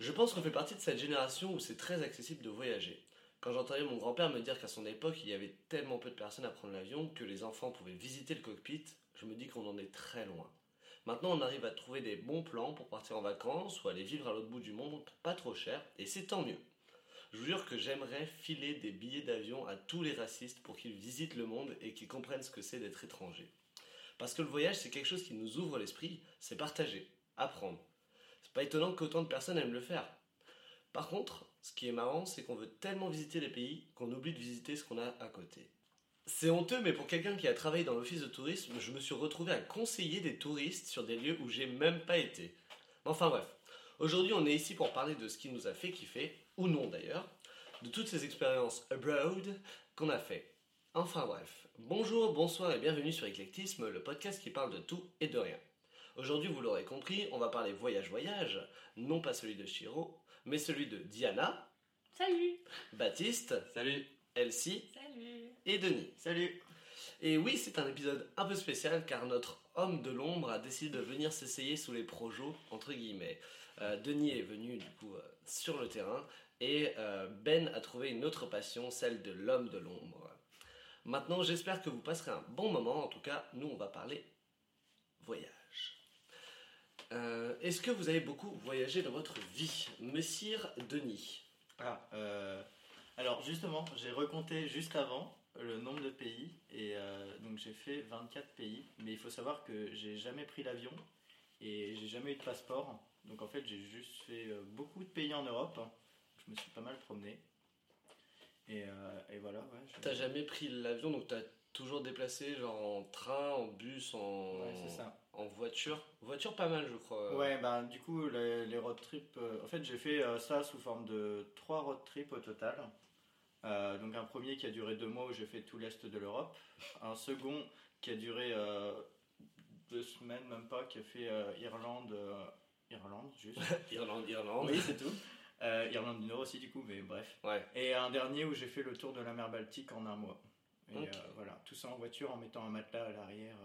Je pense qu'on fait partie de cette génération où c'est très accessible de voyager. Quand j'entendais mon grand-père me dire qu'à son époque, il y avait tellement peu de personnes à prendre l'avion que les enfants pouvaient visiter le cockpit, je me dis qu'on en est très loin. Maintenant, on arrive à trouver des bons plans pour partir en vacances ou aller vivre à l'autre bout du monde pas trop cher, et c'est tant mieux. Je vous jure que j'aimerais filer des billets d'avion à tous les racistes pour qu'ils visitent le monde et qu'ils comprennent ce que c'est d'être étranger. Parce que le voyage, c'est quelque chose qui nous ouvre l'esprit, c'est partager, apprendre. C'est pas étonnant qu'autant de personnes aiment le faire. Par contre, ce qui est marrant, c'est qu'on veut tellement visiter les pays qu'on oublie de visiter ce qu'on a à côté. C'est honteux, mais pour quelqu'un qui a travaillé dans l'office de tourisme, je me suis retrouvé à conseiller des touristes sur des lieux où j'ai même pas été. Enfin bref, aujourd'hui on est ici pour parler de ce qui nous a fait kiffer, ou non d'ailleurs, de toutes ces expériences abroad qu'on a fait. Enfin bref, bonjour, bonsoir et bienvenue sur Eclectisme, le podcast qui parle de tout et de rien. Aujourd'hui, vous l'aurez compris, on va parler voyage-voyage, non pas celui de Shiro, mais celui de Diana, Salut Baptiste, Salut Elsie Salut et Denis. Salut Et oui, c'est un épisode un peu spécial car notre homme de l'ombre a décidé de venir s'essayer sous les projos, entre guillemets. Euh, Denis est venu du coup euh, sur le terrain et euh, Ben a trouvé une autre passion, celle de l'homme de l'ombre. Maintenant, j'espère que vous passerez un bon moment. En tout cas, nous, on va parler voyage. Euh, Est-ce que vous avez beaucoup voyagé dans votre vie Messire Denis? Ah, euh, alors justement, j'ai recompté juste avant le nombre de pays et euh, donc j'ai fait 24 pays, mais il faut savoir que j'ai jamais pris l'avion et j'ai jamais eu de passeport. Donc en fait, j'ai juste fait beaucoup de pays en Europe. Je me suis pas mal promené. Et, et voilà, ouais. T'as jamais pris l'avion, donc t'as toujours déplacé genre en train, en bus, en, Ouais, c'est ça. En voiture. Voiture pas mal, je crois. Ouais, bah du coup, les, les road trips, euh, en fait, j'ai fait euh, ça sous forme de trois road trips au total. Euh, donc un premier qui a duré deux mois où j'ai fait tout l'est de l'Europe. Un second qui a duré deux semaines, même pas, qui a fait Irlande, Irlande juste. Irlande, Irlande. oui, c'est tout. Irlande du Nord aussi du coup, mais bref. Ouais. Et un dernier où j'ai fait le tour de la mer Baltique en un mois. Et voilà, tout ça en voiture en mettant un matelas à l'arrière,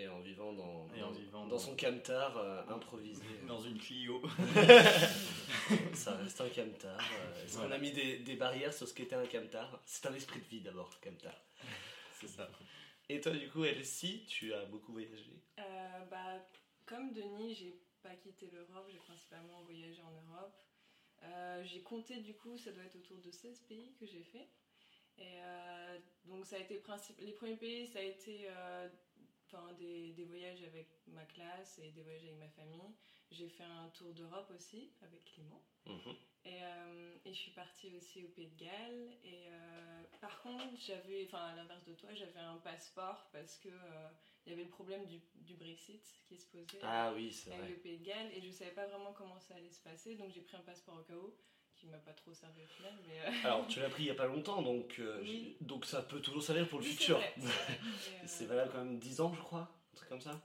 Et en vivant dans, Et en dans, vivant dans dans- son camtar euh, improvisé. dans une Clio. Ça reste un camtar. euh, Est-ce qu'on a mis des, des barrières sur ce qu'était un camtar? C'est un esprit de vie d'abord, camtar. c'est ça. Et toi, du coup, Elsie, tu as beaucoup voyagé? Euh, bah, Comme Denis, j'ai pas quitté l'Europe, j'ai principalement voyagé en Europe. Euh, j'ai compté du coup, ça doit être autour de 16 pays que j'ai fait. Et euh, donc ça a été principe... les premiers pays, ça a été euh, enfin, des, des voyages avec ma classe et des voyages avec ma famille. J'ai fait un tour d'Europe aussi avec Clément. Mhm. Et, euh, et je suis partie aussi au Pays de Galles. Et euh, par contre, j'avais, enfin à l'inverse de toi, j'avais un passeport parce que euh, il y avait le problème du, du Brexit qui se posait Ah oui, c'est avec le Pays de Galles et je savais pas vraiment comment ça allait se passer. Donc j'ai pris un passeport au cas où, qui m'a pas trop servi au final. Mais euh, Alors, tu l'as pris il y a pas longtemps, donc, euh, Oui. donc ça peut toujours servir pour le oui, futur. c'est euh, valable quand même 10 ans, je crois, un truc comme ça.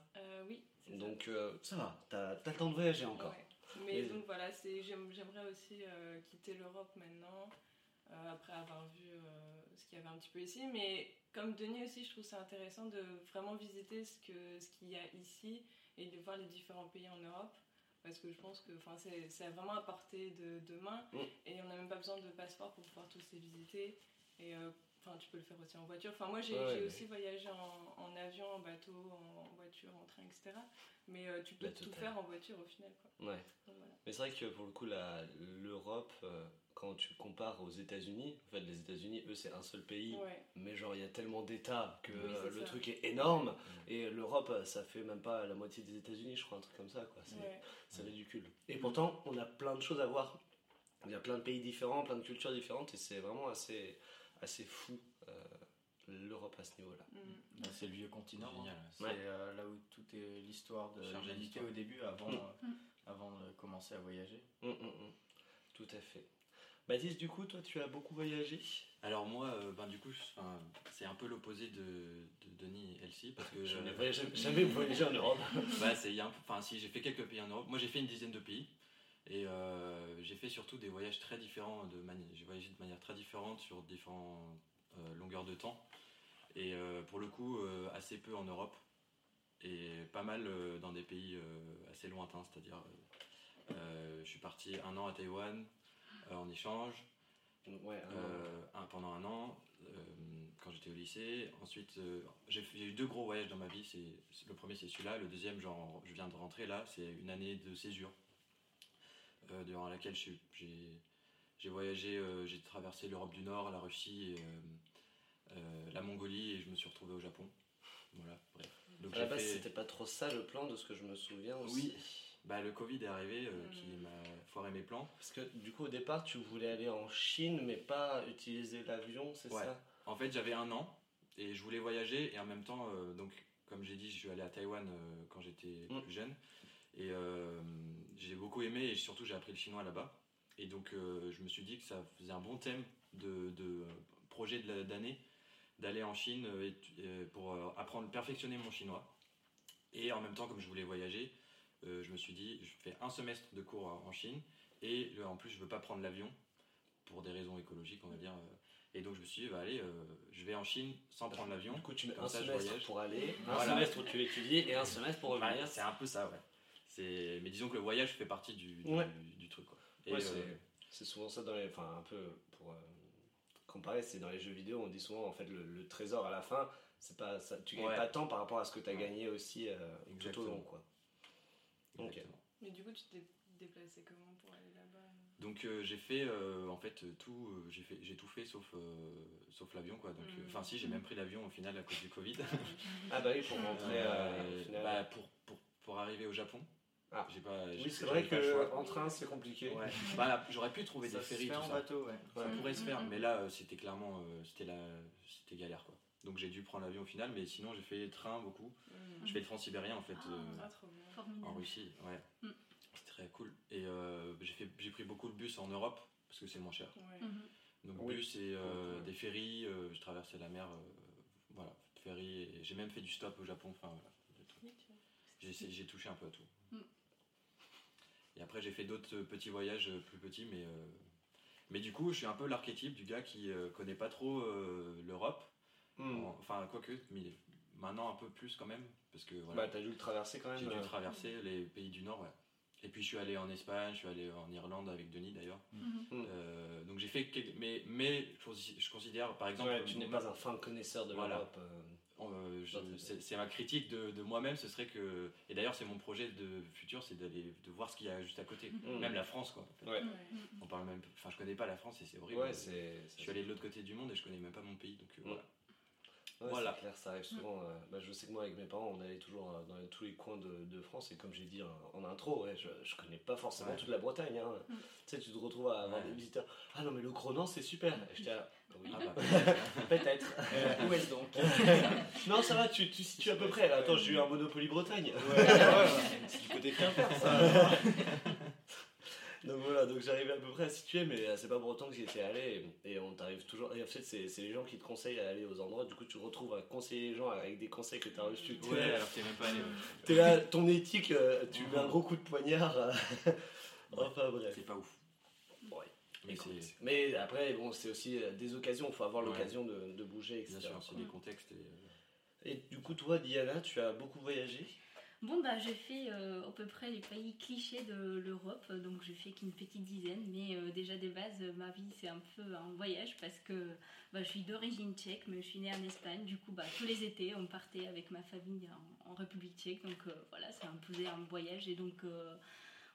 oui. Donc ça va, t'as t'as le temps de voyager encore. Ouais. Mais Mais- donc voilà, j'aimerais aussi quitter l'Europe maintenant, après avoir vu ce qu'il y avait un petit peu ici. Mais comme Denis aussi, je trouve ça intéressant de vraiment visiter ce que- ce qu'il y a ici et de voir les différents pays en Europe. Parce que je pense que enfin, c'est c'est vraiment à portée de, de main Mm. et on n'a même pas besoin de passeport pour pouvoir tous les visiter. Et euh, enfin, tu peux le faire aussi en voiture. Enfin, moi, j'ai Ouais, j'ai ouais. aussi voyagé en, en avion, en bateau, en, en voiture, en train, etc. Mais euh, tu peux tout faire en voiture au final. Quoi. Ouais. Donc, voilà. Mais c'est vrai que pour le coup, la- l'Europe, euh, quand tu compares aux États-Unis, en fait, les États-Unis, eux, c'est un seul pays. Ouais. Mais genre, il y a tellement d'États que Oui, le ça. truc est énorme. Et l'Europe, ça fait même pas la moitié des États-Unis, je crois, un truc comme ça. quoi. C'est Ouais. ridicule. Et pourtant, on a plein de choses à voir. Il y a plein de pays différents, plein de cultures différentes. Et c'est vraiment assez, assez fou, euh, l'Europe à ce niveau-là. Mm. Bah, c'est le vieux continent. hein. Génial. C'est Ouais. euh, là où tout est l'histoire de l'humanité au début, avant, Mm. euh, avant de commencer à voyager. Hum. Tout à fait. Baptiste, du coup, toi, tu as beaucoup voyagé Alors moi, euh, ben, du coup, enfin, c'est un peu l'opposé de, de Denis et Elsie parce que Je n'ai jamais voyagé en Europe. bah, c'est enfin si j'ai fait quelques pays en Europe. Moi j'ai fait une dizaine de pays et euh, j'ai fait surtout des voyages très différents de mani- j'ai voyagé de manière très différente sur différentes euh, longueurs de temps et pour le coup assez peu en Europe et pas mal dans des pays assez lointains, c'est-à-dire je suis parti un an à Taïwan en échange Ouais, un an. euh, un- pendant un an euh, quand j'étais au lycée. Ensuite, euh, j'ai eu deux gros voyages dans ma vie. C'est le premier c'est celui-là, le deuxième genre je viens de rentrer là, c'est une année de césure euh, durant laquelle j'ai- voyagé, euh, j'ai traversé l'Europe du Nord, la Russie, et, euh, euh, la Mongolie et je me suis retrouvé au Japon. Voilà, bref. Donc à la base, fait- c'était pas trop ça le plan de ce que je me souviens aussi. Oui. Bah, le Covid est arrivé, euh, Mm. qui m'a foiré mes plans. Parce que du coup, au départ, tu voulais aller en Chine, mais pas utiliser l'avion, c'est Ouais. ça? En fait, j'avais un an et je voulais voyager et en même temps, euh, donc, comme j'ai dit, je suis allé à Taïwan euh, quand j'étais Mm. plus jeune et euh, j'ai beaucoup aimé et surtout j'ai appris le chinois là-bas. Et donc, euh, je me suis dit que ça faisait un bon thème de, de, projet d'année d'aller en Chine et- pour euh, apprendre, perfectionner mon chinois. Et en même temps, comme je voulais voyager, euh, je me suis dit, je fais un semestre de cours en Chine et euh, en plus, je veux pas prendre l'avion pour des raisons écologiques, on va dire. euh, Et donc, je me suis dit, bah, allez, euh, je vais en Chine sans prendre l'avion. Du coup, tu mets Comme un ça, semestre voyage. pour aller, un Voilà. semestre où tu étudies et un semestre pour Bah, revenir. c'est un peu ça, ouais. C'est... Mais disons que le voyage fait partie du, du, Ouais. du truc. Quoi. Et, Ouais, euh, c'est- c'est souvent ça dans les. Enfin, un peu pour euh, comparer, c'est dans les jeux vidéo, on dit souvent en fait le, le trésor à la fin, c'est pas ça, tu gagnes Ouais. pas temps par rapport à ce que tu as Ouais. gagné aussi euh, tout au long, quoi. Ok. Mais du coup, tu t'es déplacé comment pour aller là-bas Donc euh, j'ai fait euh, en fait tout, euh, j'ai fait, j'ai tout fait sauf euh, sauf l'avion quoi. Donc, euh, Mhm. enfin si j'ai même pris l'avion au final à cause du Covid. Ah bah oui, pour rentrer Euh, euh, bah, pour, pour, pour arriver au Japon. Ah. J'ai pas. j'ai- oui, c'est vrai que en train c'est compliqué. Ouais. Bah, j'aurais pu trouver Ça des se ferries fait tout en ça. bateau, ouais. Ça Ouais. pourrait se faire, Mhm. mais là euh, c'était clairement euh, c'était la c'était galère quoi. Donc j'ai dû prendre l'avion au final, mais sinon j'ai fait train beaucoup. Mhm. Je fais le transsibérien en fait. Ah, euh, Ah, trop bien. En. Russie, ouais. Mm. C'est très cool. Et euh, j'ai fait- j'ai pris beaucoup le bus en Europe parce que c'est le moins cher. Ouais. Mhm. Donc Oui. bus et euh, Ouais. des ferries, euh, je traversais la mer, euh, voilà, ferry. Et j'ai même fait du stop au Japon. Enfin, voilà, de. J'ai essayé- j'ai touché un peu à tout. Mm. Et après j'ai fait d'autres petits voyages plus petits, mais euh, mais du coup je suis un peu l'archétype du gars qui euh, connaît pas trop euh, l'Europe. En- Enfin quoique, mais maintenant un peu plus quand même parce que voilà. Bah t'as dû le traverser quand même. J'ai dû euh. traverser les pays du Nord, ouais. Et puis je suis allé en Espagne, je suis allé en Irlande avec Denis d'ailleurs. Mhm. Euh, donc j'ai fait quelques... mais mais je consi- je considère par exemple Ouais, tu n'es pas un fin connaisseur de Voilà. l'Europe. euh. euh, c'est ma critique de, de moi-même, ce serait que et d'ailleurs c'est mon projet de futur, c'est d'aller de voir ce qu'il y a juste à côté, Mhm. même la France quoi. en fait. Ouais. On parle même, enfin je connais pas la France et c'est horrible. Ouais, je suis allé de l'autre côté du monde et je connais même pas mon pays donc euh, Mm. voilà. Ouais, Voilà. c'est clair, ça arrive souvent. euh, bah, je sais que moi, avec mes parents, on allait toujours euh, dans tous les coins de, de France. Et comme j'ai dit en, en intro, ouais, je, je connais pas forcément Ouais. toute la Bretagne. hein. Mm. Tu sais, tu te retrouves à avoir Ouais. des visiteurs. Ah non, mais le Cronan, c'est super. Et j'étais là, oui, Ah bah, peut-être. Où est-ce donc non, ça va, tu, tu situes à peu près. Attends, j'ai eu un Monopoly Bretagne. C'est du côté de Quimper, ça. Donc voilà, donc j'arrivais à peu près à situer, mais c'est pas pour autant que j'y étais allé. Et, et on t'arrive toujours. Et en fait, c'est c'est les gens qui te conseillent à aller aux endroits. Du coup, tu retrouves à conseiller les gens avec des conseils que tu as reçus. ouais, alors t'es même pas allé. ouais. T'es là, ton éthique, euh, tu mets un gros coup de poignard. euh, enfin bref. C'est pas ouf. Ouais. Mais Écoute. c'est Mais après, bon, c'est aussi euh, des occasions. Il faut avoir l'occasion de, de bouger, etc. bien sûr, c'est des contextes et Et du coup, toi, Diana, tu as beaucoup voyagé? Bon, bah, j'ai fait euh, à peu près les pays clichés de l'Europe, donc j'ai fait qu'une petite dizaine, mais euh, déjà de base, ma vie c'est un peu un voyage parce que bah, je suis d'origine tchèque, mais je suis née en Espagne, du coup, bah, tous les étés, on partait avec ma famille en, République tchèque, donc euh, voilà, ça imposait un voyage. Et donc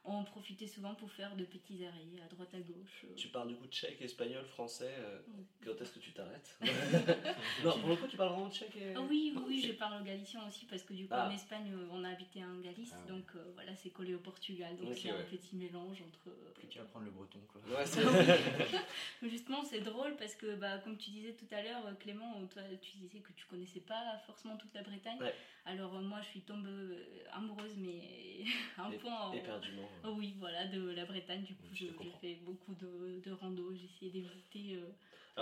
on profitait souvent pour faire de petits arrêts à droite à gauche. euh. Tu parles du coup tchèque, espagnol, français. euh. Quand est-ce que tu t'arrêtes Non, pour le coup, tu parles vraiment tchèque et... Ah oui, oui, je parle galicien aussi parce que du coup Ah. en Espagne euh, on a habité en Galice, Ah ouais. donc euh, voilà c'est collé au Portugal, donc Ok, c'est ouais. un petit mélange entre. euh, Plus qu'à apprendre le breton, quoi. Ouais, Justement c'est drôle parce que bah, comme tu disais tout à l'heure Clément, toi tu disais que tu connaissais pas forcément toute la Bretagne. Ouais. Alors euh, moi je suis tombée amoureuse mais un Et- point. euh, éperdument. Oui voilà de la Bretagne, du coup Je je- fait beaucoup de, de rando, j'ai essayé d'éviter euh,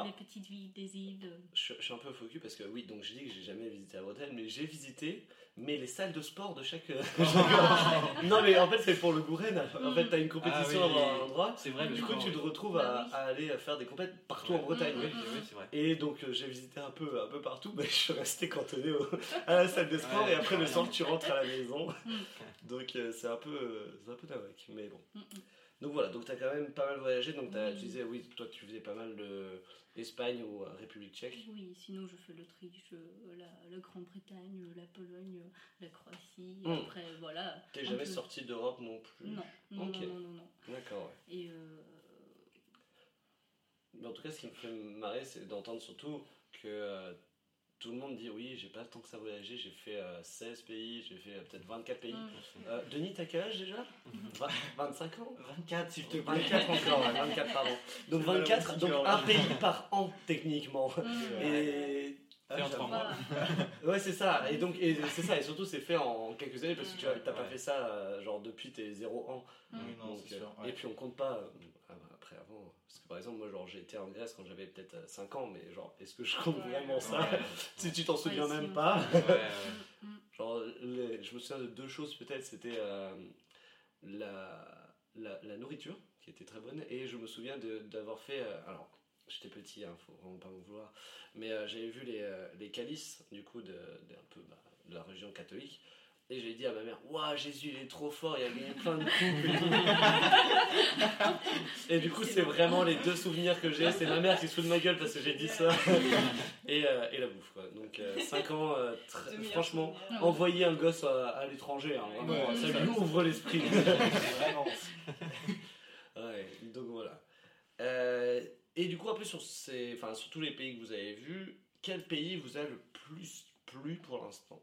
Alors- les petites villes des îles. euh. Je, je suis un peu focus parce que oui, donc je dis que j'ai jamais visité la Bretagne, mais j'ai visité, mais les salles de sport de chaque. non, mais en fait, c'est pour le Gouren. En fait, t'as une compétition Ah oui. à un endroit. c'est vrai. Du coup, tu te retrouves Bah à, oui. à aller faire des compétitions partout Ouais. en Bretagne. Oui, Mm, mm, oui, c'est vrai. Et donc, euh, j'ai visité un peu, un peu partout, mais je suis resté cantonné au- à la salle de sport. Ouais, et après, le soir, tu rentres à la maison. Mm. donc, euh, c'est un peu, euh, c'est un peu mais bon. Donc voilà, donc tu as quand même pas mal voyagé. Donc t'as- Oui. tu disais, oui, toi tu faisais pas mal de Espagne ou euh, République tchèque. Oui, sinon je fais l'Autriche, euh, la, la Grande-Bretagne, euh, la Pologne, la Croatie. Mm. Après, voilà. T'es jamais peu- sorti d'Europe non plus Non, non, non, non, non, non. D'accord, ouais. Et euh, Mais en tout cas, ce qui me fait marrer, c'est d'entendre surtout que tout le monde dit oui, j'ai pas tant que ça voyagé, j'ai fait euh, 16 pays, j'ai fait euh, peut-être 24 pays. Mm. Euh, Denis, t'as quel âge déjà? Vingt- 25 ans? 24 s'il te plaît. 24 encore, ouais, 24 pardon. Donc C'est pas la 24, même donc un pays par an techniquement. mm, Et Fait en trois mois. ouais, c'est ça. Et donc et c'est ça. Et surtout, c'est fait en quelques années parce que tu as- t'as pas fait ça euh, genre depuis tes 0 ans. Oui, non, Donc, c'est euh, sûr. Et puis on compte pas euh, ah bah, après avant. Parce que par exemple, moi, genre j'ai été en Grèce quand j'avais peut-être euh, 5 ans, mais genre est-ce que je compte Ouais. vraiment ça? Ouais, Si tu t'en souviens même pas. ouais, ouais. Mm, Genre, les- je me souviens de deux choses peut-être. C'était euh, la, la, la nourriture qui était très bonne et je me souviens de- d'avoir fait. euh, alors, j'étais petit, hein, faut vraiment pas m'en vouloir, mais euh, j'avais vu les, euh, les calices du coup de, de un peu bah, de la religion catholique. Et j'ai dit à ma mère, Waouh, Jésus, il est trop fort, il a gagné plein de coupes. et du coup, c'est vraiment les deux souvenirs que j'ai. C'est ma mère qui se fout de ma gueule parce que j'ai dit ça. et, euh, et la bouffe, quoi. Donc, 5 ans, franchement, envoyer un gosse à, à l'étranger, hein, vraiment, Ouais. ça lui ouvre l'esprit. Vraiment. ouais, donc voilà. Euh, et du coup, un peu sur, ces, enfin, sur tous les pays que vous avez vus, quel pays vous a le plus plu pour l'instant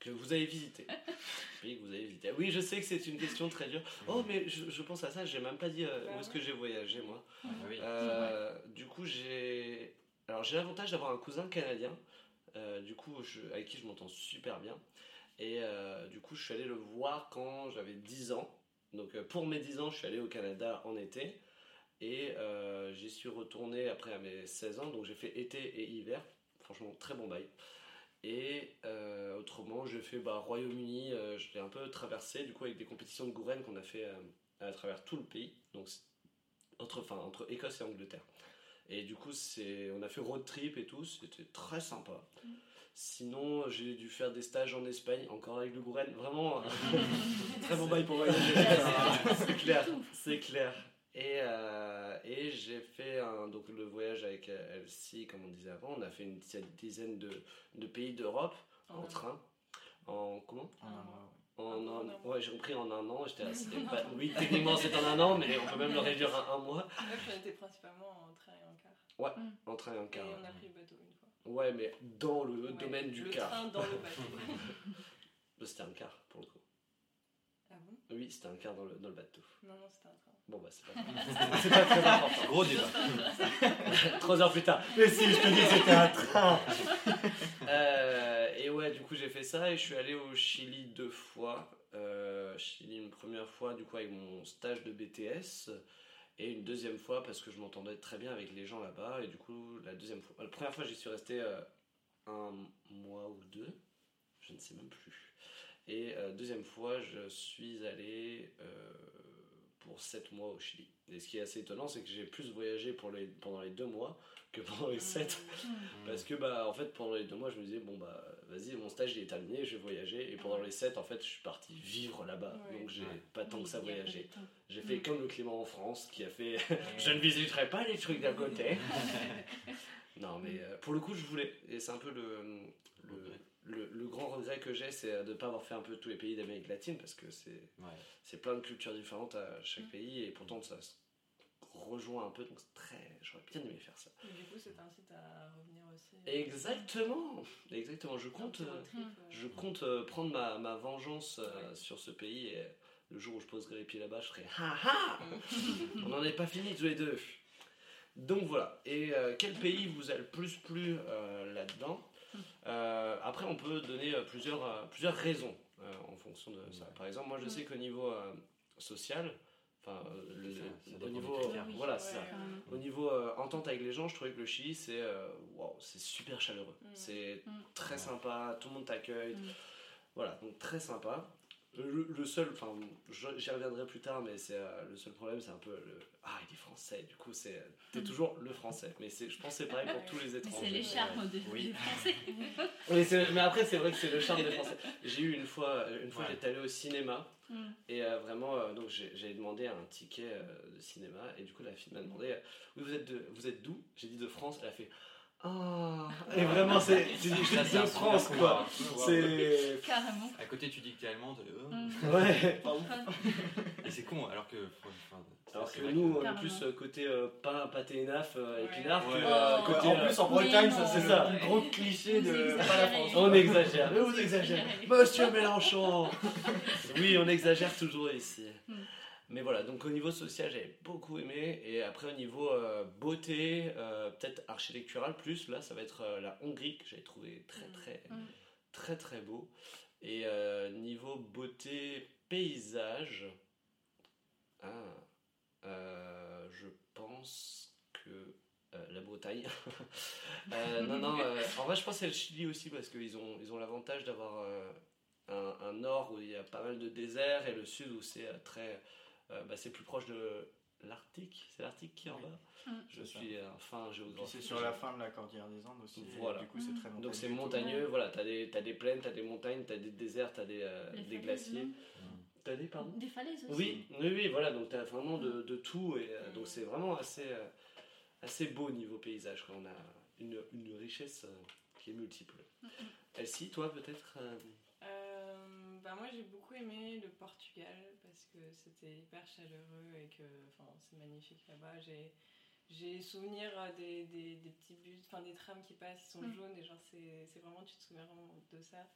Que vous avez visité? Pays que vous avez visité. Oui, je sais que c'est une question très dure. Oh, mais je, je pense à ça, j'ai même pas dit euh, où est-ce que j'ai voyagé, moi. Ah. Euh, Du coup, j'ai. Alors, j'ai l'avantage d'avoir un cousin canadien, euh, du coup, je- avec qui je m'entends super bien. Et du coup, je suis allé le voir quand j'avais 10 ans. Donc, pour mes 10 ans, je suis allé au Canada en été. Et euh, j'y suis retourné après à mes 16 ans. Donc, j'ai fait été et hiver. Franchement, très bon bail. Et euh, autrement, j'ai fait bah, Royaume-Uni. euh, je l'ai un peu traversé, du coup, avec des compétitions de Gouren qu'on a fait à travers tout le pays. Donc, entre, enfin, entre Écosse et Angleterre. Et du coup, c'est, on a fait road trip et tout, c'était très sympa. Sinon, j'ai dû faire des stages en Espagne, encore avec le Gouren. Vraiment, euh, très bon bail pour voyager. c'est clair, c'est clair. Et, euh, et j'ai fait un, donc le voyage avec euh, Elsie, comme on disait avant. On a fait une dizaine- de, de pays d'Europe en En train. En comment? En un mois, en Un un, ouais, j'ai repris en un an. J'étais pas- oui, techniquement c'est en un an, mais on peut même le réduire à un mois. Ouais, puis on était principalement en train et en car. En train et en Et car. on a pris le bateau une fois. Ouais, mais dans le Ouais, domaine du le car. train dans le bateau. Bah, C'était un car pour le coup. Ah Oui, c'était un car dans le, dans le bateau. Non, non, c'était un train. Bon, bah, c'est pas grave. C'est pas très important. Gros débat. Trois heures plus tard. Mais si, je te dis que c'était un train. Euh, et ouais, du coup, j'ai fait ça et je suis allé au Chili deux fois. Euh, Chili une première fois, du coup, avec mon stage de BTS. Et une deuxième fois parce que je m'entendais très bien avec les gens là-bas. Et du coup, la deuxième fois. La première fois, j'y suis resté euh, un mois ou deux. Je ne sais même plus. Et euh, deuxième fois, je suis allé euh, pour sept mois au Chili. Et ce qui est assez étonnant, c'est que j'ai plus voyagé pour les, pendant les deux mois que pendant les sept. Parce que, bah, en fait, pendant les deux mois, je me disais, bon, bah, vas-y, mon stage il est terminé, je vais voyager. Et pendant les sept, en fait, je suis parti vivre là-bas. Ouais. Donc, j'ai Ouais. pas tant que ça voyagé. J'ai fait comme le Clément en France qui a fait. Je ne visiterai pas les trucs d'à côté. non, mais euh, pour le coup, je voulais. Et c'est un peu le. Le, le grand regret que j'ai, c'est de ne pas avoir fait un peu tous les pays d'Amérique latine parce que c'est Ouais. plein de cultures différentes à chaque pays et pourtant ça se rejoint un peu. Donc c'est très. J'aurais bien aimé faire ça. Et du coup, c'est t'incite à revenir aussi. Exactement Exactement. Je compte. Euh, Je compte euh, prendre ma, ma vengeance euh, sur ce pays et le jour où je poserai les pieds là-bas, je ferai ha ha On n'en est pas fini tous les deux. Donc voilà. Et euh, quel pays vous a le plus plu euh, là-dedans? Euh, Après, on peut donner euh, plusieurs, euh, plusieurs raisons euh, en fonction de ça. Par exemple, moi je sais qu'au niveau euh, social, enfin, euh, au niveau. critères. Oui. Voilà, Ouais. c'est ça. Carrément. Au niveau euh, entente avec les gens, je trouvais que le Chili, c'est euh, waouh, c'est super chaleureux. Mm. C'est Mm. très Ouais. sympa, tout le monde t'accueille. Mm. Voilà, donc très sympa. Le, le seul, enfin, j'y reviendrai plus tard, mais c'est euh, le seul problème, c'est un peu le. Ah, il est français, du coup, c'est t'es toujours le français. Mais c'est, je pense que c'est pareil pour tous les Mais étrangers. C'est les charmes de, Oui. des Français. Mais après, c'est vrai que c'est le charme des Français. J'ai eu une fois, une fois Ouais. j'étais allé au cinéma Mm. Et euh, vraiment, euh, donc j'ai- j'avais demandé un ticket euh, de cinéma et du coup la fille m'a demandé, euh, oui vous êtes de, vous êtes d'où? J'ai dit de France. Elle a fait, ah. Et vraiment c'est, tu dis Ça, de France quoi. pouvoir. C'est, Carrément. À côté, tu dis que t'es allemande. euh, Mm. ouais. Et c'est con, alors que. Alors que nous, on est plus euh, côté euh, pain, pâté naf, euh, Ouais. épinard, que Ouais. euh, Oh. côté. en plus, en Bretagne, ça c'est ça. le plus gros cliché de pas la France. On exagère, mais vous exagérez. Exagérez. Monsieur Mélenchon Oui, on exagère toujours ici. Mm. Mais voilà, donc au niveau social, j'avais beaucoup aimé. Et après, au niveau euh, beauté, euh, peut-être architectural plus, là, ça va être euh, la Hongrie que j'avais trouvé très, Mm. très, Mm. très, très beau. Et niveau beauté, paysage, ah, je pense que la Bretagne. Non, non, en vrai, je pense que c'est le Chili aussi parce qu'ils ont ils ont l'avantage d'avoir un, un nord où il y a pas mal de désert et le sud où c'est très. Euh, bah, c'est plus proche de l'Arctique. C'est l'Arctique qui est en bas. Mm. Je C'est ça. suis un fin géographe. c'est sur la fin de la cordillère des Andes aussi. Voilà. Du coup, c'est très montagneux. Donc c'est montagneux, voilà, t'as des, t'as des plaines, t'as des montagnes, t'as des déserts, t'as des, euh, des falaises, glaciers. non T'as des, pardon Des falaises aussi. Oui, oui, oui, voilà, donc t'as vraiment de, de tout, et euh, Mm. donc c'est vraiment assez, euh, assez beau niveau paysage, quoi. on a une, une richesse euh, qui est multiple. Elsie, toi peut-être bah moi j'ai beaucoup aimé le Portugal parce que c'était hyper chaleureux et que enfin, c'est magnifique là-bas. J'ai, j'ai souvenir des, des, des petits bus, enfin des trams qui passent, ils sont Mm. jaunes et genre c'est, c'est vraiment, tu te souviens vraiment de ça.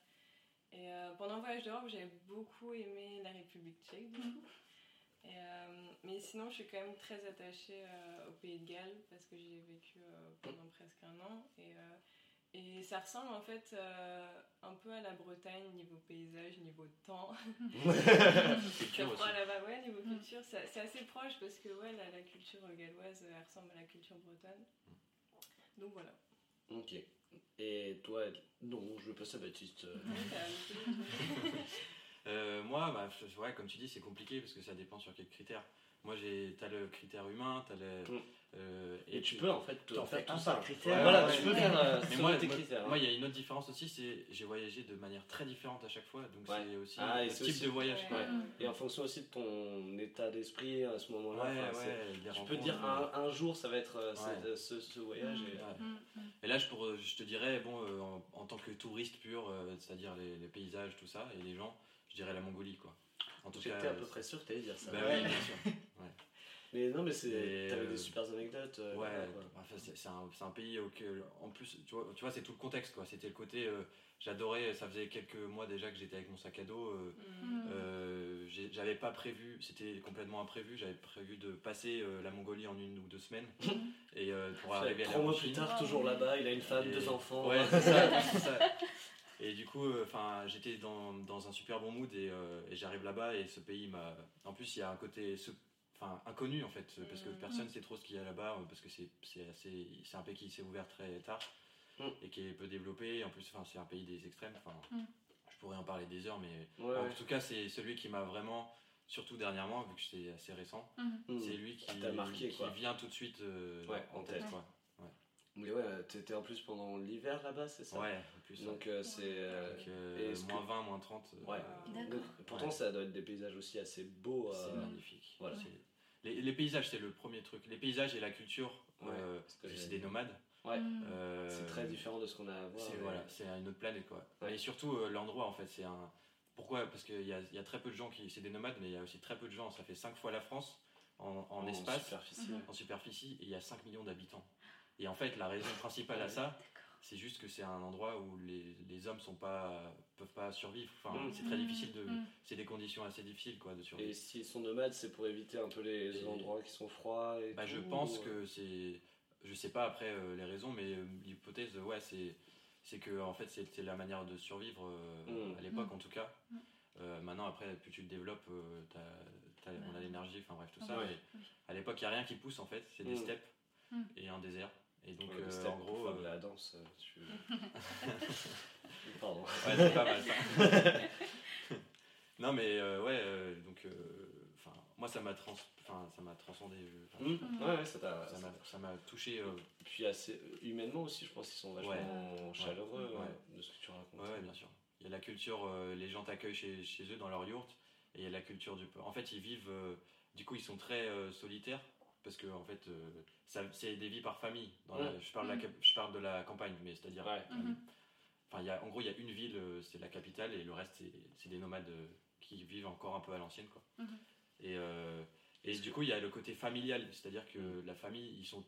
Et euh, pendant le voyage d'Europe, j'avais beaucoup aimé la République tchèque du coup. Et, euh, mais sinon, je suis quand même très attachée euh, au Pays de Galles parce que j'y ai vécu pendant presque un an. Et, et ça ressemble en fait euh, un peu à la Bretagne niveau paysage, niveau temps. C'est Culture aussi. froid là-bas, ouais, niveau Mm. culture, c'est c'est assez proche parce que ouais, la, la culture galloise elle ressemble à la culture bretonne. Donc voilà. Ok. Et toi, non, je veux passer à Baptiste. euh, peu- Euh, moi, bah, ouais, comme tu dis, c'est compliqué parce que ça dépend sur quels critères. Moi, j'ai, t'as le critère humain, t'as le. Mm. Euh, Et tu peux en fait fais faire un tout ça. critère. Ouais, voilà, Ouais. tu peux Ouais. faire euh, Mais moi, tes moi- critères. hein. moi, il y a une autre différence aussi, c'est j'ai voyagé de manière très différente à chaque fois, donc Ouais. c'est aussi Ah, c'est type aussi- de voyage. Ouais. quoi. Ouais. Mm. Et en fonction aussi de ton état d'esprit à ce moment-là. Ouais, enfin, Tu peux dire un, un jour ça va être euh, cette- ce, ce voyage. Et... ouais. Mm, mm. Et là, je, pour- je te dirais, bon, euh, en, en tant que touriste pur, euh, c'est-à-dire les, les paysages, tout ça, et les gens, je dirais la Mongolie, quoi. En tout cas, J'étais à peu près sûr que t'allais dire ça. Bah Ouais. oui, bien sûr. Mais non, mais c'est. T'avais euh, des super anecdotes. euh, Ouais, quoi. enfin, c'est c'est un, c'est un pays auquel, en plus, tu vois, tu vois c'est tout le contexte, quoi. C'était le côté, euh, j'adorais, ça faisait quelques mois déjà que j'étais avec mon sac à dos. euh, Mm. Euh, j'avais pas prévu, c'était complètement imprévu, j'avais prévu de passer euh, la Mongolie en une ou deux semaines. Et euh, pour arriver à Trois mois plus tard, toujours là-bas, il a une femme, Et- deux enfants. Ouais, c'est ça, c'est ça. Et du coup, euh, enfin, j'étais dans, dans un super bon mood et, euh, et j'arrive là-bas et ce pays m'a. En plus, il y a un côté, ce- enfin, inconnu en fait, parce que Mhm. personne sait trop ce qu'il y a là-bas, euh, parce que c'est c'est assez, c'est un pays qui s'est ouvert très tard Mhm. et qui est peu développé. Et en plus, enfin, c'est un pays des extrêmes. Enfin, Mhm. je pourrais en parler des heures, mais Ouais, en ouais. tout cas, c'est celui qui m'a vraiment, surtout dernièrement, vu que c'est assez récent, Mm. c'est lui qui, marqué, qui quoi. vient tout de suite euh, Ouais, en en tête. tête. Quoi. Mais ouais, t'étais en plus pendant l'hiver là-bas, c'est ça? Ouais, en plus. Donc euh, c'est. euh, euh, est-ce que- moins 20, moins 30. euh, Ouais. D'accord. donc, pourtant, Ouais. ça doit être des paysages aussi assez beaux. C'est euh, magnifique. voilà. Les, les paysages, c'est le premier truc. Les paysages et la culture, euh, c'est des nomades. Ouais. Mm. Euh, C'est très différent de ce qu'on a à voir. C'est mais- voilà, c'est une autre planète quoi. Ouais. Mais surtout euh, l'endroit en fait, c'est un. Pourquoi? Parce qu'il y a, il y a très peu de gens qui. C'est des nomades, mais il y a aussi très peu de gens. Ça fait 5 fois la France en, en espace, superficie. Mhm. ouais. en superficie, et il y a 5 millions d'habitants. Et en fait, la raison principale à ça, c'est juste que c'est un endroit où les, les hommes sont pas peuvent pas survivre. Enfin, Mhm. c'est très difficile de. Mm. C'est des conditions assez difficiles quoi de survivre. Et s'ils sont nomades, c'est pour éviter un peu les Et- endroits qui sont froids et Bah, je pense ou- que c'est. Je sais pas après euh, les raisons, mais euh, l'hypothèse, ouais, c'est c'est que en fait c'était la manière de survivre euh, Mm. à l'époque Mm. en tout cas. Mm. Euh, maintenant après, plus tu le développes, euh, t'as- t'as- on a l'énergie, enfin bref tout ça. Ouais. mais Oui. à l'époque, il y a rien qui pousse en fait, c'est des Mm. steppes Mm. et un désert. Et donc Ouais, euh, en gros, euh, la danse. euh, tu- Pardon. ouais, c'est pas mal ça. non mais euh, ouais, euh, donc euh, enfin moi ça m'a trans, ça m'a transcendé. euh, Hmm, Ouais, ouais, ça t'a. Ça m'a ça m'a touché. euh, Puis assez humainement aussi, je pense qu'ils sont vachement Ouais. chaleureux de ce que tu racontes. Ouais, bien sûr. Il y a la culture, euh, les gens t'accueillent chez, chez eux dans leur yourte. et il y a la culture du peuple. En fait, ils vivent, euh, du coup, ils sont très euh, solitaires parce que en fait, euh, ça- c'est des vies par famille. Dans la- Ouais. je, parle de la, cap- je parle de la campagne, mais c'est-à-dire, Ouais. euh, Mhm. enfin, il y a, en gros, il y a une ville, euh, c'est la capitale, et le reste, c'est, c'est des nomades euh, qui vivent encore un peu à l'ancienne, quoi. Mhm. Et, euh, et du coup, il y a le côté familial, c'est-à-dire que la famille, ils sont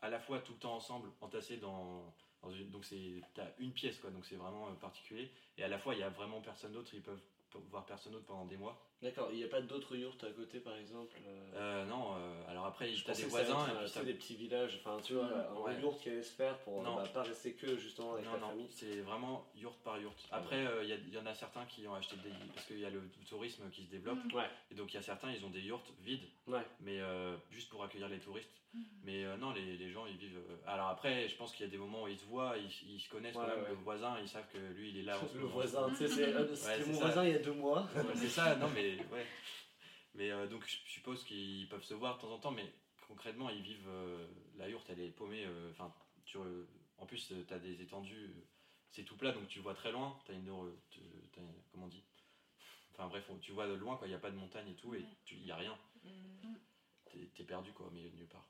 à la fois tout le temps ensemble, entassés dans, dans une, donc c'est, t'as une pièce, quoi, donc c'est vraiment particulier. Et à la fois, il y a vraiment personne d'autre, ils peuvent p- voir personne d'autre pendant des mois. D'accord, il n'y a pas d'autres yurts à côté par exemple euh, Euh, non, euh, alors après, Je pensais des voisins, et puis des petits villages, enfin tu vois, un Ouais. yurt qui allait se faire pour Non. bah, pas rester que justement avec Non, la non, famille. c'est vraiment yurt par yurt. Après, euh, il y en a certains qui ont acheté des. Parce qu'il y a le tourisme qui se développe. Ouais, Et donc, il y a certains, ils ont des yurts vides, ouais. mais euh, juste pour accueillir les touristes. Mhm. Mais euh, non, les, les gens, ils vivent. euh, Alors après, je pense qu'il y a des moments où ils se voient, ils, ils se connaissent quand même. ouais. Le voisin, ils savent que lui, il est là. Le voisin, tu sais, c'est euh, mon ça. voisin il y a deux mois. Ouais, c'est ça, non, mais ouais. Mais euh, donc, je suppose qu'ils peuvent se voir de temps en temps, mais concrètement, ils vivent. euh, la yourte, elle est paumée. Enfin, tu re- en plus, tu as des étendues. c'est tout plat, donc tu vois très loin. Tu as une. une- comment on dit? Enfin, bref, tu vois de loin, quoi. Il n'y a pas de montagne et tout, et il n'y a rien. Mm. T'es es perdu, quoi, au milieu de nulle part.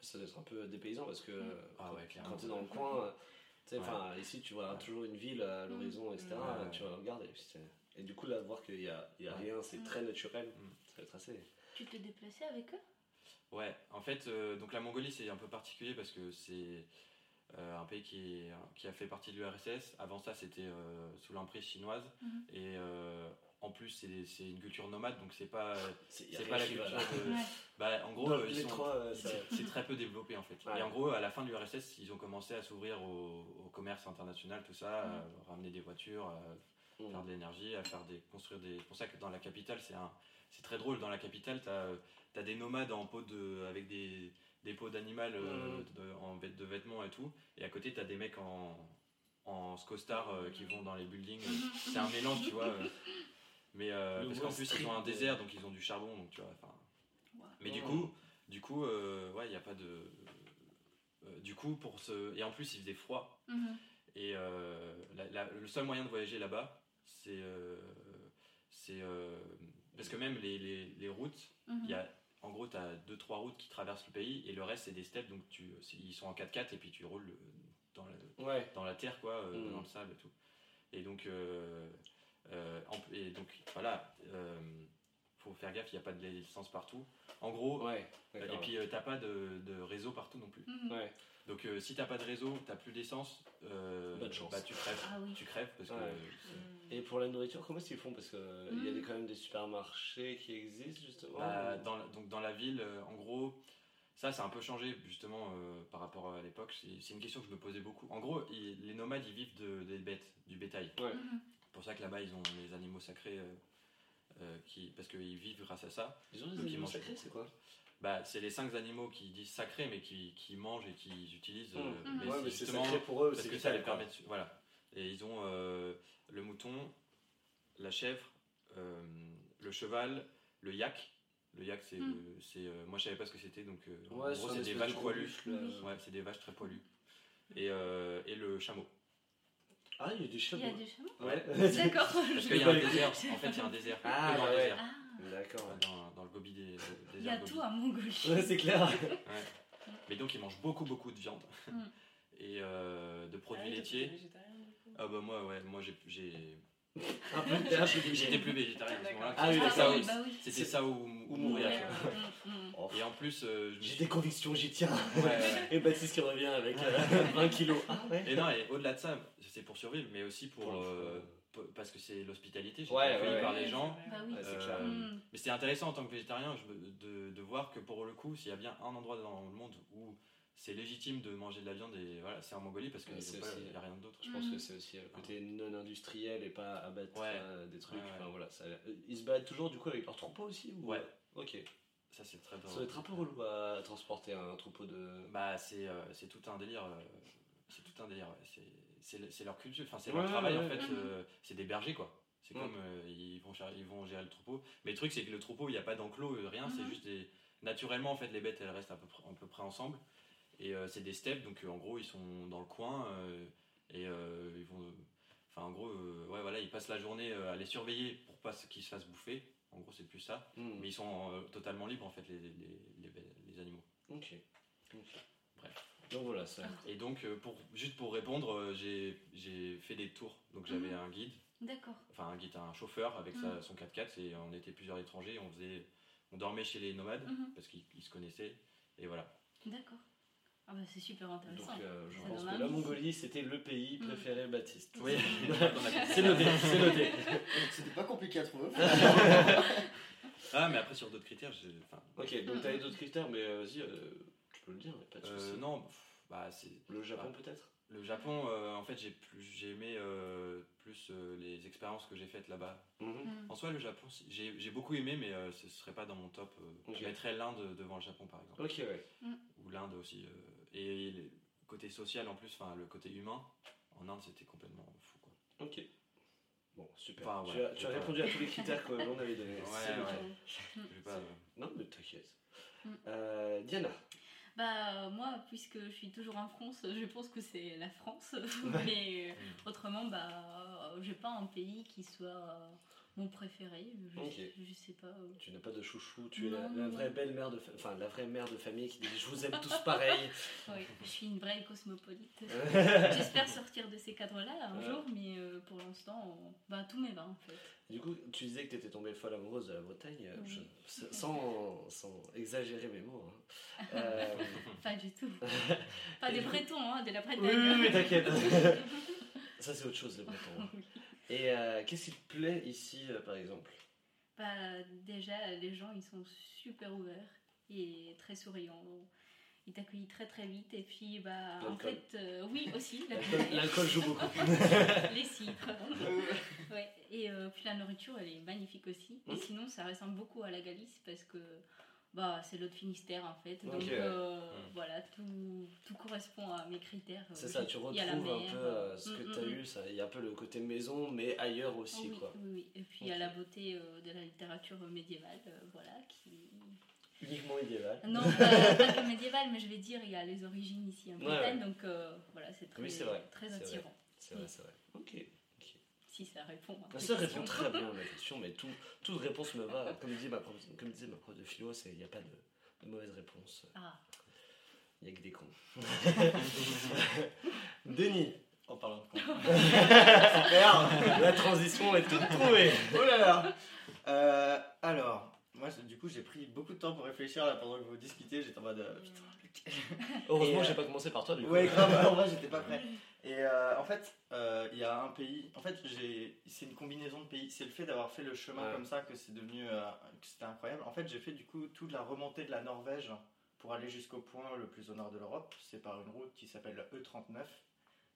Ça doit être un peu dépaysant parce que Ah ouais, quand tu es dans le coin, euh, Ouais. ici tu vois Ouais. toujours une ville à l'horizon, etc. Ouais, ouais. Tu puis c'est- Et du coup là, de voir qu'il y a, y a Ouais. rien, c'est Mm. très naturel, ça va être assez. Tu te déplaçais avec eux? Ouais, en fait, euh, donc la Mongolie c'est un peu particulier parce que c'est euh, un pays qui, est- qui a fait partie de l'URSS. Avant ça, c'était euh, sous l'emprise chinoise. Mhm. Et euh, en plus, c'est c'est une culture nomade, donc c'est pas, C'est pas la culture de. Ouais. Bah, en gros, euh, euh, ça- c'est très peu développé en fait. Ouais. Et en gros, à la fin de l'URSS, ils ont commencé à s'ouvrir au, au commerce international, tout ça, à ramener des voitures, à Mm. faire de l'énergie, à faire des, construire des. C'est pour ça que dans la capitale, c'est un, c'est très drôle. Dans la capitale, t'as as des nomades en peau de, avec des, des peaux d'animal euh, Mhm. de, en de vêtements et tout. Et à côté, t'as des mecs en, en scostar euh, qui vont dans les buildings. c'est un mélange, tu vois. euh. Mais euh, parce qu'en plus, ils ont un désert, donc ils ont du charbon, donc tu vois. mais du coup, du coup, euh, ouais, il n'y a pas de. euh, du coup, pour ce. Et en plus, il faisait froid. Mhm. Et euh, la- la- le seul moyen de voyager là-bas, c'est. euh, c'est euh, parce que même les, les, les routes, il y a. En gros, tu as deux, trois routes qui traversent le pays et le reste, c'est des steppes. Donc, tu, ils sont en 4x4 et puis tu roules euh, dans la, Ouais. dans la terre, quoi, euh, Mhm. dans le sable et tout. Et donc, euh, euh, et donc voilà, euh, faut faire gaffe, il n'y a pas de licence partout. En gros, Ouais. euh, et puis euh, t'as pas de, de réseau partout non plus. Mhm. Ouais. Donc euh, si t'as pas de réseau, t'as plus d'essence, euh, Bonne chance. bah tu crèves. Ah oui. Tu crèves parce que Ouais. c'est- Et pour la nourriture, comment est-ce qu'ils font? Parce qu'il y a Mm. des- quand même des supermarchés qui existent justement. bah, dans, la- donc dans la ville, euh, en gros, ça, ça a un peu changé justement euh, par rapport à l'époque. C'est c'est une question que je me posais beaucoup. En gros, ils- les nomades, ils vivent de, des bêtes, du bétail. Ouais. C'est pour ça que là-bas, ils ont les animaux sacrés, euh, euh, qui, parce qu'ils vivent grâce à ça. Ils ont des animaux mangent sacrés, c'est quoi Bah, c'est les cinq animaux qui disent sacrés, mais qui, qui mangent et qui utilisent. euh, Mm. mais Ouais, c'est mais c'est justement sacré pour eux, parce c'est que ça les permet. de- Voilà. Et ils ont euh, le mouton, la chèvre, euh, le cheval, le yak. Le yak, c'est. Mm. euh, moi, je savais pas ce que c'était, donc euh, en gros, c'est des de vaches poilues. Ouais, c'est des vaches très poilues. Et, euh, et le chameau. Ah, il y a des Il y chameaux. a des chameaux Ouais. D'accord. Parce qu'il y a un désert. En fait, il y a un désert. Ah, Que dans le ouais. désert. Ah, D'accord. Dans, dans le Gobi des, des il y a tout à Mongolie. Ouais, c'est clair. Ouais. Mais donc, ils mangent beaucoup, beaucoup de viande. Mm. Et euh, de Ah produits toi, laitiers. du. Ah bah moi ouais, moi j'ai j'ai Un peu de terre, j'ai j'étais plus végétarien à ce moment-là. Ah oui, C'était ça, oui, ou- bah oui. C'était ça ou, ou mourir. Mhm. Oh, Et en plus euh, J'ai suis des convictions, j'y tiens. Ouais. Et Baptiste qui revient avec euh, 20 kilos. Ah ouais Et non, et au-delà de ça, c'est pour survivre, mais aussi pour, euh, parce que c'est l'hospitalité. J'étais Ouais, accueilli ouais, par Ouais, les c'est gens. Bah c'est Euh, clair. Mais c'était intéressant en tant que végétarien je me- de, de voir que pour le coup, s'il y a bien un endroit dans le monde où c'est légitime de manger de la viande, et voilà, c'est en Mongolie parce qu'il Ouais, n'y a, aussi- y a rien d'autre. Je pense Mhm. que c'est aussi le côté non industriel et pas abattre Ouais. euh, des trucs. Ouais, ouais. Enfin, voilà, ça, euh, ils se baladent toujours du coup avec leur troupeau aussi ou... Ouais. Ok. Ça c'est très Ça doit être un peu relou à transporter un troupeau de. Bah c'est euh, c'est tout un délire. euh, c'est tout un délire. C'est- C'est le- c'est leur culture, enfin c'est Ouais, leur travail en fait. ouais. euh, c'est des bergers quoi. C'est Ouais. comme euh, ils, vont gérer, ils vont gérer le troupeau. Mais le truc c'est que le troupeau il n'y a pas d'enclos, euh, rien. C'est Mhm. juste des. Naturellement en fait les bêtes elles restent à peu près, à peu près ensemble. Et euh, c'est des steppes donc euh, en gros ils sont dans le coin euh, et euh, ils vont. Enfin, en gros, euh, ouais, voilà, ils passent la journée euh, à les surveiller pour pas qu'ils se fassent bouffer. En gros, c'est plus ça. Hmm. Mais ils sont euh, totalement libres, en fait, les, les, les, les animaux. Ok. Bref. Donc voilà, ça. Et donc, euh, pour, juste pour répondre, euh, j'ai j'ai fait des tours. Donc, j'avais Mhm. un guide, D'accord. enfin, un guide, un chauffeur avec sa- Mhm. son 4x4. Et on était plusieurs étrangers. On, faisait, on dormait chez les nomades parce qu'ils ils se connaissaient. Et voilà. D'accord. Ah bah c'est super Donc intéressant. euh, je Ça pense que la. Mongolie, c'était le pays Hmm. préféré Baptiste. Oui, c'est noté, c'est noté. C'était pas compliqué à trouver. Ah, mais après, sur d'autres critères, j'ai. enfin, Ok, donc t'avais d'autres critères, mais euh, vas-y, euh, tu peux le dire, mais pas de euh, soucis. non, bah, c'est. Le Japon peut-être? Le Japon, euh, en fait, j'ai plus, j'ai aimé euh, plus euh, les expériences que j'ai faites là-bas. Mhm. Mm. En soi, le Japon, j'ai j'ai beaucoup aimé, mais euh, ce serait pas dans mon top. euh. Je mettrais l'Inde devant le Japon, par exemple, Ok, ouais. ou l'Inde aussi. Euh, et le côté social, en plus, enfin le côté humain, en Inde, c'était complètement fou. Quoi. Ok. Bon, super. Enfin, tu as, tu répondu à tous les critères que l'on avait donnés. Ouais. Je pas, euh, Non, mais t'inquiète. Mm. Euh, Diana. Bah moi, puisque je suis toujours en France, je pense que c'est la France. Mais euh, autrement, bah euh, j'ai pas un pays qui soit euh, mon préféré. Je, Ok. je sais pas. euh. Tu n'as pas de chouchou, tu es la, vraie non. belle mère de, fa- enfin la vraie mère de famille qui dit je vous aime tous pareil. Je suis une vraie cosmopolite. J'espère sortir de ces cadres-là un Ouais. jour, mais euh, pour l'instant, euh, bah tout me va en fait. Du coup, tu disais que tu étais tombée folle amoureuse de la Bretagne, euh, Oui. je- sans, sans exagérer mes mots. hein. Euh, Pas du tout. Pas des Bretons, hein, de la Bretagne. oui, oui, oui, t'inquiète. Ça, c'est autre chose, les Bretons. hein. Oui. Et euh, qu'est-ce qui te plaît ici, euh, par exemple? Bah, déjà, les gens, ils sont super ouverts et très souriants. Ils t'accueillent très très vite. Et puis, bah, en fait, euh, oui, aussi, la L'alcool- joue beaucoup. les citres. ouais. Et puis la nourriture, elle est magnifique aussi. Et sinon, ça ressemble beaucoup à la Galice parce que bah, c'est l'autre Finistère en fait. Donc euh, Mm. voilà, tout, tout correspond à mes critères. C'est Euh, ça, tu retrouves un mer, peu euh, ce que mm, tu as mm. eu. ça- Il y a un peu le côté maison, mais ailleurs aussi. oui, quoi. oui, oui. Et puis il y a la beauté euh, de la littérature médiévale, voilà, qui... Uniquement médiéval. Non, pas, que médiévale, mais je vais dire, il y a les origines ici en Ouais, Bretagne, donc voilà, c'est très, Oui, c'est vrai, très c'est vrai. attirant. C'est vrai, c'est vrai. Ok. Si ça répond à ta Ça répond très bien à ma question, mais tout, toute réponse me va. Comme disait ma prof, comme disait ma prof de philo, c'est- il n'y a pas de, de mauvaise réponse. Ah, Il n'y a que des cons. Denis, En parlant de con. Merde, la transition est toute trouvée. Oh là là Euh, Alors, moi du coup j'ai pris beaucoup de temps pour réfléchir là pendant que vous discutez, j'étais en mode euh, putain, Heureusement que j'ai euh, pas commencé par toi du coup. Ouais, grave, en vrai j'étais pas prêt. Et euh, en fait, euh, il y a un pays, en fait j'ai, c'est une combinaison de pays, c'est le fait d'avoir fait le chemin Ouais. comme ça que c'est devenu, euh, que c'était incroyable. En fait j'ai fait du coup toute la remontée de la Norvège pour aller jusqu'au point le plus au nord de l'Europe, c'est par une route qui s'appelle la E39.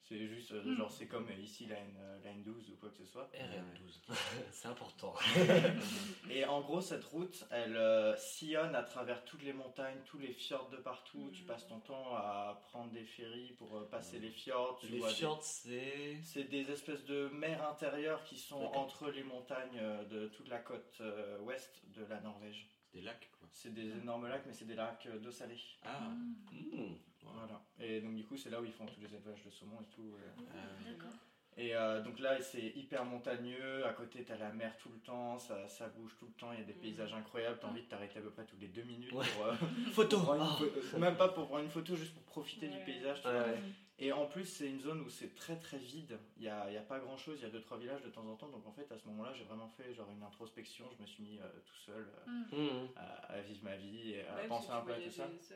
C'est juste, euh, Mm. genre c'est comme euh, ici la, N, euh, la N12 ou quoi que ce soit. RN12, c'est important. Et en gros, cette route, elle euh, sillonne à travers toutes les montagnes, tous les fjords de partout. Tu Mhm. passes ton temps à prendre des ferries pour euh, passer les fjords. Tu Les vois des- fjords, c'est. C'est des espèces de mers intérieures qui sont entre les montagnes euh, de toute la côte euh, ouest de la Norvège. C'est des lacs, quoi. C'est des énormes lacs, mais c'est des lacs euh, d'eau salée. Ah, mm, Hmm. Voilà. Et donc, du coup, c'est là où ils font tous les élevages de saumon et tout. euh. euh, d'accord. Et euh, donc là, c'est hyper montagneux. À côté, t'as la mer tout le temps. Ça, ça bouge tout le temps. Il y a des paysages incroyables. T'as envie de t'arrêter à peu près tous les deux minutes Ouais. pour. euh, Photo prendre une Ah. photo- Même pas pour prendre une photo, juste pour profiter du paysage. tu Ouais, vois. Et en plus, c'est une zone où c'est très très vide. Il n'y a, y a pas grand chose. Il y a deux trois villages de temps en temps. Donc en fait, à ce moment-là, j'ai vraiment fait genre une introspection. Je me suis mis euh, tout seul euh, Mm. Hmm. à, à vivre ma vie et à Ouais, penser un peu à tout ça. aussi.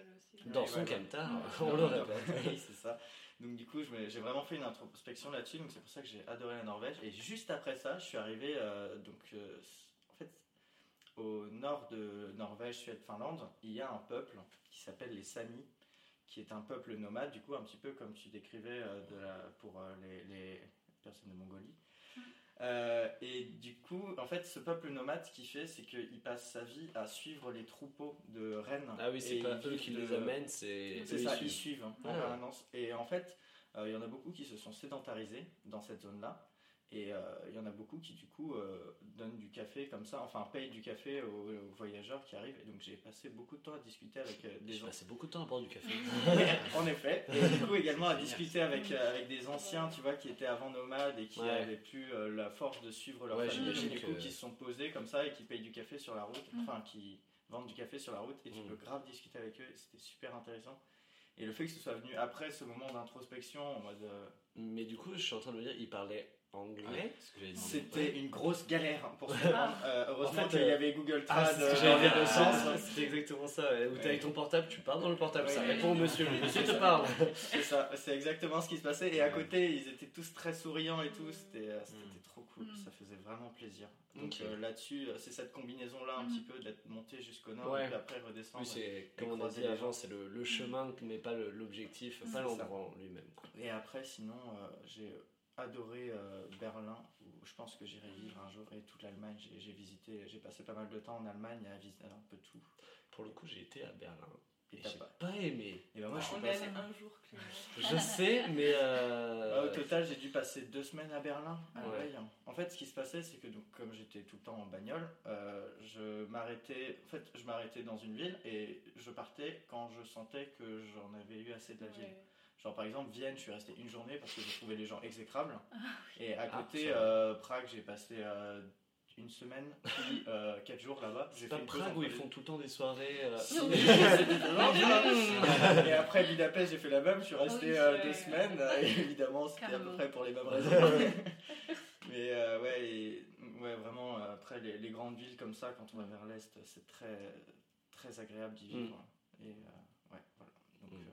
Dans Ouais, son ouais, camtar, on le répète. Oui, c'est ça. Donc du coup, j'ai vraiment fait une introspection là-dessus, donc c'est pour ça que j'ai adoré la Norvège. Et juste après ça, je suis arrivé, euh, donc euh, en fait, au nord de Norvège, Suède, Finlande, il y a un peuple qui s'appelle les Samis, qui est un peuple nomade, du coup un petit peu comme tu décrivais euh, de la, pour euh, les, les personnes de Mongolie. Euh, et du coup, en fait, ce peuple nomade, ce qu'il fait, c'est qu'il passe sa vie à suivre les troupeaux de rennes. Ah oui, c'est pas eux qui de- les amènent, c'est. c'est ça, ils suivent. en Ah. permanence. Et en fait, euh, il y en a beaucoup qui se sont sédentarisés dans cette zone-là. Et euh, il y en a beaucoup qui, du coup, euh, donnent du café comme ça, enfin, payent du café aux, aux voyageurs qui arrivent. Et donc, j'ai passé beaucoup de temps à discuter avec euh, des J'ai gens. passé beaucoup de temps à boire du café. en effet. Et du coup, également à discuter avec, euh, avec des anciens, tu vois, qui étaient avant nomades et qui Ouais. avaient plus euh, la force de suivre leur Ouais, famille. Et du coup, que- qui se sont posés comme ça et qui payent du café sur la route, Mm. enfin, qui vendent du café sur la route. Et tu Mm. peux grave discuter avec eux. et C'était super intéressant. Et le fait que ce soit venu après ce moment d'introspection, en mode. euh, Mais du coup, je suis en train de me dire, il parlait anglais. Ouais, c'est. C'était une grosse galère pour se rendre. Euh, heureusement En fait, qu'il y euh, avait Google Ah, Trad. c'est ce que euh, de sens. C'était exactement ça. ouais. Où t'es Ouais. avec ton portable, tu parles dans le portable, ça répond au monsieur. Le monsieur te parle. C'est ça, c'est exactement ce qui se passait. Et à côté, ils étaient tous très souriants et tout. C'était euh, c'était Mm. trop cool. Mm. Ça faisait vraiment plaisir. Donc euh, là-dessus, euh, c'est cette combinaison-là un Mm. petit peu d'être monté jusqu'au nord Ouais. et puis après redescendre. Oui, c'est comme on a dit les avant, gens. c'est le, le chemin, mais pas l'objectif, C'est pas ça. l'endroit en lui-même. Et après, sinon, euh, j'ai adoré euh, Berlin, où je pense que j'irai vivre un jour, et toute l'Allemagne. J'ai- visité, j'ai passé pas mal de temps en Allemagne à visiter un peu tout. Pour le coup, j'ai été à Berlin. Et j'ai pas- pas aimé. Et ben moi, je suis passé. un jour, Clément. Je sais, mais. euh, Ouais, au total, j'ai dû passer deux semaines à Berlin, à Ouais. En fait, ce qui se passait, c'est que donc, comme j'étais tout le temps en bagnole, euh, je m'arrêtais. En fait, je m'arrêtais dans une ville et je partais quand je sentais que j'en avais eu assez de la ville. Genre par exemple Vienne, je suis resté une journée parce que j'ai trouvé les gens exécrables. Et à Ah, côté, euh, Prague, j'ai passé euh, une semaine, puis euh, quatre jours là-bas. C'est pas fait Prague où ils font tout le temps des soirées. euh. Et après Budapest, j'ai fait la même. Je suis resté Oui, euh, ouais. deux semaines. Et évidemment, c'était à peu près pour les mêmes raisons. Mais euh, ouais, et, ouais, vraiment, après les, les grandes villes comme ça, quand on va vers l'est, c'est très, très agréable d'y vivre. Et euh, ouais, voilà. Donc, Mm. euh,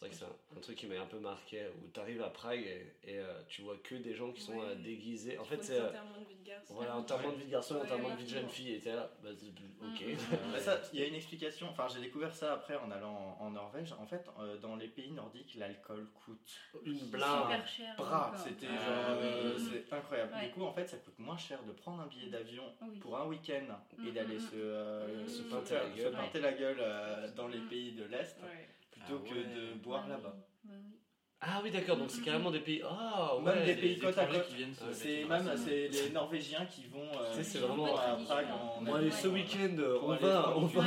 C'est vrai que c'est un, un truc qui m'a un peu marqué, où t'arrives à Prague et, et, euh, tu vois que des gens qui sont Ouais. euh, déguisés. En fait, c'est. euh, de vie de garçon. Voilà, enterrement de vie de garçon, Ouais, enterrement de vie de jeune fille, et t'es là, bah, c'est- ok. Bah, il y a une explication. Enfin, j'ai découvert ça après en allant en, en Norvège. En fait, euh, dans les pays nordiques, l'alcool coûte Une blinde. super cher. bras. encore. C'était Ah, genre, euh, Mhm. c'est incroyable. Ouais. Du coup, en fait, ça coûte moins cher de prendre un billet d'avion Oui. pour un week-end et Mhm, d'aller se, se pinter, la se gueule. pinter la gueule dans les pays de l'Est Ouais. Plutôt Ah que ouais. de boire là-bas. oui, bah oui. Ah oui, d'accord, donc c'est carrément des pays. Ah, ouais. Même des pays côte à côte. qui viennent C'est même race. c'est les Norvégiens qui vont euh, c'est vraiment à pas Prague traditionnel. en Bon, allez, ce week-end, euh, on va, on va.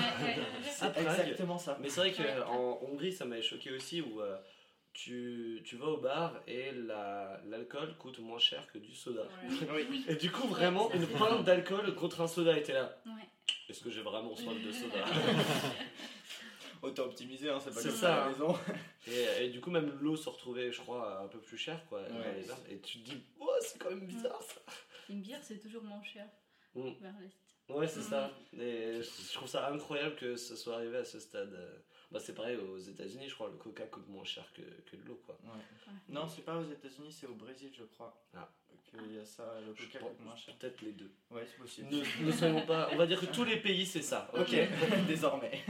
C'est exactement ça. Mais c'est vrai qu'en Hongrie, ça m'avait choqué aussi, où euh, tu, tu vas au bar et la- l'alcool coûte moins cher que du soda. Ouais. Oui. Oui. Et du coup, vraiment, une pinte d'alcool contre un soda était là. Ouais. Est-ce que j'ai vraiment soif de soda Autant optimiser, hein, c'est pas comme ça, à la hein. maison. et, et du coup, même l'eau se retrouvait, je crois, un peu plus quoi. Ouais. bars. Et tu te dis, oh, c'est quand même bizarre ça. Une bière, c'est toujours moins cher Mm. vers l'est. Ouais, c'est Mhm. ça. Et je trouve ça incroyable que ce soit arrivé à ce stade. Bah, c'est pareil aux États-Unis, je crois, le coca coûte moins cher que, que de l'eau, quoi. Ouais. Non, c'est pas aux États-Unis, c'est au Brésil, je crois. Ah. Qu'il y a ça, le Je coca coûte moins cher. Peut-être les deux. Ouais, c'est possible. Ne, ne soyons pas. On va dire que tous les pays, c'est ça. Ok, désormais.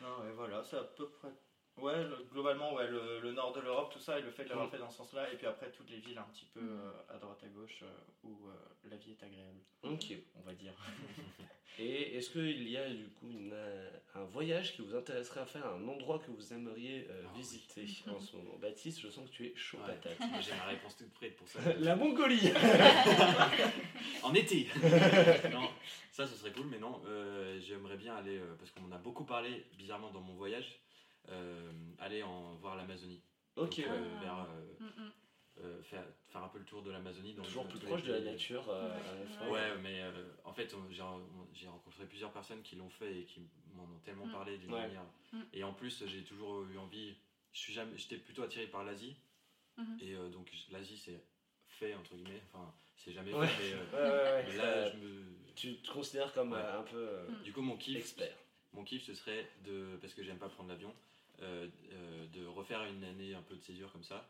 Non, ouais, voilà, c'est à peu près. Ouais, le- globalement, ouais, le, le nord de l'Europe, tout ça, et le fait de l'avoir Mm. fait dans ce sens-là, et puis après toutes les villes un petit peu Mm. euh, à droite à gauche euh, où euh, la vie est agréable, Ok. on va dire. Et est-ce qu'il y a du coup une, un voyage qui vous intéresserait à faire, un endroit que vous aimeriez euh, Ah oui. visiter en ce moment? Baptiste, je sens que tu es chaud Ouais. patate. J'ai ma réponse toute prête pour ça. La Mongolie En été Non, ça ce serait cool, mais non, euh, j'aimerais bien aller, euh, parce qu'on en a beaucoup parlé bizarrement dans mon voyage, aller en voir l'Amazonie. Ok, Donc, euh. Ah. vers, euh, Mm, mm. euh, faire, faire un peu le tour de l'Amazonie. donc, Toujours euh, plus proche de la nature. euh, Ouais. mais euh, en fait, j'ai on- j'ai rencontré plusieurs personnes qui l'ont fait et qui m'en ont tellement Mm. parlé d'une Ouais. manière. Et en plus, j'ai toujours eu envie. Je suis jamais, j'étais plutôt attiré par l'Asie. Mhm. Et euh, donc, l'Asie, c'est fait, entre guillemets. Enfin, c'est jamais Ouais. fait, mais, euh, Ouais, ouais, ouais. mais là, Euh, je me. Tu te considères comme Ouais. euh, un peu euh. Du coup, mon kiff, expert. mon kiff, ce serait de, parce que j'aime pas prendre l'avion, euh, euh, de refaire une année un peu de césure comme ça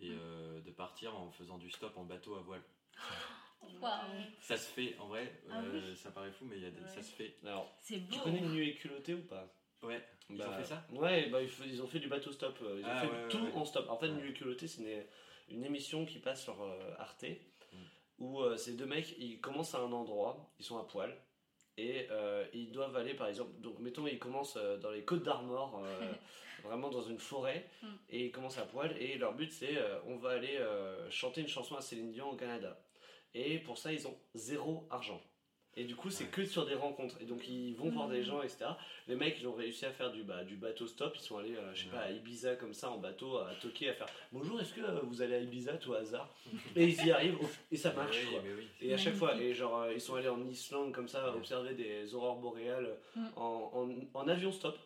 et euh, de partir en faisant du stop en bateau à voile. Waouh. Ça se fait, en vrai, Ah euh, oui. ça paraît fou, mais il y a des- Ouais. ça se fait. Alors, C'est beau. tu connais une nuée culottée ou pas? Ouais, ils Bah, ont fait ça? Ouais, bah, ils ont fait du bateau stop. euh, Ils ont Ah, fait ouais, tout ouais, en stop. En fait, Ouais. Nuit culottée, c'est une, une émission qui passe sur euh, Arte Mm. où euh, ces deux mecs, ils commencent à un endroit, ils sont à poil Et euh, ils doivent aller, par exemple, donc mettons, ils commencent euh, dans les Côtes d'Armor, euh, vraiment dans une forêt, Mm. et ils commencent à poil. Et leur but, c'est euh, on va aller euh, chanter une chanson à Céline Dion au Canada. Et pour ça, ils ont zéro argent. Et du coup, c'est Ouais. que sur des rencontres. Et donc, ils vont voir des gens, etc. Les mecs, ils ont réussi à faire du, bah, du bateau stop. Ils sont allés, euh, je sais Ouais. pas, à Ibiza comme ça, en bateau, à toquer, à faire Bonjour, est-ce que euh, vous allez à Ibiza, tout hasard Et ils y arrivent, et ça marche. Oui, quoi. mais oui. Et à chaque fois, et genre, euh, ils sont allés en Islande comme ça, Ouais. observer des aurores boréales Mm. en, en, en avion stop.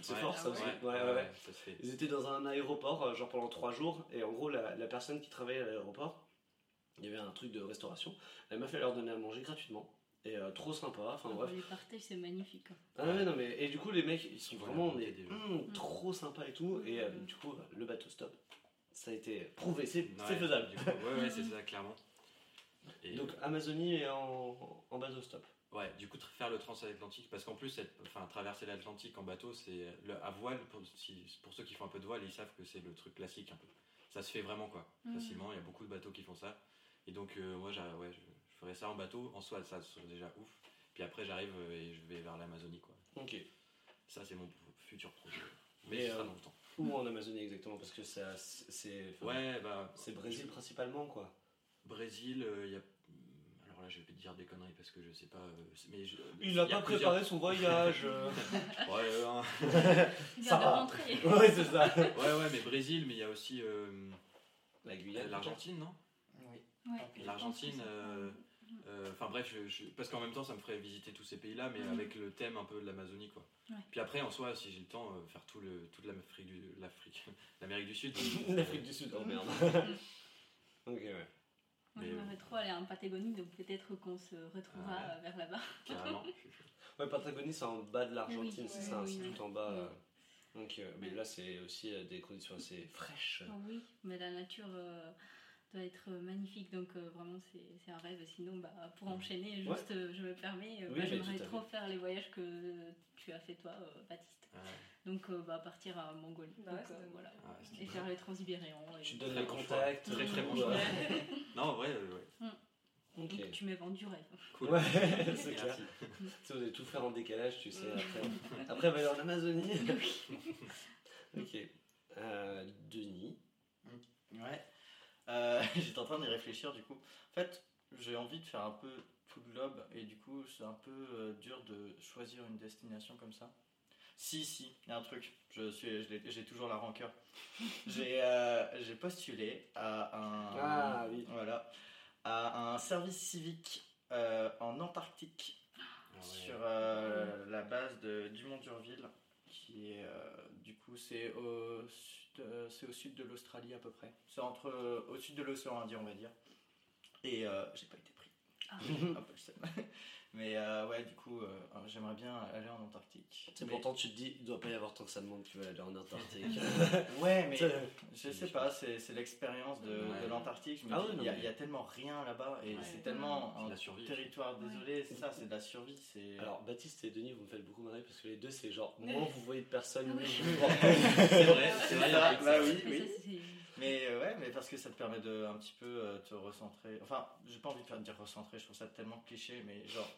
C'est Ouais. fort ça Ah aussi. ouais. Ouais, ouais, ça se fait. Ils étaient dans un aéroport, euh, genre pendant trois jours, et en gros, la, la personne qui travaillait à l'aéroport, il y avait un truc de restauration, elle m'a fait leur donner à manger gratuitement. Et euh, trop sympa, enfin Ah, bref. Les partages, c'est magnifique. hein. Ah ouais, non mais, et du coup, les mecs, ils sont vont vraiment raconter des, des gens. hum, trop sympas et tout, et euh, Mm. du coup, le bateau stop, ça a été prouvé, c'est faisable. du coup, ouais, ouais, c'est ça, clairement. Et Donc Amazonie est en, en bateau stop. Ouais, du coup, faire le transatlantique, parce qu'en plus, être- enfin, traverser l'Atlantique en bateau, c'est le, à voile, pour, si- pour ceux qui font un peu de voile, ils savent que c'est le truc classique un peu. Ça se fait vraiment, quoi, Mhm. facilement. Il y a beaucoup de bateaux qui font ça. Et donc, euh, moi, ouais, je, je ferais ça en bateau. En soi, ça serait déjà ouf. Puis après, j'arrive euh, et je vais vers l'Amazonie, quoi. Ok. Ça, c'est mon futur projet. Mais Mais, euh, dans le temps. Où en Amazonie exactement? Parce que ça, c'est. enfin, Ouais, bah. C'est Brésil principalement, quoi. Brésil, euh, il y a. Alors là, je vais te dire des conneries parce que je sais pas. euh, mais je- Il n'a a pas plusieurs- préparé son voyage. Ouais, euh, hein. Il Ça vient de va. rentrer. ouais, c'est ça. ouais, ouais, mais Brésil, mais il y a aussi euh, La Guyane. l'Argentine, non? Oui. Ouais, je L'Argentine, ça- euh, euh, enfin bref, je- je- parce qu'en même temps, ça me ferait visiter tous ces pays-là, mais avec le thème un peu de l'Amazonie, quoi. Ouais. Puis après, en soi, si j'ai le temps, euh, faire tout le, toute l'Afrique du, l'Afrique, l'Amérique du Sud. L'Afrique du Sud, oh merde. ok, ouais. Moi, Mais, j'aimerais trop aller en Patagonie, donc peut-être qu'on se retrouvera Ouais. euh, vers là-bas. Carrément. Ouais, Patagonie, c'est en bas de l'Argentine, Oui, c'est ça, oui, c'est oui. tout en bas. Euh. Donc, euh, mais là, c'est aussi euh, des conditions assez fraîches. Ah oui, mais la nature euh, doit être magnifique, donc euh, vraiment c'est c'est un rêve. Sinon, bah, pour enchaîner, Ouais. juste euh, je me permets, euh, bah, j'aimerais trop faire les voyages que tu as fait toi, euh, Baptiste. Ouais. Donc euh, bah, partir à Mongolie, Bah, donc, euh, voilà. Ah, et faire les Transsibériens. et- Tu donnes les contacts. Très, très bon choix. Non, en vrai, euh, ouais. Ok. Donc, tu m'as vendu rêve. Cool. Ouais, c'est clair. Tu sais, vous allez tout faire en décalage, tu sais, après. Après, elle va aller en Amazonie. ok. Euh, Denis. Ouais. Euh, J'étais en train d'y réfléchir du coup. En fait, j'ai envie de faire un peu tout le globe et du coup, c'est un peu euh, dur de choisir une destination comme ça. Si, si, il y a un truc. Je suis, j'ai toujours la rancœur. J'ai euh, j'ai postulé à un, Ah, oui. voilà, à un service civique euh, en Antarctique Ah ouais. sur euh, la base de Dumont-Durville, qui est du coup c'est au sud, c'est au sud de l'Australie à peu près. C'est entre au sud de l'océan Indien on va dire. Et j'ai pas été pris. Ah. Mais euh, ouais du coup euh, j'aimerais bien aller en Antarctique. C'est Mais- pourtant, tu te dis, il doit pas y avoir tant que ça de monde qui veut aller en Antarctique. Ouais mais je sais pas, c'est c'est l'expérience de, Ouais. de l'Antarctique. Je Ah il y, mais- il y a tellement rien là-bas et Ouais. c'est tellement un la survie. territoire désolé, c'est ça, c'est de la survie. C'est Alors, Baptiste et Denis, vous me faites beaucoup marrer parce que les deux, c'est genre, moins vous voyez de personnes, mieux Oui. vous. C'est vrai, c'est vrai. bah oui, Mais oui. Mais euh, ouais, mais parce que ça te permet de un petit peu euh, te recentrer. Enfin, j'ai pas envie de faire dire recentrer, je trouve ça tellement cliché, mais genre.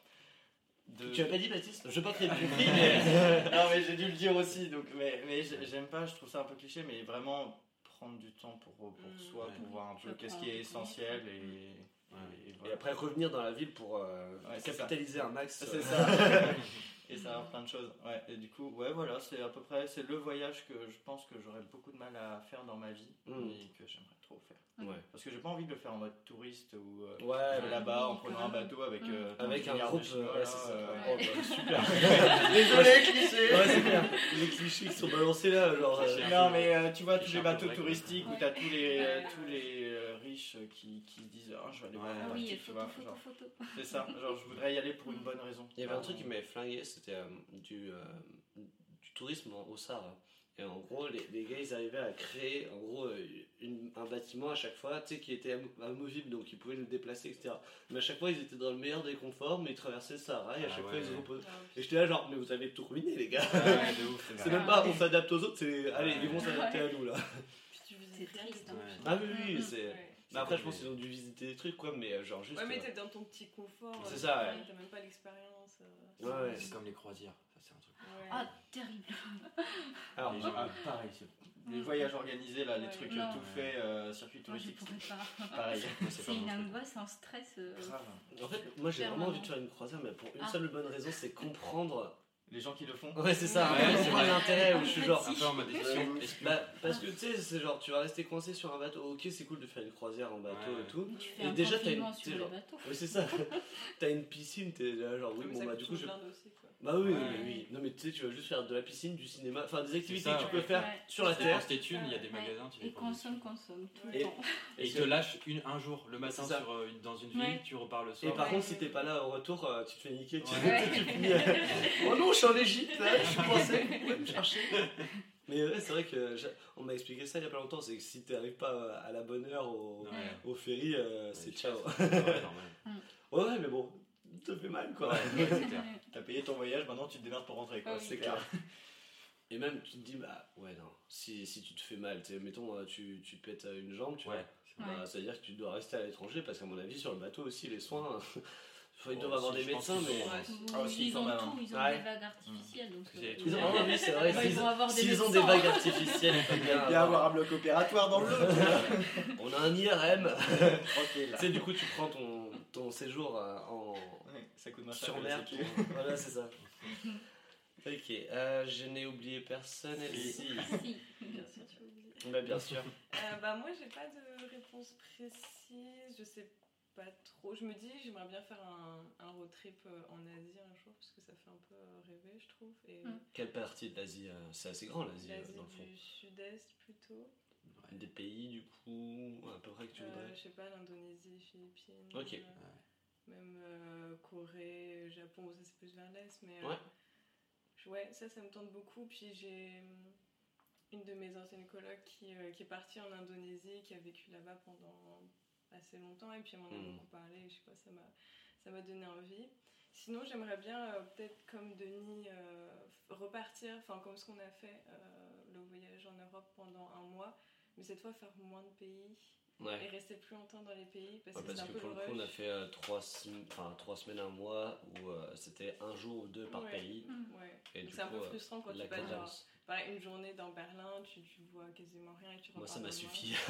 De... Tu as pas dit, Baptiste? Je veux pas créer de conflit, mais. non, mais j'ai dû le dire aussi, donc. Mais, mais j'ai- j'aime pas, je trouve ça un peu cliché, mais vraiment prendre du temps pour, pour Mm. soi, Ouais. pour voir un peu qu'est-ce qui est essentiel et. Ouais. et après, revenir dans la ville pour euh, Ouais, c'est ça. capitaliser un max. C'est euh, ça. et ça va plein de choses. Ouais, et du coup, ouais, voilà, c'est à peu près, c'est le voyage que je pense que j'aurais beaucoup de mal à faire dans ma vie et que j'aimerais trop faire. Ouais. Parce que j'ai pas envie de le faire en mode touriste ou euh, Ouais, là-bas en prenant un bateau avec, Mm. euh, avec 30 un groupe. Chinois, euh, ouais, ça. euh, Oh, bah, super. Désolé, cliché Ouais, c'est clair. Les clichés qui sont balancés là, genre. euh, Non mais euh, tu vois tous les bateaux touristiques où t'as tous les euh, tous les euh, riches qui, qui disent ah je vais aller voir Ouais. Ah l'Antarctique, oui, tu photo, vois, photo, genre, photo. c'est ça genre je voudrais y aller pour une bonne raison Il y avait un truc qui m'avait flingué, c'était euh, du, euh, du tourisme au Sahara. Et en gros, les, les gars, ils arrivaient à créer en gros euh, une- un bâtiment à chaque fois, tu sais, qui était amo- amovible, donc ils pouvaient le déplacer, etc. Mais à chaque fois, ils étaient dans le meilleur des conforts, mais ils traversaient le Sahara et à Ah chaque fois, ils se reposaient. Ah, Et j'étais là, genre, mais vous avez tout ruiné, les gars. Ouais, c'est même pas on s'adapte aux autres, c'est allez, Ouais. ils vont s'adapter à nous là. Puis tu rien triste, hein. Ah oui, oui, c'est. Ouais. Mais après, je pense qu'ils ont dû visiter des trucs, quoi, mais euh, genre juste. Ouais, mais euh, t'es dans ton petit confort. C'est euh, ça, ouais. T'as même pas l'expérience. Ouais, ouais. C'est comme les croisières, ça c'est un truc. Ouais. Ah, terrible. Alors, Les gens- ah, pareil, les voyages organisés, là, les trucs Non. tout faits, euh, circuit touristique, pourrais pas. pareil. C'est pas C'est une angoisse, un stress. euh, en fait, moi j'ai vraiment envie de faire une croisière, mais pour une Ah. seule bonne raison, c'est comprendre. Les gens qui le font. Ouais, c'est ça, Ouais, c'est vrai. l'intérêt où je suis genre. Un peu en mode espion. espion. Bah, parce que tu sais, c'est genre, tu vas rester coincé sur un bateau. Ok, c'est cool de faire une croisière en bateau Ouais. et tout. Tu fais Et un déjà, t'as une- sur genre-. Oui, c'est ça. T'as une piscine, t'es là, genre, oui, Mais bon, bah, du coup, je. blinde aussi, quoi. Bah oui, Ouais. mais oui. Non, mais tu sais, tu vas juste faire de la piscine, du cinéma, enfin des activités ça, que tu ouais. peux faire Ouais. sur la Tu terre. dépenses tes thunes, il y a des Ouais. magasins, tu Et consomme, consomme, tout Et- le temps. Et ils te lâchent une, un jour le matin sur, euh, dans une ville, Ouais. tu repars le Et soir. par Ouais. contre, si t'es pas là au retour, euh, tu te fais niquer. Tu, Ouais. tu finis, euh, oh non, je suis en Égypte, là, je suis coincé, vous pouvez me chercher. Mais ouais, c'est vrai que on m'a expliqué ça il y a pas longtemps, c'est que si t'arrives pas à la bonne heure au, Ouais. au ferry, euh, c'est ciao. Ouais, normal. Ouais, ouais, mais bon, ça fait mal quoi. Ouais, c'est. T'as payé ton voyage, maintenant tu te démerdes pour rentrer, quoi. Ah oui. c'est clair. Et même, tu te dis, bah ouais, non, si, si tu te fais mal, tu sais, mettons, euh, tu, tu te pètes euh, une jambe, tu Ouais. vois, bah, veut dire que tu dois rester à l'étranger parce qu'à mon avis, sur le bateau aussi, les soins, ils doivent avoir des médecins, mais. Ah, ils ont tout, ils ont des vagues artificielles. Donc, Ils ont, c'est avoir des s'ils ont des médecins. vagues artificielles, il faut bien avoir- un bloc opératoire dans le. On a un IRM. Tranquille. tu sais, du coup, tu prends ton, ton séjour euh, en Ouais, ça coûte moins cher sur mer. ton- Voilà, c'est ça. Ok, euh, je n'ai oublié personne, Elsie. Si. Bien sûr, tu. Bah, bien sûr. Euh, bah moi j'ai pas de réponse précise, je sais pas trop. Je me dis j'aimerais bien faire un, un road trip euh, en Asie un jour parce que ça fait un peu rêver je trouve. Et Mm. Quelle partie de l'Asie euh, C'est assez grand l'Asie, l'Asie dans le fond. du sud-est plutôt. Des pays, du coup, à peu près que tu Euh, voudrais. je sais pas, l'Indonésie, Philippines. Ok. euh, Même euh, Corée, Japon, ça c'est plus vers l'est, mais. Ouais. ça, ça me tente beaucoup. Puis j'ai hum, une de mes anciennes colocs qui, euh, qui est partie en Indonésie, qui a vécu là-bas pendant assez longtemps, et puis elle m'en a Mhm. beaucoup parlé, je sais pas, ça m'a, ça m'a donné envie. Sinon, j'aimerais bien, euh, peut-être comme Denis, euh, repartir, enfin, comme ce qu'on a fait, euh, le voyage en Europe pendant un mois, mais cette fois faire moins de pays et rester plus longtemps dans les pays parce Ouais, que parce c'est un que peu pour le coup, on a fait euh, trois, enfin, trois semaines, un mois où euh, c'était un jour ou deux par Ouais. pays. Mm. Ouais. Et C'est un peu euh, frustrant quand la tu passes genre, pareil, une journée dans Berlin, tu, tu vois quasiment rien et tu Moi, ça m'a suffi.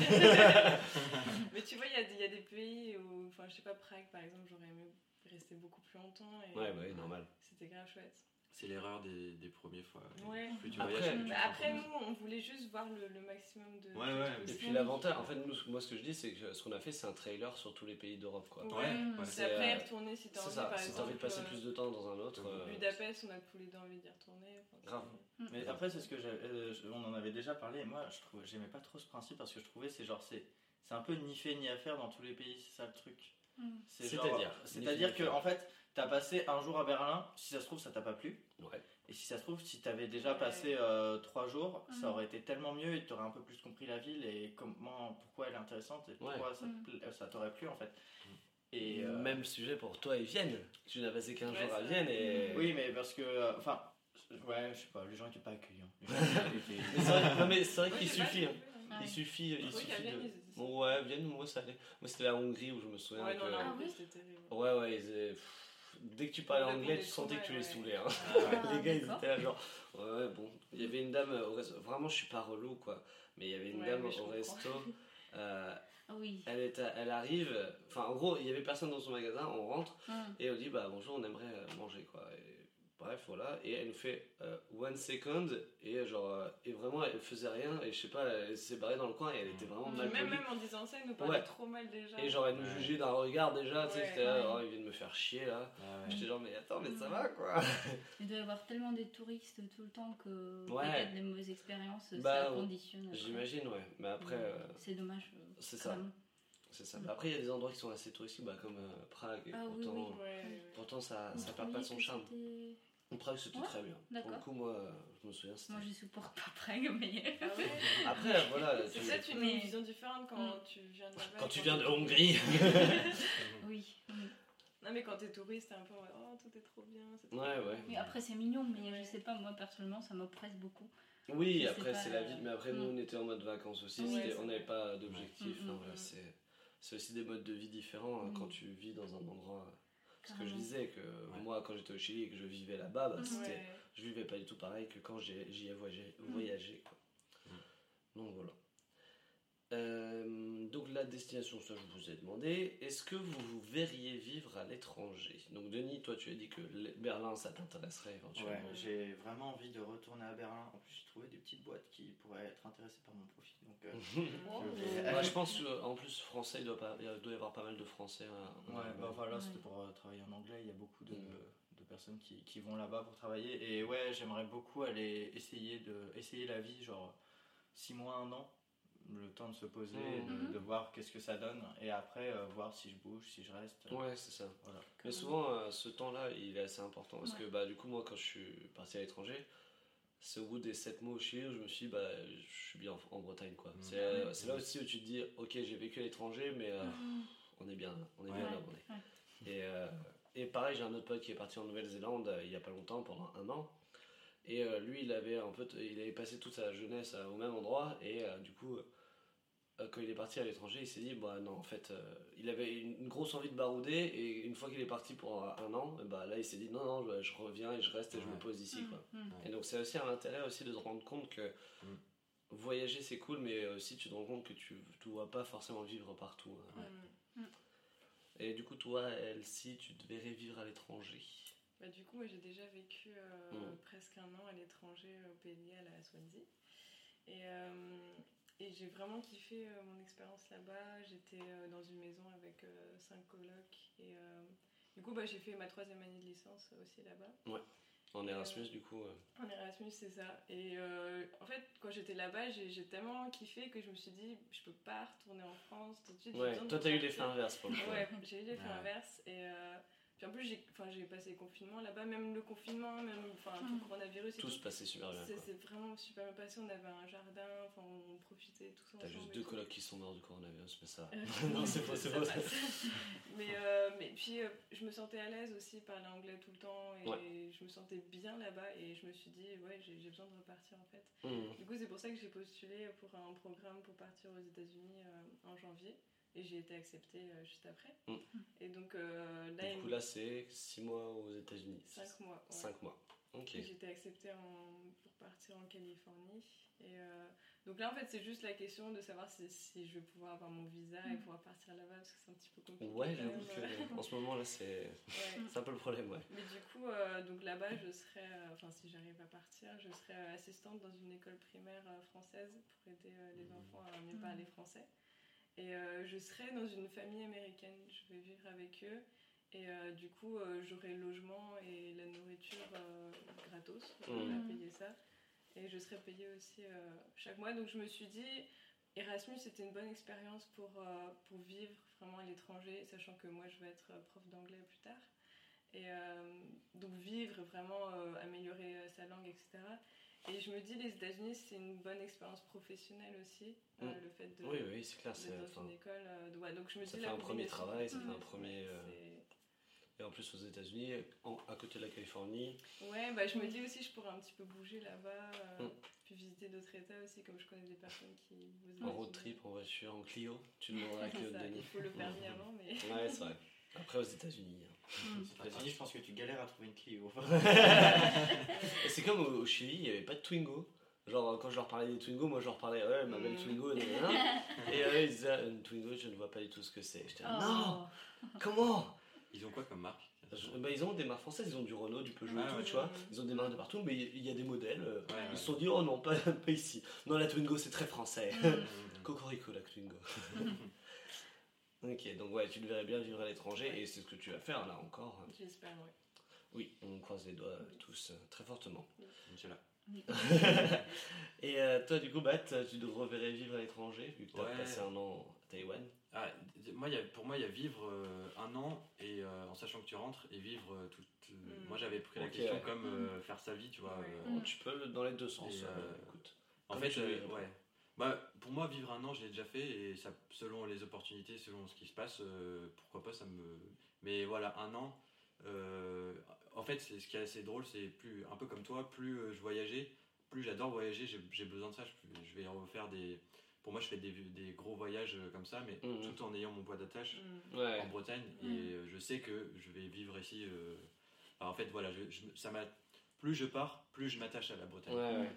Mais tu vois, il y, a des- il y a des pays où, enfin, je sais pas, Prague par exemple, j'aurais aimé rester beaucoup plus longtemps et Ouais, ouais, normal. c'était grave chouette. C'est l'erreur des, des premières fois. Ouais. Plus tu Après- voyages, plus tu te rends après, nous, on voulait juste voir le, le maximum de. Ouais, de ouais, Et puis l'avantage, en fait, nous, moi ce que je dis, c'est que ce qu'on a fait, c'est un trailer sur tous les pays d'Europe. quoi. Ouais. C'est après euh, retourner si t'as C'est envie, ça, par si exemple. envie de passer euh, plus de temps dans un autre. euh, Budapest, on a tous les deux envie d'y retourner. enfin, Grave. Mais après, c'est ce que euh, on en avait déjà parlé. Et moi, je trouve, j'aimais pas trop ce principe parce que je trouvais c'est genre c'est, c'est un peu ni fait ni à faire dans tous les pays. C'est ça le truc. Mm. C'est-à-dire c'est-à-dire que en fait, t'as passé un jour à Berlin. Si ça se trouve, ça t'a pas plu. Ouais. Et si ça se trouve, si t'avais déjà Ouais. passé euh, trois jours, ça Mm. aurait été tellement mieux et t'aurais un peu plus compris la ville et comment, pourquoi elle est intéressante et pourquoi ça, Mm. pla- ça t'aurait plu en fait. Et euh, Même sujet pour toi et Vienne. Tu n'as passé qu'un Ouais, jour à Vienne et. oui, mais parce que, euh, enfin, ouais, je sais pas, les gens étaient pas accueillants. Mais c'est vrai, qu'il suffit. hein. Il suffit, il suffit Vienne, de. Bon, ouais, Vienne, moi ça allait. Moi c'était la Hongrie où je me souviens Ouais, que. non, non, Ah oui c'était terrible. Ouais, ouais, ils étaient- pff, Dès que tu parlais anglais, tu sentais que tu les saoulais. Hein. Ah les gars, ils étaient là, genre. Ouais, ouais, bon. Il y avait une dame au resto. Vraiment, je suis pas relou, quoi. Mais il y avait une Ouais, dame au comprends. resto. euh, oui. elle, est à- elle arrive. Enfin, en gros, il y avait personne dans son magasin. On rentre Mm. et on dit Bah bonjour, on aimerait euh, manger, quoi. Et, bref, voilà. Et elle nous fait euh, one second. Et genre. euh, et vraiment, elle faisait rien. Et je sais pas, elle s'est barrée dans le coin et elle était vraiment Puis mal même, même en disant ça, ils nous parlaient Ouais. trop mal déjà. Et genre, elle nous jugeait d'un regard déjà. Tu sais, Ouais. c'était là, oh, il vient de me faire chier là. Ah ouais. J'étais genre, mais attends, mais ça Mm. va quoi. Il doit y avoir tellement des touristes tout le temps que Ouais. peut-être des mauvaises expériences, Bah, ça conditionne. J'imagine, ouais. Mais après, Mm. euh, C'est dommage. euh, c'est ça. même. C'est ça. Mm. Après, il y a des endroits qui sont assez touristiques, bah, comme euh, Prague. Ah pourtant, oui. Ouais, ouais. pourtant, ça, ça Vous perd pas de son charme. Prague, c'était Ouais, très bien. Pour d'accord. le coup, moi, je me souviens. Moi, je supporte pas Prague, mais. Ah ouais Après, voilà. C'est tu- peut-être une Mais- vision différente quand Mm. tu viens de. Quand tu viens de Hongrie. oui. Non, mais quand t'es touriste, t'es un peu oh, tout est trop bien. trop Ouais, bien. ouais. Oui, après, c'est mignon, mais Ouais. je sais pas, moi, personnellement, ça m'oppresse beaucoup. Oui, après, c'est la vie. Mais après, nous, mm. on était en mode vacances aussi. On n'avait pas d'objectif. Mm, c'est c'est aussi des modes de vie différents hein, quand tu vis dans un endroit. Ce que je disais, que moi, quand j'étais au Chili et que je vivais là-bas, bah, c'était, Ouais. je vivais pas du tout pareil que quand j'y ai voyagé. Mhm. voyagé quoi. Donc voilà. Euh, donc la destination, ça je vous ai demandé. Est-ce que vous vous verriez vivre à l'étranger? Donc Denis, toi tu as dit que Berlin ça t'intéresserait Ouais, éventuellement. j'ai vraiment envie de retourner à Berlin. En plus, j'ai trouvé des petites boîtes qui pourraient être intéressées par mon profil. Donc, euh, Oh. je vais- Moi, je pense qu'en plus français, il doit, pas, il doit y avoir pas mal de français. hein, Ouais, bah voilà, Ouais. c'était pour euh, travailler en anglais. Il y a beaucoup de, de personnes qui, qui vont là-bas pour travailler. Et ouais, j'aimerais beaucoup aller essayer, de, essayer la vie, genre 6 mois, 1 an. Le temps de se poser, Mhm. de, de voir qu'est-ce que ça donne. Et après, euh, voir si je bouge, si je reste. Ouais, c'est ça. Voilà. Mais souvent, euh, ce temps-là, il est assez important. Parce Ouais. que bah, du coup, moi, quand je suis parti à l'étranger, c'est au bout des 7 mois au Chili où je me suis dit, bah, je suis bien en, en Bretagne. quoi. Mhm. C'est euh, c'est là aussi où tu te dis, ok, j'ai vécu à l'étranger, mais euh, Mhm. on est bien, on est Ouais. bien là où on est. Ouais. Et, euh, et pareil, j'ai un autre pote qui est parti en Nouvelle-Zélande euh, il y a pas longtemps, pendant un an. Et euh, lui, il avait, un peu, il avait passé toute sa jeunesse euh, au même endroit. Et euh, du coup, euh, quand il est parti à l'étranger, il s'est dit, bah non, en fait, euh, il avait une, une grosse envie de barouder. Et une fois qu'il est parti pour un, an, bah là, il s'est dit, non, non, je, je reviens et je reste et je me pose ici. Quoi. Mhm. Et donc, c'est aussi un intérêt aussi de se rendre compte que Mm. voyager, c'est cool, mais aussi tu te rends compte que tu ne dois pas forcément vivre partout. hein. Mm. Et du coup, toi, Elsie, tu te verrais vivre à l'étranger? Bah, du coup, moi j'ai déjà vécu euh, Mm. presque un an à l'étranger au Pays de Galles, à Swansea. Et, euh, et j'ai vraiment kiffé euh, mon expérience là-bas. J'étais euh, dans une maison avec euh, cinq colocs. Et euh, du coup, bah, j'ai fait ma troisième année de licence aussi là-bas. En Et, Erasmus, euh, du coup. euh, En Erasmus, c'est ça. Et euh, en fait, quand j'étais là-bas, j'ai tellement kiffé que je me suis dit, je peux pas retourner en France tout de suite. Ouais, toi, t'as eu l'effet inverse pour le coup. Ouais, j'ai eu l'effet Ouais. inverse. Et euh, puis en plus, j'ai enfin, j'ai passé le confinement là-bas, même le confinement, même enfin, tout Mm. le coronavirus et Tout tout. se passait super bien. C'est vraiment super bien passé. On avait un jardin, enfin, on profitait tous T'as ensemble. juste deux tout. colocs qui sont morts du coronavirus, mais ça. Non, c'est c'est ça mais, euh, mais puis, euh, je me sentais à l'aise aussi, parler anglais tout le temps. Et Ouais. je me sentais bien là-bas. Et je me suis dit, ouais, j'ai j'ai besoin de repartir en fait. Mmh. Du coup, c'est pour ça que j'ai postulé pour un programme pour partir aux États-Unis euh, en janvier. Et j'ai été acceptée euh, juste après. Mm. Et donc euh, là, Du coup, là, c'est 6 mois aux États-Unis. 5 mois. ouais. 5 mois. Ok. Et J'ai été acceptée en- pour partir en Californie. Et euh, donc là, en fait, c'est juste la question de savoir si, si je vais pouvoir avoir mon visa et Mm. pouvoir partir là-bas parce que c'est un petit peu compliqué. Ouais, j'avoue que en ce moment là, c'est Ouais. c'est un peu le problème, ouais. Mais du coup, euh, donc là-bas, je serai, euh, enfin si j'arrive à partir, je serai assistante dans une école primaire française pour aider euh, les Mhm. enfants à mieux parler français. Et euh, je serai dans une famille américaine, je vais vivre avec eux. Et euh, du coup, euh, j'aurai le logement et la nourriture gratos, vais Mhm. pas payer ça. Et je serai payée aussi chaque mois. Donc je me suis dit, Erasmus, c'était une bonne expérience pour, pour vivre vraiment à l'étranger, sachant que moi, je vais être prof d'anglais plus tard. Et donc vivre, vraiment améliorer sa langue, etc. Et je me dis, les États-Unis, c'est une bonne expérience professionnelle aussi, euh, Mm. le fait de Oui, oui, c'est clair. d'être c'est- dans enfin, une école. euh, ouais, donc je me ça dis, fait un premier travail, ça fait un Ouais, premier. euh, Et en plus, aux États-Unis, à côté de la Californie, Ouais, bah, je me dis aussi, je pourrais un petit peu bouger là-bas, euh, Mm. puis visiter d'autres États aussi, comme je connais des personnes qui. en road trip, en voiture, en Clio, tu demanderas à Clio de Denis. Il faut le permis avant, mais. Ouais, c'est vrai. Après, aux États-Unis. hein. Aux États-Unis, je pense que tu galères à trouver une Clio. C'est comme au, au Chili, il n'y avait pas de Twingo. Genre, quand je leur parlais des Twingo, moi je leur parlais, ouais, ma belle Mm. Twingo. Et eux, ils disaient, une Twingo, je ne vois pas du tout ce que c'est. J'étais là, non, Oh. comment? Ils ont quoi comme marque? Je- bah, Ils ont des marques françaises, ils ont du Renault, du Peugeot Ah et tout, ouais. tu vois. Ils ont des marques de partout, mais il y a des modèles. euh, Ouais, Ils se sont dit, oh non, pas, pas ici. Non, la Twingo, c'est très français. Mhm. Cocorico, la Twingo. Ok, donc ouais, tu le verrais bien vivre à l'étranger, et c'est ce que tu vas faire là encore. J'espère, ouais. Oui, on croise les doigts euh, tous euh, très fortement. Inch'Allah. Et euh, toi, du coup, Bat, tu te reverrais vivre à l'étranger, vu que tu as Ouais. passé un an à Taïwan? Ah, moi, il y a- pour moi, il y a vivre euh, un an et euh, en sachant que tu rentres et vivre euh, toute. euh, Mm. Moi, j'avais pris la question ouais. comme euh, faire sa vie, tu vois. Ouais. euh, Bon, tu peux dans les deux sens. Et, euh, euh, écoute. En fait, euh, ouais. Bah, pour moi, vivre un an, je l'ai déjà fait et ça, selon les opportunités, selon ce qui se passe, euh, pourquoi pas, ça me. Mais voilà, un an. euh, en fait, c'est- ce qui est assez drôle, c'est plus un peu comme toi, plus euh, je voyageais, plus j'adore voyager. J'ai besoin de ça. Je, je vais refaire des, pour moi, je fais des, des gros voyages comme ça, mais Mhm. tout en ayant mon poids d'attache Mm. Ouais. en Bretagne. Et euh, je sais que je vais vivre ici. euh, enfin, en fait, voilà, je, je- ça m'a. Plus je pars, plus je m'attache à la Bretagne. Ouais, ouais.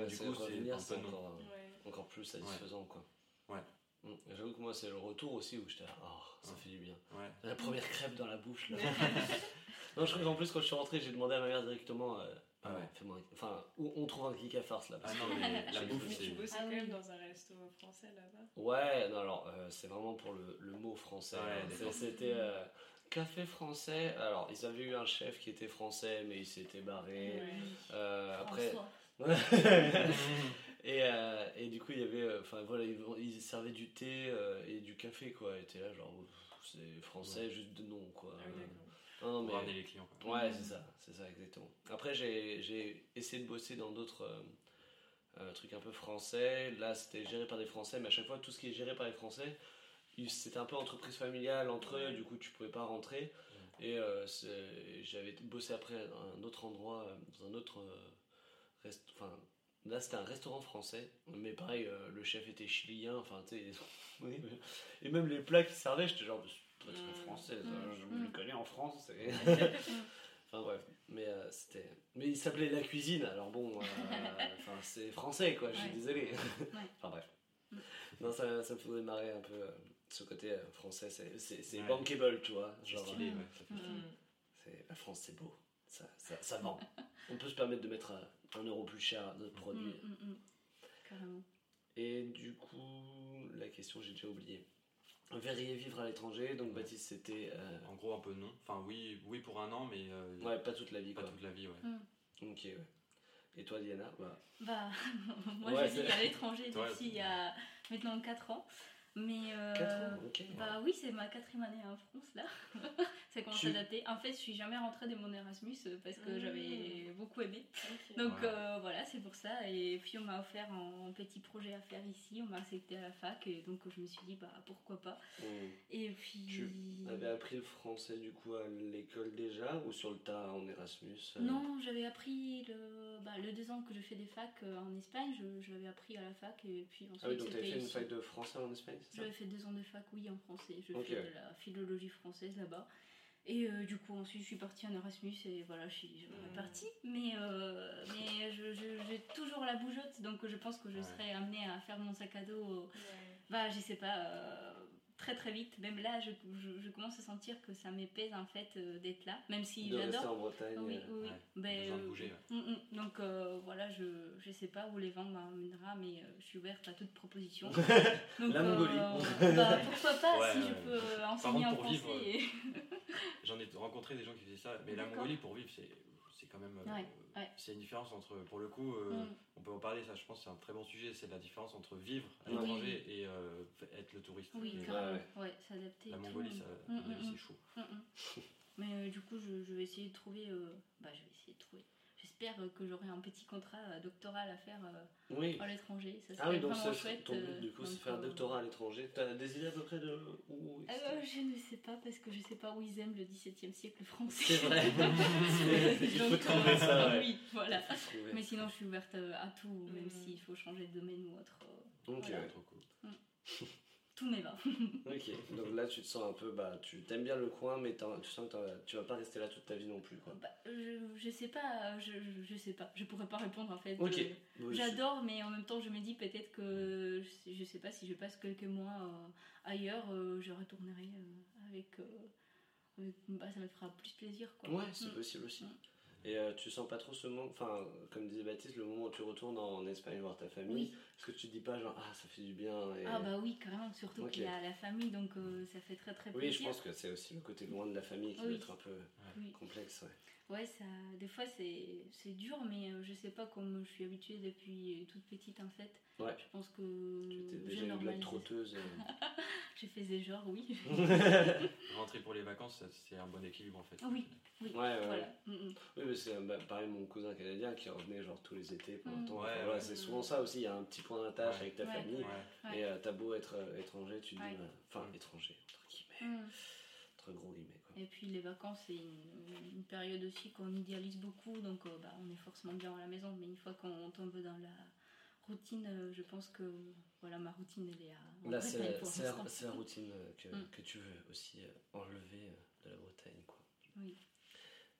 Ouais, Du c'est coup, c'est un peu non. Encore, Ouais. plus satisfaisant, quoi. Ouais. Mm. J'avoue que moi, c'est le retour aussi où j'étais là, oh, ça Ouais. fait du bien. Ouais. La première crêpe dans la bouche, là. non, je crois qu'en plus, quand je suis rentré, j'ai demandé à ma mère directement, euh, Ah ouais. Enfin, où on trouve un geek à farce, là. Ah parce non, que- mais la bouffe, Mais tu bossais Ah quand oui. même dans un resto français là-bas. Ouais, non, alors, euh, c'est vraiment pour le, le mot français. Ouais, hein. C'était euh, café français. Alors, ils avaient eu un chef qui était français, mais il s'était barré. Ouais. Euh, après. Et, euh, et du coup, il y avait. euh, Enfin, voilà, ils, ils servaient du thé euh, et du café, quoi. Et t'es là, genre, c'est français, juste de nom, quoi. Ah oui, d'accord. non, non, Pour mais. ramener les clients. quoi. Ouais, c'est ça, c'est ça, exactement. Après, j'ai j'ai essayé de bosser dans d'autres euh, euh, trucs un peu français. Là, c'était géré par des Français, mais à chaque fois, tout ce qui est géré par les Français, c'était un peu entreprise familiale entre eux, du coup, tu pouvais pas rentrer. Et euh, j'avais bossé après à un autre endroit, dans un autre euh, rest... Enfin, là, c'était un restaurant français, mais pareil, euh, le chef était chilien, enfin, tu sais. Et même les plats qu'ils servaient, j'étais genre, c'est pas très Mm. français, ça, Mm. je Mm. le connais en France. c'est- Enfin bref, mais euh, c'était. Mais il s'appelait La Cuisine, alors bon, euh, enfin c'est français quoi, je suis Ouais. désolé. enfin bref. Mm. Non, ça, ça me faisait marrer un peu euh, ce côté euh, français, c'est Ouais. bankable, tu vois. Genre, stylé, euh, ouais. Mm. la France c'est beau, ça, ça, ça vend. On peut se permettre de mettre euh, un euro plus cher notre produit. Mm, mm, mm. Carrément. Et du coup, la question j'ai déjà oublié. Verriez vivre à l'étranger, donc Baptiste c'était. euh, En gros, un peu non. Enfin, oui, oui pour un an, mais euh, ouais, pas toute la vie pas quoi. toute la vie, ouais. Ok, ouais. Et toi Diana bah, Bah, moi Ouais, je vis c'est- à l'étranger depuis il y a maintenant 4 ans. Mais. euh, 4 ans, ok. Bah oui, c'est ma quatrième année en France là. ça commence Tu- à dater. En fait, je suis jamais rentrée de mon Erasmus euh, parce que Mm. j'avais beaucoup aimé. Donc Ouais. euh, voilà, c'est pour ça. Et puis on m'a offert un petit projet à faire ici. On m'a accepté à la fac et donc je me suis dit bah pourquoi pas. Mm. Et puis. Tu avais appris le français du coup à l'école déjà ou sur le tas en Erasmus euh? Non, j'avais appris le, bah, le deux ans que je fais des facs en Espagne, je, je l'avais appris à la fac et puis ensuite Ah oui, donc t'avais fait une fac de français en Espagne, J'avais fait deux ans de fac, oui, en français. Je Ok, fais de la philologie française là-bas. Et euh, du coup, ensuite, je suis partie en Erasmus et voilà, je suis Mhm. repartie. Mais, euh, mais j'ai toujours la bougeotte, donc je pense que je Ouais. serai amenée à faire mon sac à dos, Ouais. bah, je sais pas, euh, très très vite. Même là, je, je- je commence à sentir que ça m'épaise en fait euh, d'être là, même si De rester j'adore. en Bretagne. Oui, euh, oui, oui. Ouais, Ben, besoin de euh, bouger, ouais. Mm, mm. Donc euh, voilà, je, je sais pas où les vents m'emmènera, mais euh, je suis ouverte à toute proposition. Donc, La Mongolie. bah, pourquoi pas Ouais, si je peux euh, enseigner en pour français. et- J'en ai rencontré des gens qui faisaient ça, mais la. Mongolie pour vivre, c'est c'est quand même. euh, Ouais. C'est une différence entre. Pour le coup, euh, Mm. on peut en parler, ça je pense c'est un très bon sujet, c'est la différence entre vivre à Oui. l'étranger et euh, être le touriste. Oui, carrément. ouais. S'adapter. la. Mongolie, ça, Mm, mm, c'est chaud. Mais euh, du coup, je, je vais essayer de trouver. euh, Bah, je vais essayer de trouver. J'espère euh, que j'aurai un petit contrat euh, doctoral à faire euh, Oui. à l'étranger. Ça serait Ah oui, donc vraiment ça, chouette. ton but du coup c'est faire un doctorat à l'étranger. T'as des idées à peu près de où. Euh, je ne sais pas parce que je sais pas où ils aiment le XVIIe siècle français. C'est vrai. Il faut Donc, trouver euh, ça, ouais. Oui, voilà. Mais sinon, je suis ouverte à tout, même Mhm. s'il faut changer de domaine ou autre. euh, Ok, Voilà. Trop cool. Tout m'est va. ok. Donc là tu te sens un peu, bah tu t'aimes bien le coin, mais tu sens que tu vas pas rester là toute ta vie non plus quoi. Bah, je, je sais pas, je, sais pas. Je pourrais pas répondre en fait. Ok. Euh, J'adore, mais en même temps, je me dis peut-être que je sais- je sais pas si je passe quelques mois euh, ailleurs, euh, je retournerai avec, euh, avec- Bah, ça me fera plus plaisir quoi. Ouais, c'est Mm. possible aussi. Mm. Et euh, tu sens pas trop ce manque, enfin, comme disait Baptiste, le moment où tu retournes en Espagne voir ta famille, Oui. est-ce que tu te dis pas genre, ah, ça fait du bien et... Ah bah oui, carrément, surtout Ok. qu'il y a la famille, donc euh, ça fait très très Oui, plaisir. je pense que c'est aussi le côté loin de la famille qui Oui. doit être un peu Oui. complexe. Ouais. Ouais, ça, des fois c'est dur, mais euh, je sais pas, comme je suis habituée depuis toute petite en fait. Ouais. Je pense que Tu étais déjà une blague trotteuse. J'ai fait des genres, oui. Rentrer pour les vacances, c'est un bon équilibre en fait. Ah oui. oui. Ouais, ouais, Voilà. Mm, mm. Oui, mais c'est bah, pareil, mon cousin canadien qui revenait genre tous les étés pour un Mm. temps. Ouais, Enfin, voilà, ouais. c'est souvent ça aussi, il y a un petit point d'attache Ouais. avec ta Ouais. famille. Et euh, t'as beau être euh, étranger, tu te dis, bah, enfin Mm. étranger, entre guillemets, Mm. entre gros guillemets quoi. Et puis les vacances, c'est une, une période aussi qu'on idéalise beaucoup, donc euh, bah, on est forcément bien à la maison, mais une fois qu'on tombe dans la routine, euh, je pense que voilà, ma routine, elle est à. Là, c'est la, routine euh, que, Mm. que tu veux aussi euh, enlever euh, de la Bretagne, quoi. Oui.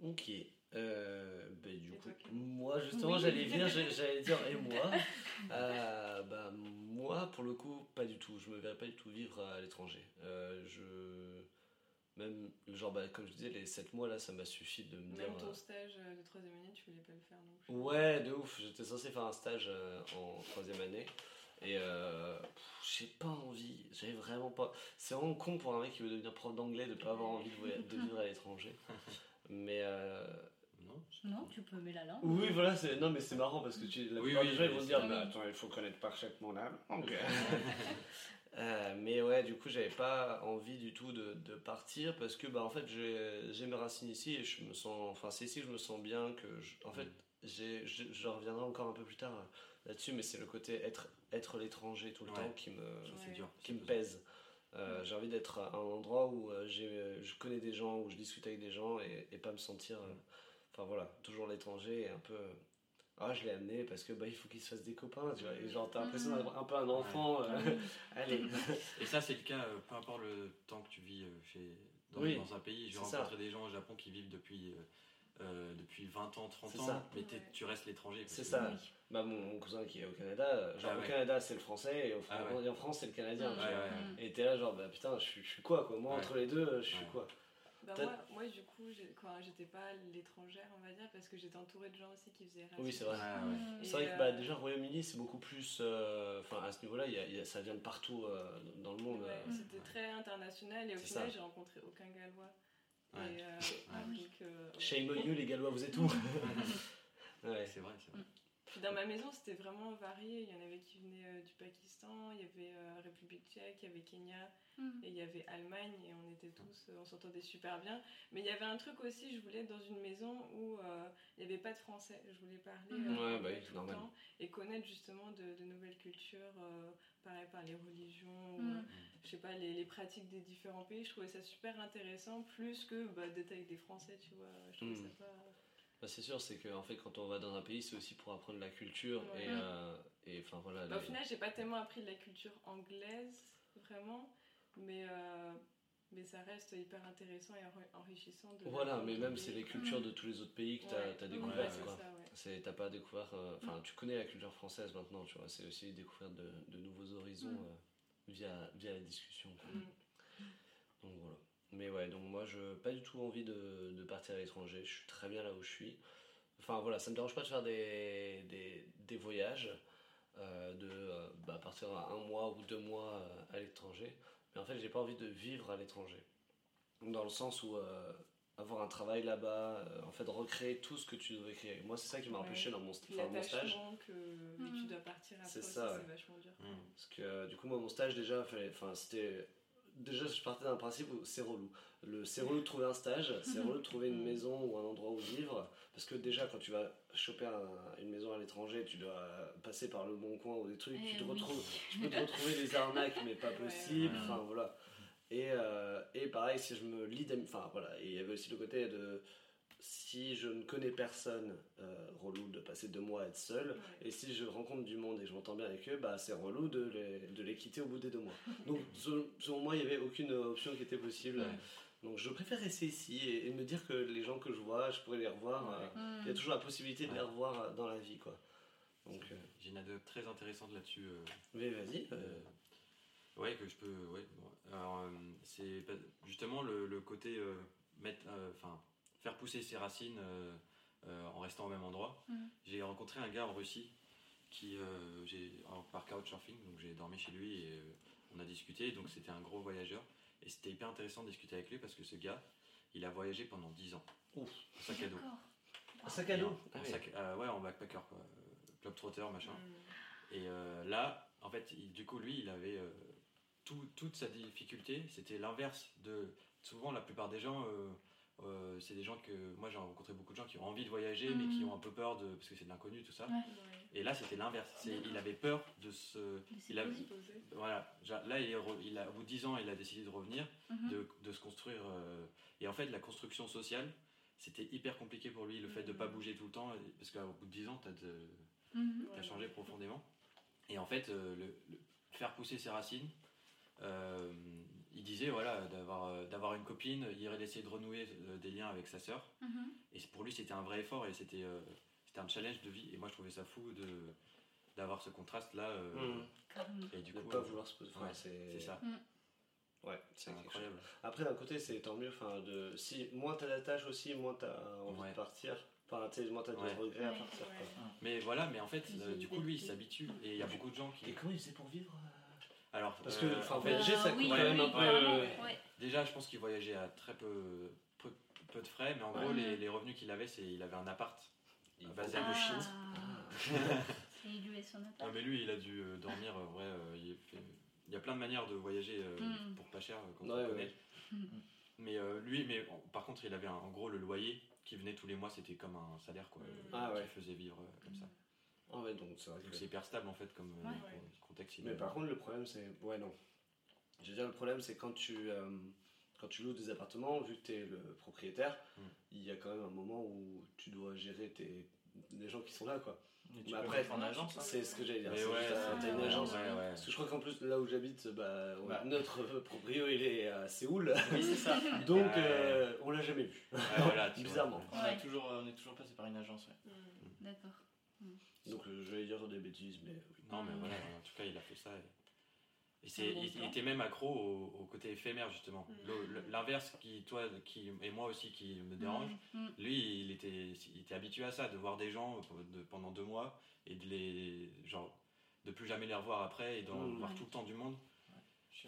Ok. Euh, bah, du coup, moi justement, Oui. j'allais venir, j'allais dire, et moi Euh, bah, Moi, pour le coup, pas du tout. Je me verrais pas du tout vivre à l'étranger. Euh, je. Même, genre, bah, comme je disais, les 7 mois là, ça m'a suffi de me dire. Même ton stage de troisième année, tu voulais pas le faire non plus. Ouais, de ouf. J'étais censé faire un stage euh, en troisième année. Et euh, j'ai pas envie. J'avais vraiment pas. C'est vraiment con pour un mec qui veut devenir prof d'anglais de pas avoir envie de, vivre à l'étranger. Mais. euh, Non Non, tu peux aimer la langue. Oui, voilà, c'est non, mais c'est marrant parce que tu, la Oui, plupart oui, des gens ils vont se dire, bah, attends, il faut connaître parfaitement la langue. Euh, mais ouais, du coup, j'avais pas envie du tout de, de partir parce que, bah, en fait, j'ai j'ai mes racines ici et je me sens, enfin, c'est ici que je me sens bien. Que je- en fait, j'ai, je, je reviendrai encore un peu plus tard euh, là-dessus, mais c'est le côté être, être l'étranger tout le Ouais. temps qui me, dur. qui me pèse. Euh, J'ai envie d'être à un endroit où euh, je connais des gens, où je discute avec des gens et, et pas me sentir. euh, Enfin voilà, toujours l'étranger et un peu. euh, ah, je l'ai amené parce que bah, il faut qu'il se fasse des copains, tu vois. Et genre, t'as l'impression d'être un peu un enfant. euh, allez. Et ça, c'est le cas, euh, peu importe le temps que tu vis euh, chez, dans, Oui, dans un pays. J'ai c'est ça. rencontré des gens au Japon qui vivent depuis, depuis 20 ans, 30 C'est ans, ça. mais Ouais. tu restes l'étranger. C'est que- ça. Bah, mon, mon cousin qui est au Canada, euh, genre Ah au ouais. Canada c'est le français et, au, Ah ouais. et en France c'est le canadien. Tu Ouais, vois. ouais, ouais. Et t'es là, genre, bah putain, je suis, quoi quoi? Moi Ouais. entre les deux, euh, je suis Ouais. quoi? Bah moi, moi, du coup, quand j'étais pas l'étrangère, on va dire, parce que j'étais entourée de gens aussi qui faisaient Erasmus. Oui, c'est vrai. Ah, ouais. C'est vrai que euh, bah, déjà, Royaume-Uni, c'est beaucoup plus. euh, Enfin, à ce niveau-là, il y a- y a- ça vient de partout euh, dans le monde. Ouais, euh. C'était très international et au final, j'ai rencontré aucun gallois. Ouais. Et, euh, Ah oui. donc, euh. Shame on you, les Gallois, vous êtes où? Ouais. C'est vrai, c'est vrai. Puis dans ma maison, c'était vraiment varié. Il y en avait qui venaient euh, du Pakistan, il y avait euh, République tchèque, il y avait Kenya Mm. et il y avait Allemagne et on était tous, euh, on s'entendait super bien. Mais il y avait un truc aussi, je voulais être dans une maison où euh, il n'y avait pas de français. Je voulais parler Mhm. Ouais, bah tout le temps et connaître justement de, de nouvelles cultures, euh, pareil par les religions, ou, Mm. euh, je sais pas, les, les pratiques des différents pays. Je trouvais ça super intéressant, plus que bah, d'être avec des Français, tu vois. Je trouvais Mhm. ça pas. Bah, c'est sûr, c'est qu'en fait, quand on va dans un pays, c'est aussi pour apprendre la culture. Ouais. Et, euh, et enfin voilà. Bah, au final, j'ai pas tellement appris de la culture anglaise, vraiment, mais, euh, mais ça reste hyper intéressant et enri- enrichissant. De Voilà, mais même c'est les cultures de tous les autres pays que t'as Ouais. as découvert. ouais. C'est- T'as pas découvert. euh, Enfin, tu connais la culture française maintenant, tu vois. C'est aussi découvrir de, de nouveaux horizons Mm. euh, via, via la discussion. quoi. Mm. Donc voilà. Mais ouais, donc moi, je pas du tout envie de, de partir à l'étranger. Je suis très bien là où je suis. Enfin voilà, ça me dérange pas de faire des, des, des voyages, euh, de euh, bah, partir à un mois ou deux mois euh, à l'étranger. Mais en fait, j'ai pas envie de vivre à l'étranger. Dans le sens où euh, avoir un travail là-bas, euh, en fait, recréer tout ce que tu devais créer. Moi, c'est ça qui m'a Ouais. empêché dans mon, enfin, mon stage. que, que tu Mm. dois partir après, C'est vachement dur. Mm. Parce que euh, du coup, moi, mon stage, déjà, fallait- enfin, c'était. Déjà, je partais d'un principe où c'est relou. Le, c'est relou de trouver un stage, c'est relou de trouver une maison ou un endroit où vivre. Parce que déjà, quand tu vas choper un- une maison à l'étranger, tu dois passer par le bon coin ou des trucs. Eh tu, te oui. retrouves, tu peux te retrouver des arnaques, mais pas possible. Ouais. Enfin, voilà. Et, euh, et pareil, si je me lie d'amis. Enfin, voilà. Et il y avait aussi le côté de. Si je ne connais personne, euh, relou de passer deux mois à être seul. Ouais. Et si je rencontre du monde et je m'entends bien avec eux, bah, c'est relou de les, de les quitter au bout des deux mois. Donc, selon, selon moi, il n'y avait aucune option qui était possible. Ouais. Donc, je préfère rester ici et, et me dire que les gens que je vois, je pourrais les revoir. Ouais. euh, Il y Mm. a toujours la possibilité de les revoir euh, dans la vie, quoi. Donc, euh, J'ai une anecdote très intéressante là-dessus. euh, mais vas-y. euh, Euh, ouais, que je peux. Ouais, bon. Alors, euh, c'est justement le, le côté euh, mettre, euh, enfin, faire pousser ses racines euh, euh, en restant au même endroit. Mhm. J'ai rencontré un gars en Russie qui, euh, par couchsurfing, donc j'ai dormi chez lui et euh, on a discuté. Donc c'était un gros voyageur et c'était hyper intéressant de discuter avec lui parce que ce gars, il a voyagé pendant 10 ans. Ouf. En sac à dos. Un sac à dos Ah oui. sac- euh, ouais, en backpacker quoi, globetrotter machin. Mm. Et euh, là, en fait, il- du coup, lui, il avait euh, tout- toute sa difficulté. C'était l'inverse de. Souvent, la plupart des gens, euh, c'est des gens que. Moi, j'ai rencontré beaucoup de gens qui ont envie de voyager, mais qui Mhm. ont un peu peur de. Parce que c'est de l'inconnu, tout ça. Ouais. Ouais. Et là, c'était l'inverse. Il avait peur de se. Il a, voilà, là, il est re- il a, au bout de 10 ans, il a décidé de revenir, Mhm. de, de se construire. euh, et en fait, la construction sociale, c'était hyper compliqué pour lui, le fait de ne pas Mhm. bouger tout le temps, parce qu'au bout de 10 ans, tu as, changé profondément. Et en fait, euh, le, le- faire pousser ses racines, euh, il disait voilà d'avoir euh, d'avoir une copine, il irait essayer de renouer euh, des liens avec sa sœur. Mhm. Et pour lui, c'était un vrai effort et c'était euh, c'était un challenge de vie. Et moi, je trouvais ça fou de d'avoir ce contraste-là. euh, Mhm. Carrément. Et du De coup, pas euh, vouloir se poser. ouais, c'est c'est ça. Ouais, C'est chose. incroyable. Après, d'un côté, c'est tant mieux. Enfin, de si moins t'as d'attache aussi, moins t'as envie Ouais. de partir. Enfin, tu sais, moins t'as de Ouais. regrets à Ouais. partir. quoi. Mais voilà, mais en fait, euh, du coup, lui, il s'habitue. Et il y a beaucoup de gens Et qui. comment il faisait pour vivre euh Alors, Parce euh, que, enfin, en fait, VLG, ça Euh, coûte quand même un peu. euh. Déjà, je pense qu'il voyageait à très peu, peu, peu de frais, mais en Ouais. gros, Mhm. les, les revenus qu'il avait, c'est il avait un appart Il basé à faut- Mochit. Ah. Il son Non, appart. mais lui, il a dû euh, dormir, euh, ouais, euh, il, fait- il y a plein de manières de voyager euh, Mhm. pour pas cher euh, quand Ouais, on ouais. connaît. Mhm. Mais euh, lui, mais par contre, il avait un- en gros le loyer qui venait tous les mois, c'était comme un salaire quoi, euh, Ah, ouais. qui faisait vivre euh, comme ça. Ah ouais, donc c'est que hyper stable en fait comme euh, Ouais. con- contexte. Mais par contre, le problème, c'est. Ouais, non. Je veux dire, le problème, c'est quand tu. euh, Quand tu loues des appartements, vu que tu es le propriétaire, Mm. il y a quand même un moment où tu dois gérer tes... les gens qui sont là, quoi. Mais tu Mais peux après, en agence. hein. C'est ce que j'allais dire. Mais ouais, euh, t'as une agence. ouais. ouais, ouais. Parce que je crois qu'en plus, là où j'habite, bah, on- Bah. notre proprio, il est à Séoul. Oui, c'est ça. Donc, euh, on l'a jamais vu. Ouais, voilà. Bizarrement. On, a toujours, on est toujours passé par une agence. ouais. Mm. D'accord. Donc, euh, je vais dire des bêtises, mais oui. Non, mais Mhm. voilà, en tout cas, il a fait ça. Et, et C'est bon il, il plan. était même accro au, au côté éphémère, justement. Le- le- l'inverse, qui, toi, qui, et moi aussi, qui me dérange, lui, il était, il était habitué à ça, de voir des gens de- pendant deux mois et de les. Genre, de plus jamais les revoir après et d'en voir tout le temps du monde.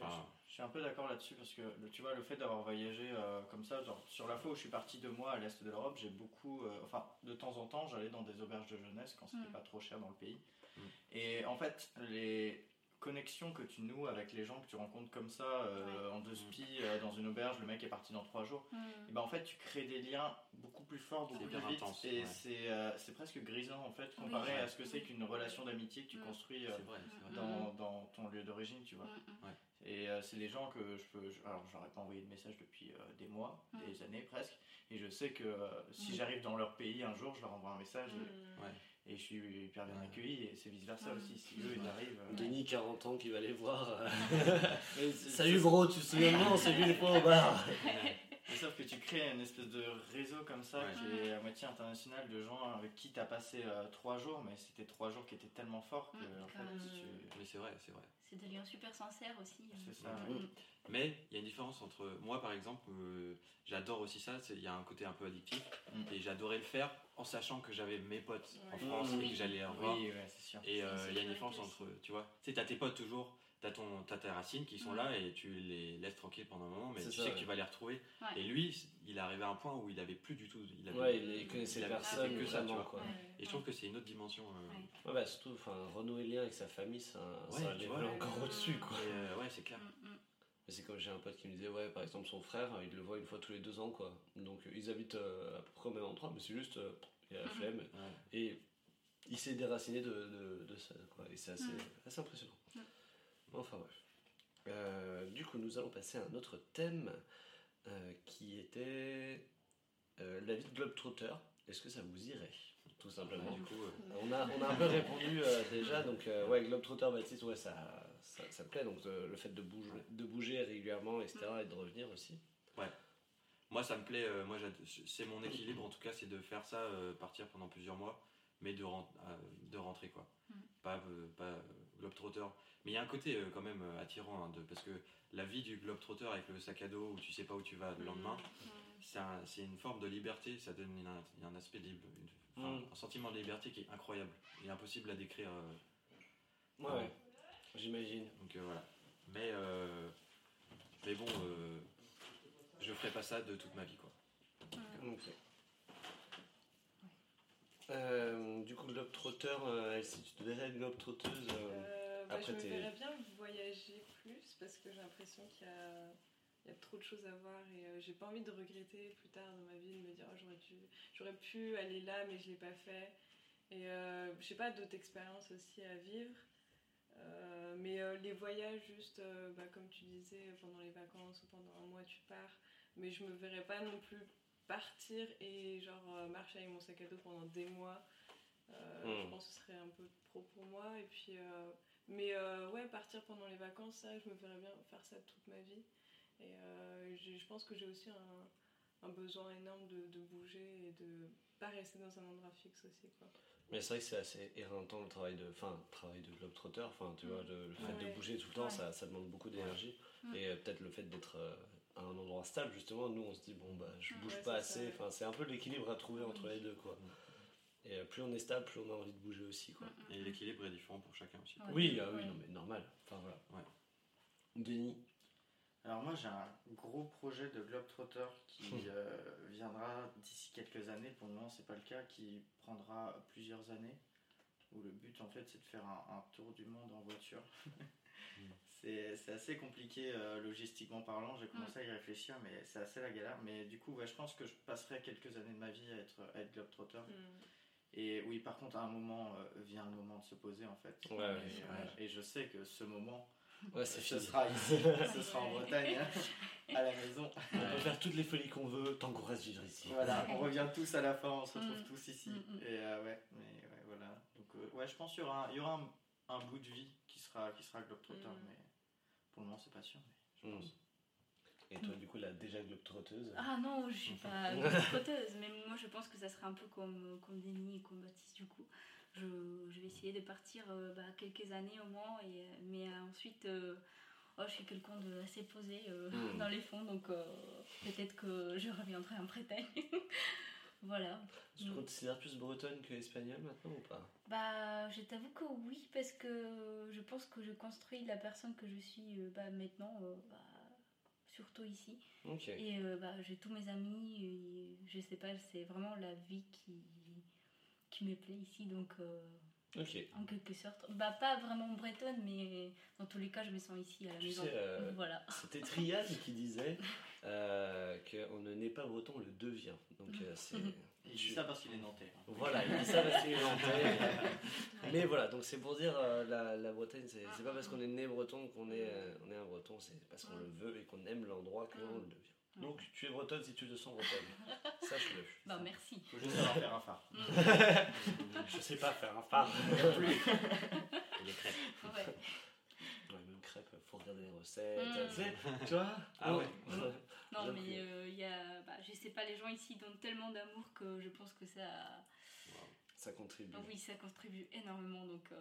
Enfin, suis un peu d'accord là-dessus parce que le- tu vois le fait d'avoir voyagé euh, comme ça, genre, sur la fois où je suis parti deux mois à l'est de l'Europe, j'ai beaucoup, euh, enfin de temps en temps, j'allais dans des auberges de jeunesse quand c'était Mm. pas trop cher dans le pays. Mm. Et en fait, les que tu noues avec les gens que tu rencontres comme ça euh, en deux spi euh, dans une auberge, le mec est parti dans trois jours. Mhm. Et ben en fait, tu crées des liens beaucoup plus forts, beaucoup plus vite, intense, et ouais. c'est euh, c'est presque grisant en fait comparé Oui. à ce que c'est qu'une relation d'amitié que tu Mm. construis euh, vrai, c'est vrai. dans, dans ton lieu d'origine, tu vois. Et euh, c'est des gens que je peux. je- alors, j'aurais pas envoyé de message depuis euh, des mois, Mm. des années presque. Et je sais que euh, si Mm. j'arrive dans leur pays un jour, je leur envoie un message et- Mm. Ouais. Et, je suis hyper bien accueilli. Et c'est vice versa aussi. Si eux ils arrivent. euh, Denis, 40 ans, qui va les voir. euh, mais c'est- Salut, bro, tu te souviens de moi On s'est vu une fois au bar. Mais sauf que tu crées une espèce de réseau comme ça Ouais. qui est à moitié international de gens avec qui tu as passé euh, trois jours, mais c'était trois jours qui étaient tellement forts que en fait, carrément. tu- Mais c'est vrai, c'est vrai. C'est des liens super sincères aussi. euh. c'est ça. Ouais. Mais il y a une différence entre moi par exemple, euh, j'adore aussi ça, il y a un côté un peu addictif Mm. et j'adorais le faire en sachant que j'avais mes potes en. France et que j'allais les revoir. Oui, ouais, c'est sûr. Et euh, il y a une différence aussi. entre, tu vois, tu sais, t'as tes potes toujours, t'as ton, t'as tes racines qui sont Mm. là et tu les laisses tranquilles pendant un moment, mais tu ça, sais ouais. que tu vas les retrouver. Ouais. Et lui, il est arrivé à un point où il avait plus du tout, il avait, Ouais, il connaissait il personne, que ça, tu vois. quoi. Ouais. Et je trouve que c'est une autre dimension. euh, Ouais. Ouais, bah, surtout, enfin, renouer le lien avec sa famille, c'est un, Ouais, c'est un tu level vois. encore au-dessus, quoi. et, euh, ouais, c'est clair. Mais c'est comme j'ai un pote qui me disait, ouais, par exemple, son frère, il le voit une fois tous les deux ans, quoi. Donc, euh, ils habitent euh, à peu près au même endroit, mais c'est juste, il a la Mhm. flemme. Ouais. Et il s'est déraciné de, de, de ça, quoi. Et c'est assez, Mhm. assez impressionnant. Enfin, bref. Euh, du coup, nous allons passer à un autre thème euh, qui était euh, la vie de Globetrotter. Est-ce que ça vous irait Tout simplement? Du coup, euh, On a, on a un peu répondu euh, déjà, donc euh, ouais, Globetrotter Baptiste, ouais, ça, ça, ça me plaît, donc euh, le fait de bouger, de bouger régulièrement, etc., et de revenir aussi. moi, ça me plaît. euh, moi, c'est mon équilibre en tout cas, c'est de faire ça, euh, partir pendant plusieurs mois, mais de, euh, de rentrer quoi. Mm. Pas, euh, pas euh, globetrotter. Mais il y a un côté euh, quand même euh, attirant hein, de, parce que la vie du globetrotter avec le sac à dos où tu sais pas où tu vas le lendemain. Mhm. c'est un- c'est une forme de liberté, ça donne une- un, un aspect libre, une- enfin, Mm. un sentiment de liberté qui est incroyable et impossible à décrire. euh, Ouais, Ouais. ouais. j'imagine. donc euh, voilà. Mais, euh, mais bon, euh, je ferai pas ça de toute ma vie quoi. Ok. Euh, du coup, Globetrotter, euh, si tu devrais être Globetrotteuse, euh, Euh, bah, je me verrais bien voyager plus parce que j'ai l'impression qu'il y a, il y a trop de choses à voir et euh, j'ai pas envie de regretter plus tard dans ma vie de me dire oh, j'aurais, dû, j'aurais pu aller là mais je l'ai pas fait. Et euh, je sais pas, d'autres expériences aussi à vivre. Euh, mais les voyages, juste bah, comme tu disais, pendant les vacances ou pendant un mois tu pars, mais je me verrais pas non plus partir et genre marcher avec mon sac à dos pendant des mois. Euh, Mm. Je pense que ce serait un peu trop pour moi. Et puis, mais euh, ouais, partir pendant les vacances, ça, je me verrais bien faire ça toute ma vie. Et euh, je pense que j'ai aussi un, un besoin énorme de, de bouger et de pas rester dans un endroit fixe aussi. Quoi. Mais c'est vrai que c'est assez éreintant le travail de, enfin, travail de globetrotter. Enfin, tu Mm. vois, le, le fait de bouger tout le temps, Ouais. ça, ça demande beaucoup d'énergie. Mm. Et euh, peut-être le fait d'être euh, à un endroit stable, justement, nous on se dit bon bah je Mm. bouge Ouais, pas assez. Enfin, c'est un peu l'équilibre à trouver entre les deux quoi. Et plus on est stable, plus on a envie de bouger aussi quoi. Mm, Et l'équilibre est différent pour chacun aussi. Ouais. Oui, ah oui, Ouais. non mais normal. Enfin voilà. Ouais. Denis. Alors moi j'ai un gros projet de Globetrotter qui euh, viendra d'ici quelques années, pour le moment c'est pas le cas, qui prendra plusieurs années, où le but en fait c'est de faire un, un tour du monde en voiture. c'est c'est assez compliqué euh, logistiquement parlant, j'ai commencé à y réfléchir mais c'est assez la galère. Mais du coup ouais, je pense que je passerai quelques années de ma vie à être, à être Globetrotter. Mm. Et oui par contre à un moment euh, vient le moment de se poser en fait. Ouais, ouais, et, euh, et je sais que ce moment Ouais, ce fini. sera ici, ce sera en. Bretagne, hein, à la maison. On peut faire toutes les folies qu'on veut tant qu'on reste vivre ici. Voilà, on revient tous à la fin, on se retrouve Mm. tous ici. Mm, mm. Et euh, ouais, mais ouais, voilà. Donc euh, ouais, je pense qu'il y aura, un, il y aura un, un bout de vie qui sera, qui sera Globetrotter, mais pour le moment c'est pas sûr. Mais je pense. Et toi du coup la déjà globetrotteuse. Ah non, je suis pas trotteuse, mais moi je pense que ça serait un peu comme, comme Denis et comme Baptiste du coup. Je, je vais essayer de partir euh, bah, quelques années au moins, et, euh, mais euh, ensuite, euh, oh, je suis quelqu'un de assez posé euh, Mm. dans les fonds, donc euh, peut-être que je reviendrai en Bretagne. voilà. Tu te Mm. considères plus bretonne que espagnole maintenant ou pas? Bah, je t'avoue que oui, parce que je pense que je construis la personne que je suis euh, bah, maintenant, euh, bah, surtout ici. Et euh, bah, j'ai tous mes amis, je sais pas, c'est vraiment la vie qui, qui me plaît ici, donc euh, Ok. en quelque sorte. Bah, pas vraiment bretonne, mais dans tous les cas, je me sens ici à la Tu maison. sais, euh, Voilà. C'était Triade qui disait qu'on ne naît pas breton, on le devient. Donc c'est. Il dit ça parce qu'il est nantais. hein. Voilà, il dit ça parce qu'il est nantais. Mais voilà, donc c'est pour dire euh, la, la Bretagne, c'est pas parce qu'on est né breton qu'on est, euh, on est un breton, c'est parce qu'on le veut et qu'on aime l'endroit qu'on le devient. Donc tu es bretonne si tu te sens bretonne. Sache-le. Bah, merci. Faut juste savoir faire un phare. Je sais pas faire un phare. Et les crêpes. Ouais. Ouais, même crêpe, faut regarder les recettes. Mm. Tu sais, tu vois Ah ouais. Non, mais euh, il y a, bah, je sais pas, les gens ici donnent tellement d'amour que je pense que ça. Ça contribue. Ah oui, ça contribue énormément, donc euh,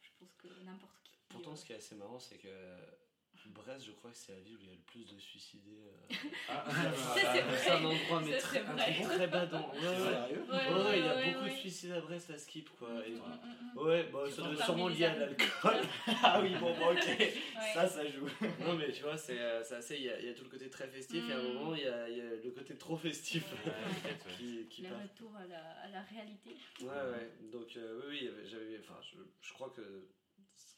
je pense que n'importe qui. Pourtant, euh, ce qui est assez marrant, c'est que Brest, je crois que c'est la ville où il y a le plus de suicidés. euh, Ah, c'est vrai. C'est un endroit, mais Ça, très, un très badant. Ouais, ouais. Ouais, Ouais, ouais, il y a ouais, beaucoup ouais. de suicides à Brest à Skip, quoi. Et- Mm, mm, mm, mm. Ouais, bah, ça doit sûrement lié à l'alcool. ah oui, bon, bon, ok. Ouais. Ça, ça joue. non, mais tu vois, c'est euh, c'est assez. Il y, a- il y a tout le côté très festif, et à un moment, il y a, il y a le côté trop festif qui, qui Le part. retour à la, à la réalité. Ouais, ouais. Donc, euh, oui, oui, j'avais. Enfin, je, je crois que,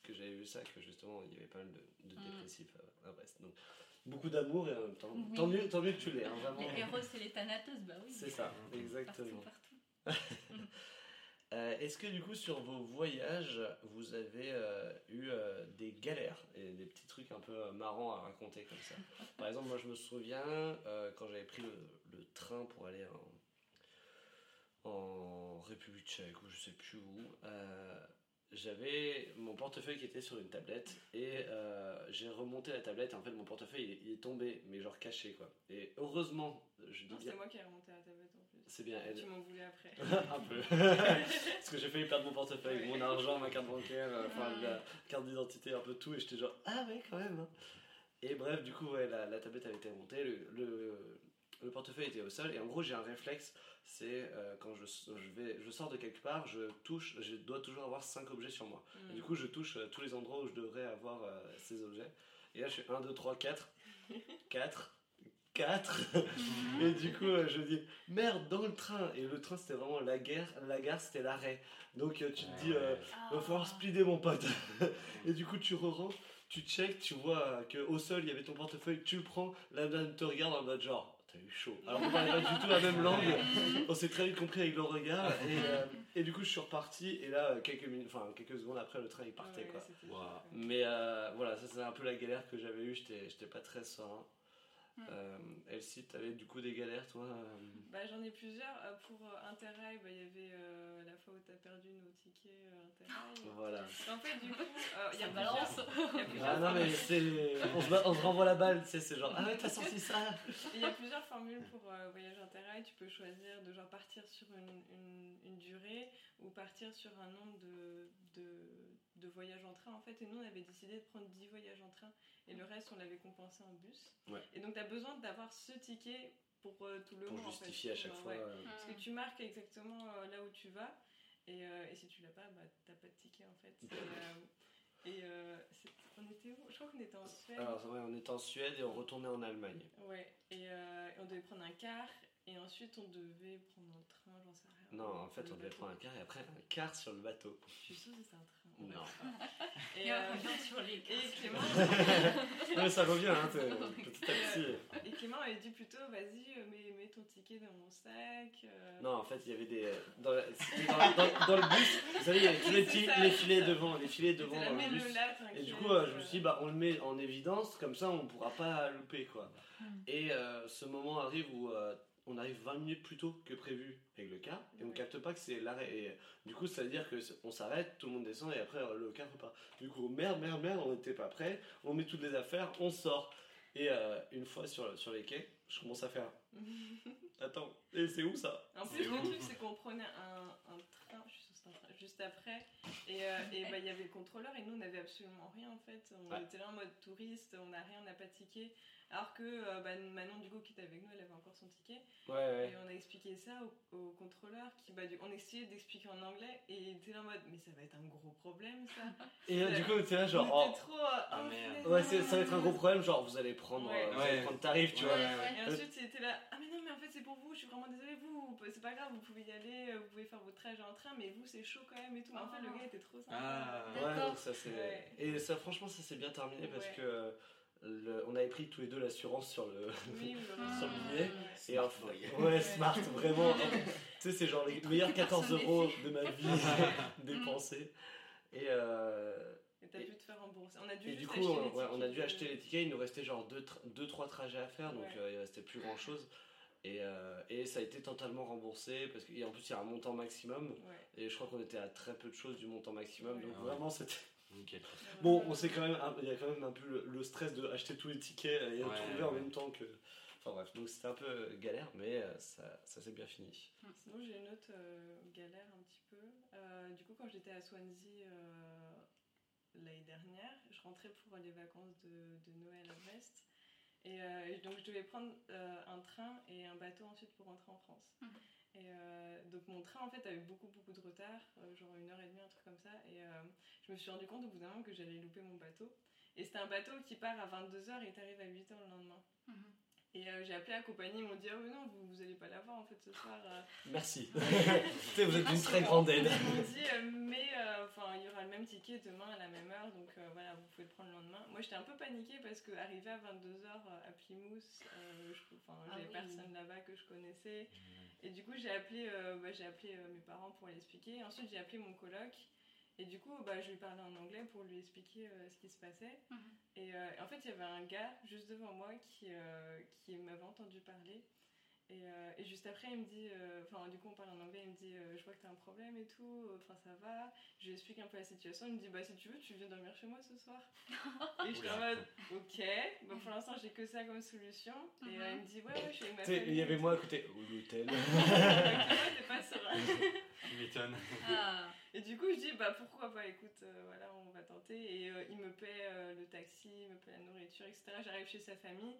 que j'avais vu ça, que justement, il y avait pas mal de, de Mm. dépressifs à, à Brest. Donc, beaucoup d'amour, et en même temps. Oui. Tant, mieux, tant mieux que tu l'aies, hein, vraiment. Les héros, c'est les thanatoses, bah oui. C'est ça, Partout, exactement. partout. Euh, Est-ce que du coup sur vos voyages vous avez euh, eu euh, des galères et des petits trucs un peu marrants à raconter comme ça? Par exemple moi je me souviens quand j'avais pris le, le train pour aller en, en République tchèque ou je sais plus où, euh, j'avais mon portefeuille qui était sur une tablette et euh, j'ai remonté la tablette et en fait mon portefeuille il est, il est tombé mais genre caché quoi. Et heureusement je dis c'est moi qui ai remonté la tablette en plus. c'est bien elle. Tu m'en voulais après. un peu. Parce que j'ai failli perdre mon portefeuille, mon argent, ma carte bancaire, euh, enfin la carte d'identité, un peu tout, et j'étais genre ah ouais quand même. hein. Et bref, du coup ouais, la, la tablette avait été remontée, le, le, le portefeuille était au sol, et en gros j'ai un réflexe, c'est euh, quand je, je, vais, je sors de quelque part, je touche, je dois toujours avoir 5 objets sur moi. Et Mm. du coup je touche euh, tous les endroits où je devrais avoir euh, ces objets. Et là je fais 1, 2, 3, 4, 4, 4. Et du coup, je dis merde dans le train. Et le train, c'était vraiment la guerre, la gare, c'était l'arrêt. Donc tu te dis, euh, va falloir splitter mon pote. et du coup, tu re-rentres, tu check, tu vois que au sol il y avait ton portefeuille, tu le prends, la dame te regarde en mode genre. T'as eu chaud. Alors on parlait pas du tout la même langue. On s'est très vite compris avec le regard. Et, euh, et du coup, je suis reparti. Et là, quelques minutes, enfin quelques secondes après, le train il partait Ouais, quoi. Mais euh, voilà, ça c'est un peu la galère que j'avais eue, j'étais j'étais pas très serein. Mm. Euh, Elsie, t'avais du coup des galères, toi euh, Bah, j'en ai plusieurs. Euh, pour euh, Interrail, bah, il y avait euh, la fois où tu as perdu nos tickets euh, Interrail. Voilà. En fait, du coup, il y a balance. Ah non, mais c'est. On se, bat- on se renvoie la balle, tu sais, c'est genre, ah ouais, t'as sorti ça Il y a plusieurs formules pour euh, voyage interrail. Tu peux choisir de genre partir sur une, une, une durée ou partir sur un nombre de, de, de voyages en train en fait. Et nous on avait décidé de prendre 10 voyages en train et le reste on l'avait compensé en bus. Ouais. Et donc tu as besoin d'avoir ce ticket pour euh, tout le Pour mois en fait. justifier à chaque fois. ouais. euh, Parce que tu marques exactement euh, là où tu vas et, et si tu l'as pas, bah, t'as pas de ticket en fait. Et, euh, c'est- on était où? Je crois qu'on était en Suède. Alors, ouais, on était en Suède et on retournait en Allemagne. Ouais, et, euh, et on devait prendre un car, et ensuite on devait prendre un train, j'en sais rien. Non, en fait, on devait bateau. prendre un quart et après un quart sur le bateau. Je suis sûre que c'était un train. Non. Et, Et on euh, revient sur les et. Clément, Mais ça revient, hein, petit à petit. et Clément avait dit plutôt, vas-y, euh, mets, mets ton ticket dans mon sac. euh. Non, en fait, il y avait des. Dans, la- c'était dans, dans- dans le bus, vous savez, il y avait tous les, ça. filets devant, les filets devant dans le bus. là, Et du coup, euh, je me euh. suis dit, bah, on le met en évidence, comme ça, on pourra pas louper, quoi. Mm. Et euh, ce moment arrive où euh, on arrive 20 minutes plus tôt que prévu avec le car, et on capte pas que c'est l'arrêt. Et euh, du coup, ça veut dire que on s'arrête, tout le monde descend, et après, euh, le car repart. Du coup, merde, merde, merde, on n'était pas prêt, on met toutes les affaires, on sort. Et euh, une fois sur, sur les quais, je commence à faire. Attends, et c'est où ça? En C'est plus, le truc, c'est qu'on prenait un, un train, je suis sûre que c'était un train, juste après, et euh, et bah, il y avait le contrôleur, et nous, on n'avait absolument rien en fait. On Ouais. était là en mode touriste, on n'a rien, on n'a pas de ticket. Alors que euh, bah, Manon, du coup, qui était avec nous, elle avait encore son ticket. Ouais, ouais. Et on a expliqué ça au, au contrôleur, qui, bah, du, on essayait d'expliquer en anglais, et il était là en mode, mais ça va être un gros problème ça. Et du coup, t'es là, genre, oh, était trop. Ah, oh, merde. Ouais, ça va être un gros problème, genre vous allez prendre, Ouais. euh, vous allez prendre tarif, tu Ouais, vois. ouais, ouais. Et ensuite, c'était là, ah mais non, mais en fait, c'est pour vous, je suis vraiment désolée, vous, c'est pas grave, vous pouvez y aller, euh, vous pouvez faire votre trajet en train, mais vous, c'est chaud quand même et tout. Mais en fait, le gars était trop sympa. Ah. Ouais, donc ça c'est. Ouais. Et ça, franchement, ça s'est bien terminé parce que euh, le- on avait pris tous les deux l'assurance sur le. Oui, Sur le billet. Ouais. Et Smart boy. Ouais, smart, vraiment. tu sais, c'est genre les meilleurs 14 euros de ma vie dépensés. Et, euh, Et t'as pu te faire rembourser. On a dû et du coup, acheter on, les ouais, on a dû acheter les tickets. Il nous restait genre 2-3 trajets à faire, donc Ouais. euh, il restait plus grand chose. Et, euh, et ça a été totalement remboursé parce qu'en plus il y a un montant maximum Ouais. et je crois qu'on était à très peu de choses du montant maximum Ouais. donc Ah ouais. vraiment c'était Nickel. Bon, on sait quand même, il y a quand même un peu le, le stress de acheter tous les tickets et Ouais, retrouver en même temps que. Enfin bref, donc c'était un peu euh, galère, mais euh, ça, ça s'est bien fini. Sinon, j'ai une autre euh, galère un petit peu. Euh, du coup, quand j'étais à Swansea euh, l'année dernière, je rentrais pour les vacances de, de Noël à Brest. Et, euh, et donc, je devais prendre euh, un train et un bateau ensuite pour rentrer en France. Mhm. Et euh, donc, mon train, en fait, avait beaucoup, beaucoup de retard, euh, genre une heure et demie, un truc comme ça. Et euh, je me suis rendu compte au bout d'un moment que j'allais louper mon bateau. Et c'était un bateau qui part à 22h et t'arrives à 8h le lendemain. Mhm. Et euh, j'ai appelé la compagnie, ils m'ont dit Ah ouais, non, vous, vous allez pas l'avoir en fait ce soir. euh. Merci. Vous êtes d'une très grande aide. Ils m'ont dit euh, Mais euh, enfin, il y aura le même ticket demain à la même heure, donc euh, voilà, vous pouvez le prendre le lendemain. Moi j'étais un peu paniquée parce qu'arrivé à 22h à Plymouth, euh, je- enfin, Ah j'avais oui. personne là-bas que je connaissais. Et du coup, j'ai appelé, euh, bah, j'ai appelé euh, mes parents pour l'expliquer. Ensuite, j'ai appelé mon coloc. Et du coup, bah, je lui parlais en anglais pour lui expliquer euh, ce qui se passait. Mhm. Et euh, en fait, il y avait un gars juste devant moi qui, euh, qui m'avait entendu parler. Et, euh, et juste après, il me dit, euh, enfin, du coup, on parle en anglais. Il me dit, euh, je vois que t'as un problème et tout. Enfin, ça va. Je lui explique un peu la situation. Il me dit, bah, si tu veux, tu viens dormir chez moi ce soir. et je suis en mode, ok. Bah, pour l'instant, j'ai que ça comme solution. Et euh, il me dit, ouais, ouais, je suis avec ma famille. il y avait moi à côté. Au l'hôtel. T'es pas serein. Tu m'étonnes. Ah, Et du coup, je dis, bah pourquoi pas, écoute, euh, voilà, on va tenter. Et euh, il me paie euh, le taxi, il me paie la nourriture, etc. J'arrive chez sa famille.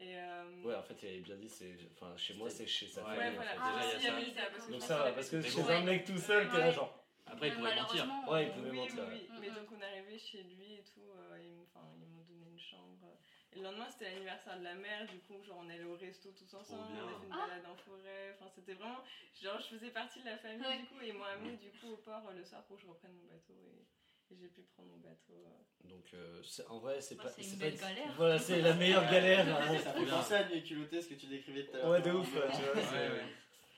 Et, euh, Ouais, en fait, il avait bien dit, c'est. Enfin, chez moi, c'est chez sa Ouais, ouais, famille. en voilà. fait. Ah, Déjà, il y a ça. Donc ça va, parce que chez un mec tout seul, t'es là genre. Après, il pourrait mentir. malheureusement, Ouais, il pouvait oui, mentir, oui, ouais. oui. Mais donc on est arrivé chez lui et tout, euh, enfin, m'ont donné une chambre. Et le lendemain c'était l'anniversaire de la mère, du coup genre on allait au resto tous ensemble, on a fait une Ah. balade en forêt, enfin c'était vraiment, genre je faisais partie de la famille Ouais. du coup et ils m'ont amené du coup au port le soir pour que je reprenne mon bateau et, et j'ai pu prendre mon bateau. euh. Donc, euh, en vrai, c'est Bah, pas. c'est c'est une pas belle galère. Voilà, c'est la meilleure galère. hein. Ça fait penser à Nuit culottée, ce que tu décrivais tout à l'heure. Ouais, de ouf, tu vois. c'est- Ouais, ouais.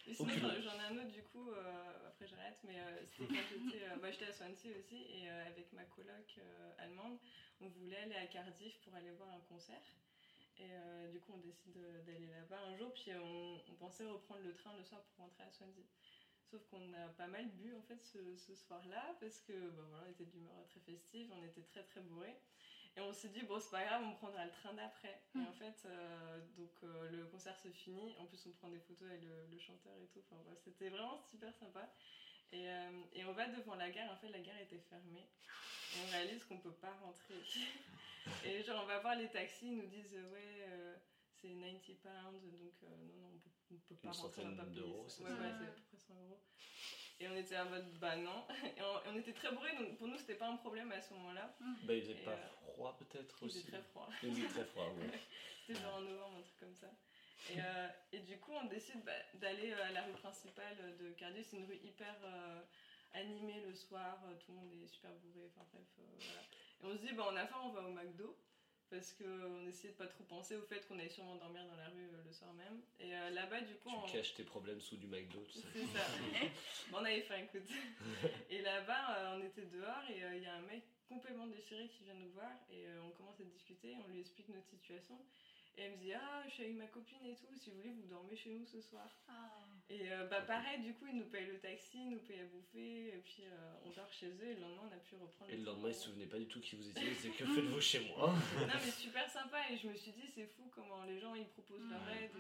Et sinon, Aucune. j'en ai un autre du coup, euh, après j'arrête, mais euh, c'était quand j'étais euh, bah, j'étais à Swansea aussi, et euh, avec ma coloc euh, allemande, on voulait aller à Cardiff pour aller voir un concert. Et euh, du coup, on décide de- d'aller là-bas un jour, puis on, on pensait reprendre le train le soir pour rentrer à Swansea. Sauf qu'on a pas mal bu en fait ce, ce soir-là parce que bah, voilà, on était d'humeur très festive, on était très très bourrés. Et on s'est dit, bon, c'est pas grave, on prendra le train d'après. Et Mm. en fait, euh, donc euh, le concert se finit. En plus, on prend des photos avec le, le chanteur et tout. Enfin, c'était vraiment super sympa. Et, euh, et on va devant la gare. En fait, la gare était fermée. On réalise qu'on peut pas rentrer. et genre, on va voir les taxis, ils nous disent, euh, ouais, euh, c'est 90 pounds. Donc, euh, non, non, on peut, on peut pas Une rentrer, pas centaine d'euros, c'est Ouais, ça ouais, c'est à peu près 100 euros. Et on était en mode, bah non. Et on, on était très bourrés, donc pour nous, c'était pas un problème à ce moment-là. Bah, il faisait Et, pas euh, froid peut-être Il aussi. faisait très froid. Il faisait très froid, ouais. C'était genre en novembre, un truc comme ça. Et, euh, et du coup, on décide bah, d'aller à la rue principale de Cardiff. C'est une rue hyper euh, animée le soir. euh, Tout le monde est super bourré. Enfin bref, euh, voilà. Et on se dit, bah, on a faim, on va au McDo. Parce qu'on essayait de pas trop penser au fait qu'on allait sûrement dormir dans la rue euh, le soir même. Et euh, là-bas, du coup, on... Tu caches tes problèmes sous du McDo, tout ça. C'est ça. Bon, on avait faim, écoute. Et là-bas, euh, on était dehors et euh, il y a un mec complètement déchiré qui vient nous voir et euh, on commence à discuter, on lui explique notre situation. Et elle me dit Ah, je suis avec ma copine et tout, si vous voulez, vous dormez chez nous ce soir. Ah. Et euh, bah, pareil, du coup, ils nous payent le taxi, ils nous payent à bouffer, et puis euh, on dort chez eux et le lendemain, on a pu reprendre Et le lendemain, il se souvenait pas du tout qui vous étiez. Disait Que faites-vous chez moi Non, mais super sympa et je me suis dit C'est fou comment les gens ils proposent leur Ouais. aide.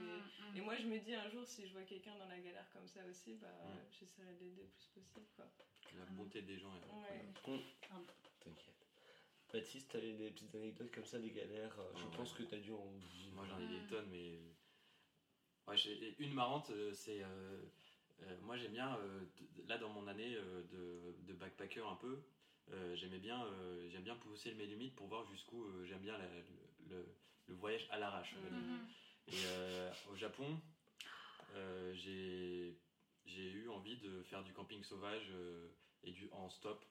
Et, et moi, je me dis un jour, si je vois quelqu'un dans la galère comme ça aussi, bah, j'essaierai de l'aider le plus possible. Quoi. La bonté des gens est Ouais. incroyable. T'inquiète. Baptiste, t'avais des petites anecdotes comme ça, des galères. euh, Je Ouais. pense que t'as dû en vivre. Moi j'en ai des tonnes, mais. Ouais, j'ai- une marrante, euh, c'est. euh, euh, moi j'aime bien, euh, là dans mon année euh, de, de backpacker un peu, euh, j'aimais bien, euh, j'aime bien pousser mes limites pour voir jusqu'où euh, j'aime bien la- le, le- voyage à l'arrache. Mhm. Et euh, au Japon, euh, j'ai j'ai eu envie de faire du camping sauvage euh, et du en stop.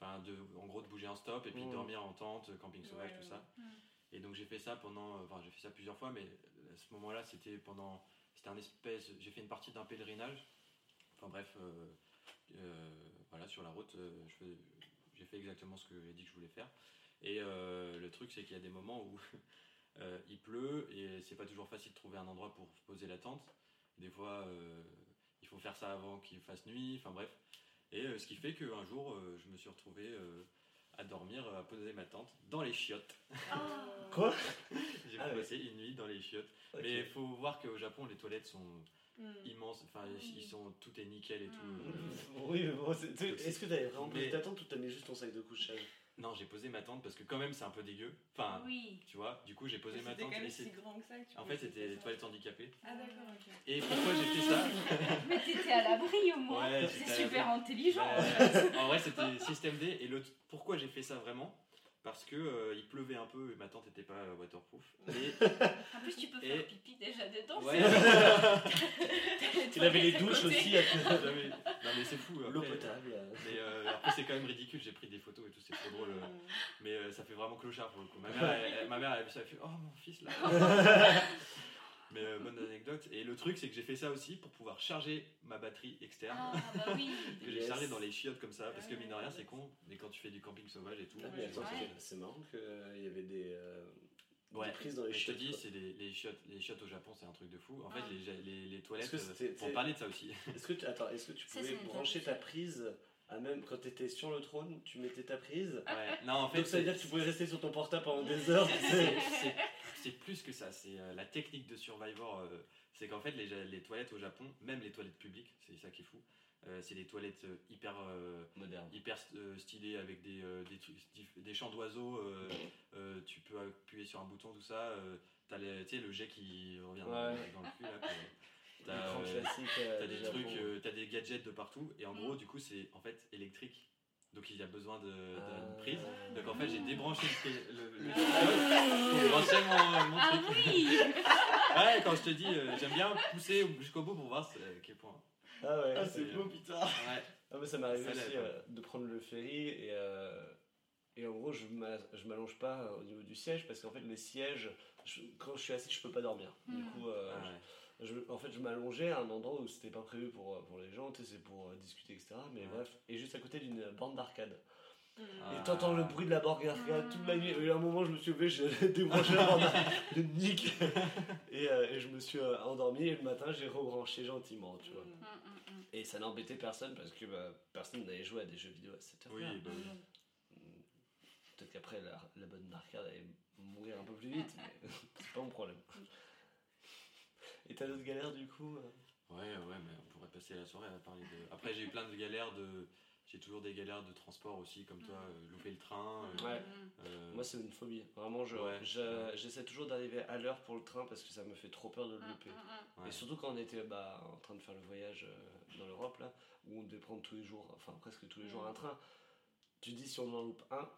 Enfin, de, en gros, de bouger en stop et puis Mhm. dormir en tente, camping sauvage, Ouais, tout ça. Mhm. Et donc j'ai fait ça pendant, enfin j'ai fait ça plusieurs fois, mais à ce moment-là c'était pendant, c'était un espèce, j'ai fait une partie d'un pèlerinage. Enfin bref, euh, euh, voilà sur la route, euh, j'ai fait exactement ce que j'ai dit que je voulais faire. Et euh, le truc c'est qu'il y a des moments où euh, il pleut et c'est pas toujours facile de trouver un endroit pour poser la tente. Des fois euh, il faut faire ça avant qu'il fasse nuit. Enfin bref. Et euh, ce qui fait qu'un jour euh, je me suis retrouvé euh, à dormir, à poser ma tente dans les chiottes. Ah. Quoi? J'ai Ah ouais. passé une nuit dans les chiottes. Mais il faut voir qu'au Japon, les toilettes sont Mm. immenses. Enfin, ils sont, tout est nickel et tout. Mm. Euh, Oui, mais bon, est-ce que t'avais vraiment posé ta tente ou t'as mis juste ton sac de couchage? Non, j'ai posé ma tente parce que quand même, c'est un peu dégueu. Enfin, Oui. tu vois, du coup, j'ai posé ma C'était tente même si c'est... grand que ça que tu En fait, c'était les toilettes handicapées. Ah d'accord, ok. Et pourquoi j'ai fait ça Mais t'étais à l'abri au moins. Ouais, c'est super intelligent. Bah, En vrai, c'était système D. Et l'autre, pourquoi j'ai fait ça vraiment? Parce que euh, il pleuvait un peu et ma tente n'était pas waterproof. Et En plus, tu peux Et- faire pipi déjà dedans. Ouais. Il avait les douches côté. aussi. à- non mais c'est fou. L'eau potable. euh. Mais euh, après, c'est quand même ridicule. J'ai pris des photos et tout, c'est trop drôle. Mm. Mais euh, ça fait vraiment clochard pour le coup. Ma mère, elle, elle- ma mère, elle a vu ça, elle fait Oh mon fils là Mais euh, bonne anecdote. Et le truc, c'est que j'ai fait ça aussi pour pouvoir charger ma batterie externe. Ah, bah oui. Que j'ai chargé dans les chiottes comme ça, parce que mine de rien, c'est con. Mais quand tu fais du camping sauvage et tout. Ah, c'est- marrant qu'il y avait des, euh, des Ouais. prises dans les Mais je te chiottes. dis, c'est les, les chiottes, les chiottes au Japon, c'est un truc de fou. En fait, Ah. les, les, les toilettes, euh, c'était- pour parler de ça aussi. Est-ce que tu, attends, est-ce que tu pouvais brancher ta prise à même quand tu étais sur le trône, tu mettais ta prise Ouais. Non, en fait, Donc ça veut dire que tu pouvais rester sur ton portable pendant des heures. c'est- c'est- plus que ça. C'est euh, la technique de Survivor. euh, c'est qu'en fait, les, les toilettes au Japon, même les toilettes publiques, c'est ça qui est fou. euh, c'est des toilettes hyper, euh, Moderne. hyper euh, stylées avec des, euh, des, trucs, dif- des chants d'oiseaux. euh, euh, tu peux appuyer sur un bouton, tout ça. euh, T'as sais, le jet qui revient dans- Ouais. dans, le cul. Là, euh, euh, des trucs, euh, t'as des gadgets de partout, et en Mm. gros, du coup, c'est en fait électrique. Donc il y a besoin de- d'une Ah. prise. Donc en fait, j'ai débranché le, le, le pour brancher mon, mon Ah truc. oui Ouais, quand je te dis, euh, j'aime bien pousser jusqu'au bout pour voir à quel point. Ah ouais. Ah, c'est- beau, putain. Ouais. Ah, mais ça m'arrive Ça aussi euh, de prendre le ferry et, euh, et en gros je m'a- je m'allonge pas euh, au niveau du siège parce qu'en fait les sièges, je- quand je suis assis je peux pas dormir. Du Mhm. coup euh, Ah ouais. je- en fait je m'allongeais à un endroit où c'était pas prévu pour, euh, pour les gens, tu sais, c'est pour euh, discuter etc. Mais Ouais. bref, et juste à côté d'une bande d'arcade. Mm. Ah. Et t'entends le bruit de la borgare toute la nuit. Et à un moment, je me suis levé, j'ai débranché la le nique. Et, euh, et je me suis euh, endormi. Et le matin, j'ai rebranché gentiment, tu vois. Mm. Mm, mm, mm. Et ça n'embêtait personne parce que bah, personne n'allait jouer à des jeux vidéo à cette heure Oui, bah oui. Peut-être qu'après, la, la bonne d'arcade allait mourir un peu plus vite, mais c'est pas mon problème. Et t'as d'autres galères du coup euh Ouais, ouais, mais on pourrait passer la soirée à parler de. Après, j'ai eu plein de galères de. J'ai toujours des galères de transport aussi, comme toi, euh, louper le train. euh, Ouais. Mm. euh, Moi, c'est une phobie. Vraiment, je, Ouais. je- j'essaie toujours d'arriver à l'heure pour le train parce que ça me fait trop peur de le Mm, louper. mm, mm. ouais. Et surtout quand on était bah, en train de faire le voyage euh, dans l'Europe, là, où on devait prendre tous les jours, enfin presque tous les jours un train, tu dis si on en loupe un,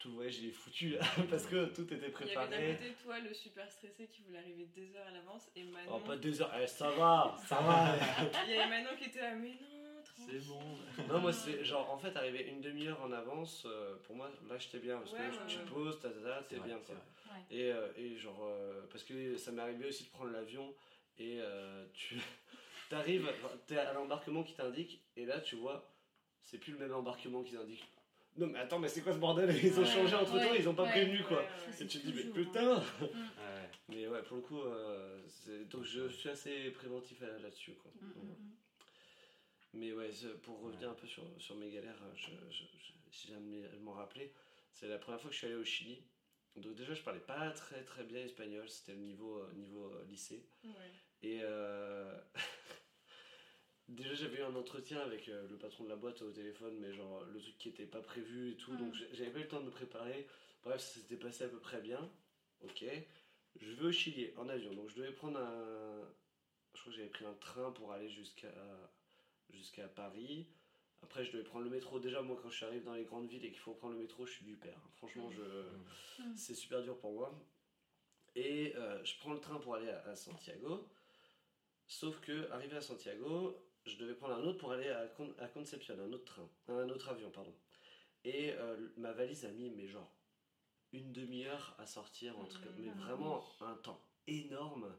tout le voyage est foutu là, parce que tout était Il y avait préparé. d'un côté toi le super stressé qui voulait arriver deux heures à l'avance et Manon. Oh, pas deux heures, Eh, ça va, ça va. Il y avait Manon qui était là, mais non, tranquille. C'est bon. non, moi c'est genre en fait arriver une demi-heure en avance, euh, pour moi là j'étais bien parce que Ouais, là, ouais, tu ouais. poses, ta, ta, t'es bien quoi. Et, euh, et genre, euh, parce que ça m'est arrivé aussi de prendre l'avion et euh, tu arrives, t'es à l'embarquement qui t'indique et là tu vois, c'est plus le même embarquement qui t'indique. Non mais attends, mais c'est quoi ce bordel? Ils ont Ouais. changé entre temps, ils ont pas Ouais. prévenu quoi. Et tu te dis, mais putain Ouais. Mais ouais, pour le coup, euh, donc je suis assez préventif à- là-dessus quoi. Mm, mm, mm. Mais ouais, pour revenir Ouais. un peu sur, sur mes galères, euh, je, je, je- si jamais m'en rappeler, c'est la première fois que je suis allé au Chili. Donc déjà, je parlais pas très très bien espagnol, c'était le niveau, euh, niveau euh, lycée. Ouais. Et euh, déjà, j'avais eu un entretien avec euh, le patron de la boîte au téléphone, mais genre le truc qui était pas prévu et tout, donc j'ai- j'avais pas eu le temps de me préparer. Bref, ça s'était passé à peu près bien. Ok. Je vais au Chili en avion, donc je devais prendre un. Je crois que j'avais pris un train pour aller jusqu'à jusqu'à Paris. Après, je devais prendre le métro. Déjà, moi, quand je arrive dans les grandes villes et qu'il faut prendre le métro, je suis du père. Franchement, je Mm. c'est super dur pour moi. Et euh, je prends le train pour aller à, à Santiago. Sauf que, arrivé à Santiago, je devais prendre un autre pour aller à, Con- à Concepción, un autre train, un autre avion, pardon. Et euh, ma valise a mis, mais genre, une demi-heure à sortir, un truc, mais Ah, vraiment un temps énorme.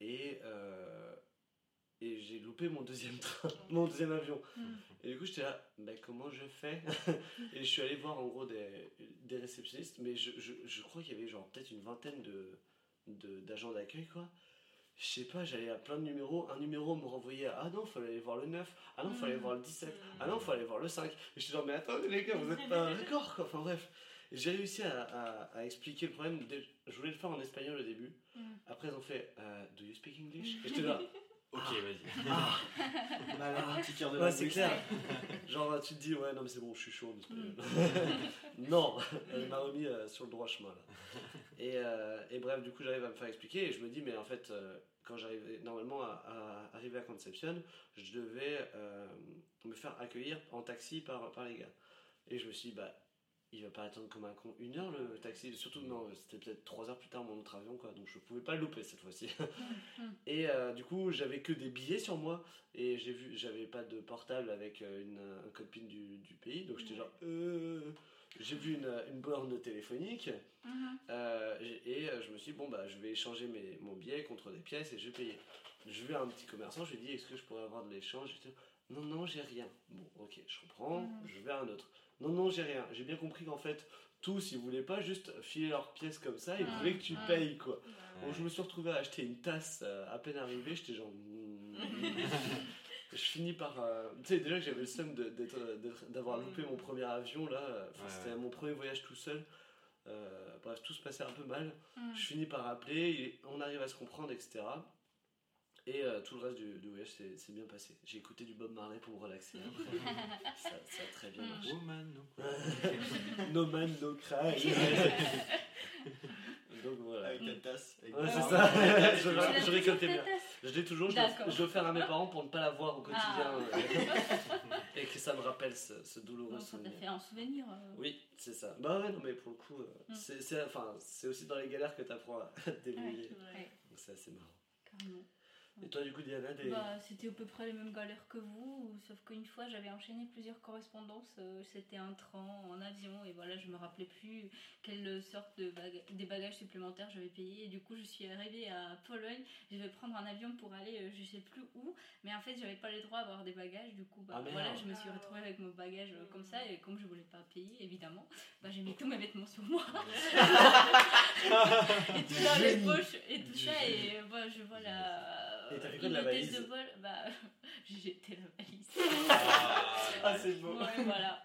Et, euh, et j'ai loupé mon deuxième train, mon deuxième avion. Mm. Et du coup, j'étais là, bah, comment je fais? Et je suis allé voir en gros des, des réceptionnistes, mais je, je, je crois qu'il y avait genre peut-être une vingtaine de, de- d'agents d'accueil, quoi. Je sais pas, j'allais à plein de numéros. Un numéro me renvoyait à Ah non, fallait aller voir le 9. Ah non, fallait Mm. voir le 17. Mm. Ah non, fallait voir le 5. Et j'étais genre, mais attendez les gars, vous êtes pas d'accord, quoi. Enfin bref. J'ai réussi à, à- à expliquer le problème. Je voulais le faire en espagnol au début. Mm. Après, ils ont fait euh, Do you speak English? Et j'étais là. Ok, vas-y. Malin, un petit cœur de Ouais, c'est clair. Genre, tu te dis, ouais, non, mais c'est bon, je suis chaud en espagnol. non, elle m'a remis euh, sur le droit chemin, là. Et, euh, et bref, du coup, j'arrive à me faire expliquer et je me dis, mais en fait, euh, quand j'arrivais normalement à, à arriver à Conception, je devais euh, me faire accueillir en taxi par, par les gars. Et je me suis dit, bah, il va pas attendre comme un con une heure le taxi. Surtout, non, c'était peut-être trois heures plus tard mon autre avion, quoi. Donc je pouvais pas le louper cette fois-ci. Et du coup, j'avais que des billets sur moi et j'ai vu, j'avais pas de portable avec une, un copine du, du pays, donc j'étais genre, euh, j'ai vu une, une borne téléphonique Mhm. euh, et euh, je me suis dit, bon bah je vais échanger mes, mon billet contre des pièces et je vais payer. Je vais à un petit commerçant, je lui ai dit, est-ce que je pourrais avoir de l'échange Non, non, j'ai rien. Bon, ok, je reprends, Mhm. je vais à un autre. Non, non, j'ai rien. J'ai bien compris qu'en fait, tous, ils voulaient pas juste filer leurs pièces comme ça, ils Mhm. voulaient que tu payes quoi. Bon, je me suis retrouvé à acheter une tasse euh, à peine arrivé, j'étais genre. je finis par. euh, tu sais, déjà que j'avais le seum d'avoir loupé mon premier avion là. euh, enfin, Ouais, C'était ouais. mon premier voyage tout seul. Euh, bref, tout se passait un peu mal. Mhm. Je finis par appeler, et on arrive à se comprendre, etc. Et euh, tout le reste du, du voyage s'est bien passé. J'ai écouté du Bob Marley pour me relaxer. après. ça, ça a très bien Mm. marché. Woman, no no man, no cry. Donc voilà. Avec la tasse. avec Ouais, le c'est ça. Je, je récoltais ta bien. Je l'ai toujours, je je l'ai offert à mes parents pour ne pas la voir au quotidien. Ah. et que ça me rappelle ce, ce douloureux Bon, Ça t'a souvenir. fait un souvenir. euh. Oui, c'est ça. Bah ouais, non, mais pour le coup, euh, Mm. c'est c'est- enfin, c'est aussi dans les galères que tu apprends à te débrouiller. Ouais, Donc c'est assez marrant. carrément. Et toi, du coup, Diana, des... Bah, c'était à peu près les mêmes galères que vous, sauf qu'une fois j'avais enchaîné plusieurs correspondances. euh, C'était un train en avion et voilà, je me rappelais plus quelle sorte de baga- des bagages supplémentaires j'avais payé. Et du coup, je suis arrivée à Pologne. Je devais prendre un avion pour aller euh, je sais plus où, mais en fait, j'avais pas les droits à avoir des bagages. Du coup, bah, Ah, voilà, je me suis retrouvée avec mon bagage euh, comme ça et comme je voulais pas payer, évidemment, bah, j'ai mis tous mes vêtements sur moi. et tout dans les poches et tout ça et voilà je vois la Et t'as quoi de la valise de vol bah j'ai jeté la valise. Ah, c'est beau. ouais voilà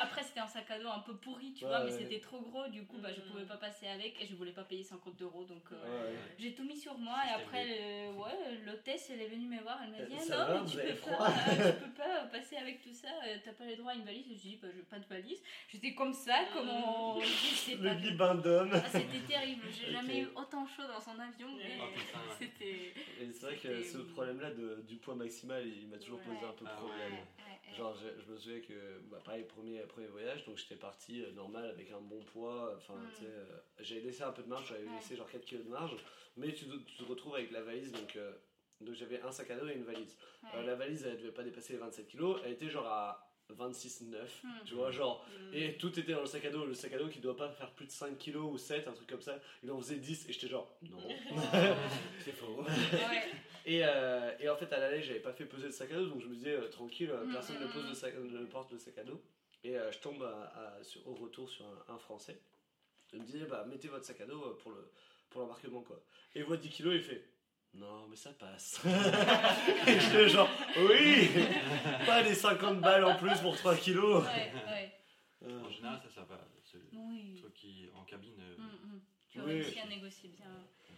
après c'était un sac à dos un peu pourri tu Ouais, vois mais ouais. c'était trop gros du coup bah je pouvais pas passer avec et je voulais pas payer 50 euros donc euh, Ouais. j'ai tout mis sur moi et après le- ouais l'hôtesse elle est venue me voir elle m'a dit Euh, ah ça non va, mais vous tu peux, froid pas, euh, tu peux pas passer avec tout ça t'as pas les droits à une valise je dis bah j'ai pas de valise j'étais comme ça comment je sais Le pas bibin d'homme. ah, c'était terrible, j'ai Ok. jamais eu autant chaud dans son avion. mais Oh. C'était. Et c'est vrai que ce problème-là de- du poids maximal, il m'a toujours posé un peu Ah ouais. problème. Genre, je, je me souviens que, bah, pareil, premier, premier voyage, donc j'étais parti euh, normal avec un bon poids. Enfin, Mm. tu sais, euh, j'avais laissé un peu de marge, j'avais Ouais. laissé genre 4 kg de marge, mais tu, te- tu te retrouves avec la valise, donc, euh, donc j'avais un sac à dos et une valise. Ouais. La valise, elle devait pas dépasser les 27 kg, elle était genre à 26,9, Mm. tu vois, genre. Mm. Et tout était dans le sac à dos, le sac à dos qui doit pas faire plus de 5 kg ou 7, un truc comme ça. Il en faisait 10 et j'étais genre, non, c'est faux. Ouais. Et, euh, et en fait, à l'aller, j'avais pas fait peser le sac à dos, donc je me disais, euh, tranquille, euh, Mm, personne mm, ne, pose mm. le sac, ne porte le sac à dos. Et euh, je tombe à- à- sur- au retour sur un, un Français. Il me disait, bah, mettez votre sac à dos euh, pour le pour l'embarquement, quoi. Et il voit 10 kilos, il fait, non, mais ça passe. et je genre, oui, pas les 50 balles en plus pour 3 kilos. Ouais, ouais. Euh, En général, ça, ça va. Ce Oui. truc qui, en cabine, Mm, mm. Tu Oui. réussis à négocier bien.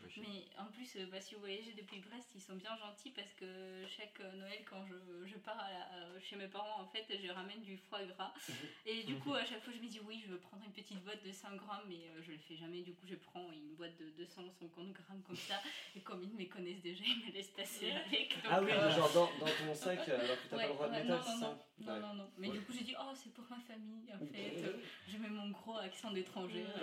Chier. Mais en plus, euh, bah, si vous voyagez depuis Brest, ils sont bien gentils parce que chaque euh, Noël, quand je, je pars à la- euh, chez mes parents, en fait, je ramène du foie gras. Et du coup, à chaque fois, je me dis oui, je veux prendre une petite boîte de 5 grammes, mais euh, je le fais jamais. Du coup, je prends une boîte de 250 grammes comme ça. Et comme ils me connaissent déjà, ils me laissent passer avec. Ah oui, euh, genre dans, dans ton sac, alors que t'as Ouais, pas le droit de ouais, métal, non, c'est non, ça Non, Ouais. non, non. Mais Ouais. du coup, j'ai dit, oh, c'est pour ma famille, en fait. Euh, je mets mon gros accent d'étranger.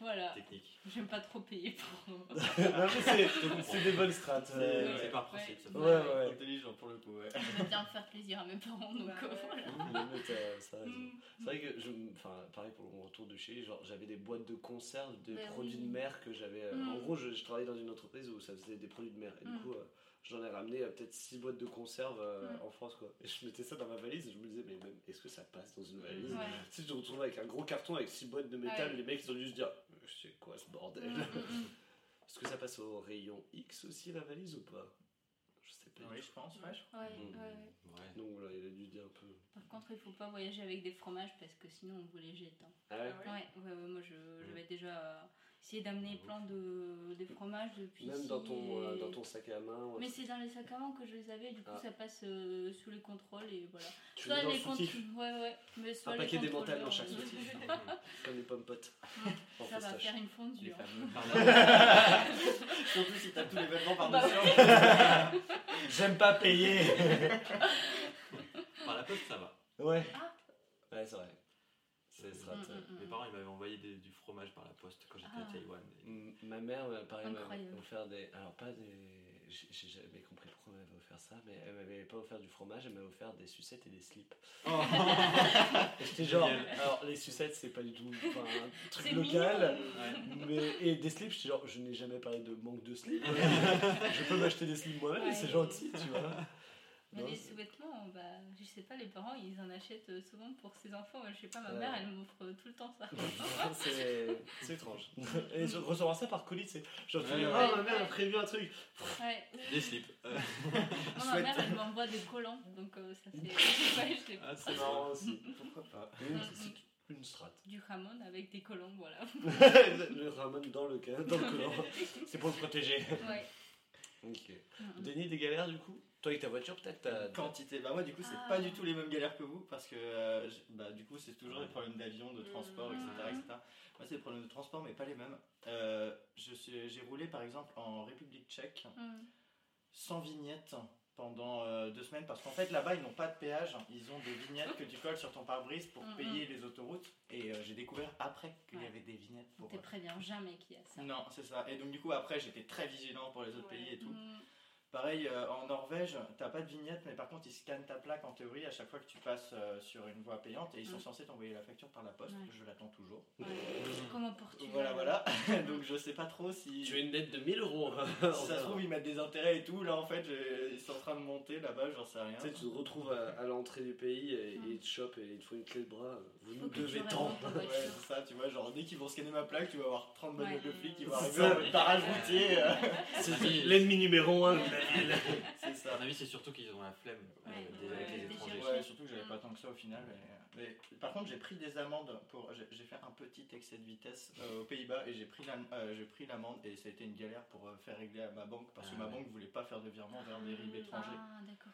Voilà. Technique. J'aime pas trop payer pour. Non, mais c'est c'est des bonnes strates. C'est- euh, C'est par principe, ça. Ouais, ouais. Intelligent pour le coup, ouais. Je veux bien faire plaisir à mes parents, donc euh, ouais. voilà. Raison. Mm. C'est vrai que, je, enfin, pareil pour mon retour de chez, genre j'avais des boîtes de conserve, des Bah produits oui. de mer que j'avais. euh, Mm. En gros, je, je travaillais dans une entreprise où ça faisait des produits de mer. Et du Mm. coup, euh, j'en ai ramené euh, peut-être 6 boîtes de conserve euh, Mm. en France, quoi. Et je mettais ça dans ma valise et je me disais, mais même, est-ce que ça passe dans une valise? Ouais. Si je te retrouve avec un gros carton avec 6 boîtes de métal, Ouais. les mecs ils ont dû se dire, c'est quoi ce bordel Mm, mm. Est-ce que ça passe au rayon X aussi la valise ou pas? Je sais pas. Oui, je pense, ouais. Ouais, Mm. ouais. Ouais. Donc voilà, il a dû dire un peu. Par contre, il faut pas voyager avec des fromages parce que sinon on vous les jette. hein. Ah ouais? Ah Ouais, ouais, ouais, moi je, je vais déjà euh, essayer d'amener plein de des fromages depuis Même ici dans ton, euh, dans ton sac à main. ouais. Mais c'est dans les sacs à main que je les avais, du coup Ah. ça passe euh, sous les contrôles et voilà. tu Soit les contrôles. Ouais, ouais. Mais soit Un les paquet d'émental dans contrôleurs, chaque euh, soutif. comme les pommes potes. Ça va faire une fondue. Les hein. fameux. Surtout si t'as tous les vêtements Bah par-dessus. J'aime pas payer Par la poste, ça va. Ouais. Ah. Ouais, c'est vrai. C'est strat. Mm, mm, mm. Mes parents, ils m'avaient envoyé des- du fromage par la poste quand j'étais Ah. à Taïwan. Ma mère, euh, pareil, m'avait offert des. Alors, pas des. J'ai jamais compris pourquoi elle m'avait offert ça, mais elle m'avait pas offert du fromage, elle m'avait offert des sucettes et des slips. Oh. Et J'étais genre. Alors, les sucettes, c'est pas du tout enfin, un truc local. Mais, et des slips, j'étais genre, je n'ai jamais parlé de manque de slips. je peux m'acheter des slips moi-même, Ouais. c'est gentil, tu vois. Mais Non, les sous-vêtements, bah, je sais pas, les parents ils en achètent euh, souvent pour ses enfants. Je sais pas, ma mère elle m'offre tout le temps ça. c'est c'est étrange. Et je- recevoir ça par colis, c'est genre, tu Ouais, dis, ouais. oh ma mère a prévu un truc. Ouais. Des slips. Euh, ma mère elle m'envoie des collants, donc euh, ça fait. Ah, C'est marrant aussi. Pourquoi pas? Une, Mm, c'est une strat. du ramon avec des collants, voilà. le ramène dans le, dans le collant. C'est pour le protéger. Ouais. Ok. Mm. Denis, des galères du coup? Toi avec ta voiture, peut-être t'as. Quantité. Bah moi du coup c'est Ah. pas du tout les mêmes galères que vous parce que euh, bah du coup c'est toujours des problèmes d'avion, de transport, etc., Mhm. etc. Moi c'est des problèmes de transport mais pas les mêmes. Euh, je suis- j'ai roulé par exemple en République Tchèque Mm. sans vignette pendant euh, deux semaines parce qu'en fait là-bas ils n'ont pas de péage, ils ont des vignettes que tu colles sur ton pare-brise pour Mhm. payer les autoroutes et euh, j'ai découvert après qu'il y Ouais. avait des vignettes pour... On te prévient jamais qu'il y a ça. Non, c'est ça. Et donc du coup après j'étais très vigilant pour les autres Ouais. pays et tout. Pareil, euh, en Norvège, t'as pas de vignette, mais par contre, ils scannent ta plaque en théorie à chaque fois que tu passes euh, sur une voie payante et ils sont censés t'envoyer la facture par la poste. Ouais. Je l'attends toujours. Ouais. Comme Portugal. Voilà, voilà. donc je sais pas trop si. Tu as une lettre de 1000 euros. Si ça se trouve, ils mettent des intérêts et tout. Là, en fait, ils sont en train de monter là-bas, j'en sais rien. Tu sais, tu te retrouves à, à l'entrée du pays et, et ils te chopent et il te faut une clé de bras. Vous nous devez tant. ta Ouais, c'est ça, tu vois. Genre, dès qu'ils vont scanner ma plaque, tu vas avoir 30 bagnoles Ouais. de flics qui vont arriver en mode parajoutier. euh, C'est l'ennemi numéro 1 c'est À ça. mon avis, c'est surtout qu'ils ont la flemme euh, des, Ouais, des étrangers. Ouais, surtout que j'avais pas tant que ça au final. mais, par contre, j'ai pris des amendes pour. J'ai fait un petit excès de vitesse euh, aux Pays-Bas et j'ai pris la- euh, j'ai pris l'amende et ça a été une galère pour euh, faire régler à ma banque parce que Ah ma ouais. banque voulait pas faire de virement vers des RIB étrangers. Ah, d'accord.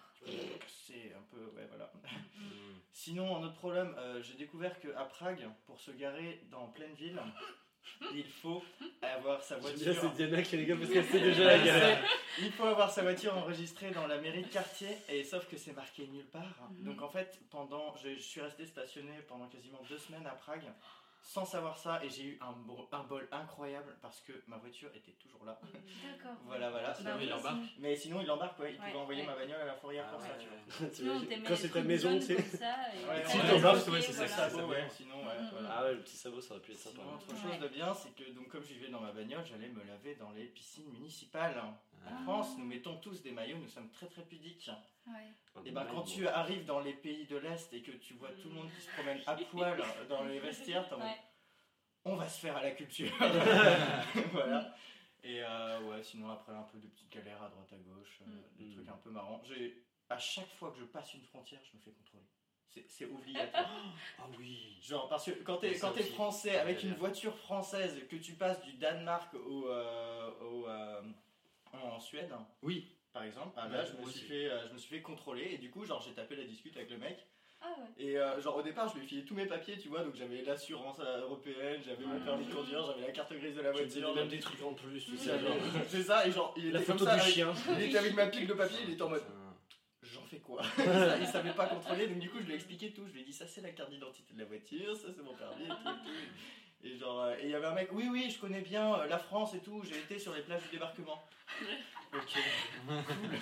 C'est un peu. Ouais, voilà. Mm. Mm. Sinon, un autre problème, euh, j'ai découvert qu'à Prague, pour se garer dans pleine ville, il faut avoir sa voiture. bien c'est Diana qui rigole parce qu'elle sait déjà la galère. Il faut avoir sa voiture enregistrée dans la mairie de quartier, et sauf que c'est marqué nulle part. Mhm. Donc en fait, pendant, je, je suis resté stationné pendant quasiment deux semaines à Prague, sans savoir ça, et j'ai eu un, bo- un bol incroyable parce que ma voiture était toujours là. D'accord. Voilà, voilà. Sinon, Bah il Mais sinon, il embarque, ouais, il Ouais, pouvait envoyer ouais. ma bagnole à la fourrière Ah pour ça, ouais, tu vois. Quand c'est ta maison, t'as si t'embarques, ouais, c'est C'est ça, c'est ouais, bien. sinon, ouais, Mhm. voilà. Ah ouais, le petit sabot, ça aurait pu être sympa. Sinon, autre chose de bien, c'est que donc, comme je vivais dans ma bagnole, j'allais me laver dans les piscines municipales. En Ah. France, nous mettons tous des maillots, nous sommes très très pudiques. Ouais. Et ben quand tu arrives dans les pays de l'Est et que tu vois tout le monde qui se promène à poil dans les vestiaires, Ouais. on va se faire à la culture. voilà. Et euh, ouais, sinon après un peu de petites galères à droite à gauche, euh, Mm. des trucs un peu marrants. J'ai à chaque fois que je passe une frontière, je me fais contrôler. C'est- C'est obligatoire. Ah oui. Genre, parce que quand t'es français avec une galère. voiture française, que tu passes du Danemark au, euh, au, euh, en Suède, Oui. par exemple, ah, Ouais, là je me, suis fait, euh, je me suis fait contrôler et du coup, genre, j'ai tapé la discute avec le mec. Ah ouais. Et euh, genre, au départ, je lui ai filé tous mes papiers, tu vois, donc j'avais l'assurance euh, européenne, j'avais mon permis de conduire, j'avais la carte grise de la voiture. même des trucs en plus, tu sais, C'est genre. c'est ça, et genre, il La était comme photo ça, du avec- chien. il était avec ma pile de papier, il était en mode j'en fais quoi? Il savait pas contrôler, donc du coup je lui ai expliqué tout. Je lui ai dit ça c'est la carte d'identité de la voiture, ça c'est mon permis et tout. Et, tout. Et genre, euh, et il y avait un mec, oui oui, je connais bien euh, la France et tout, j'ai été sur les plages du débarquement. ok,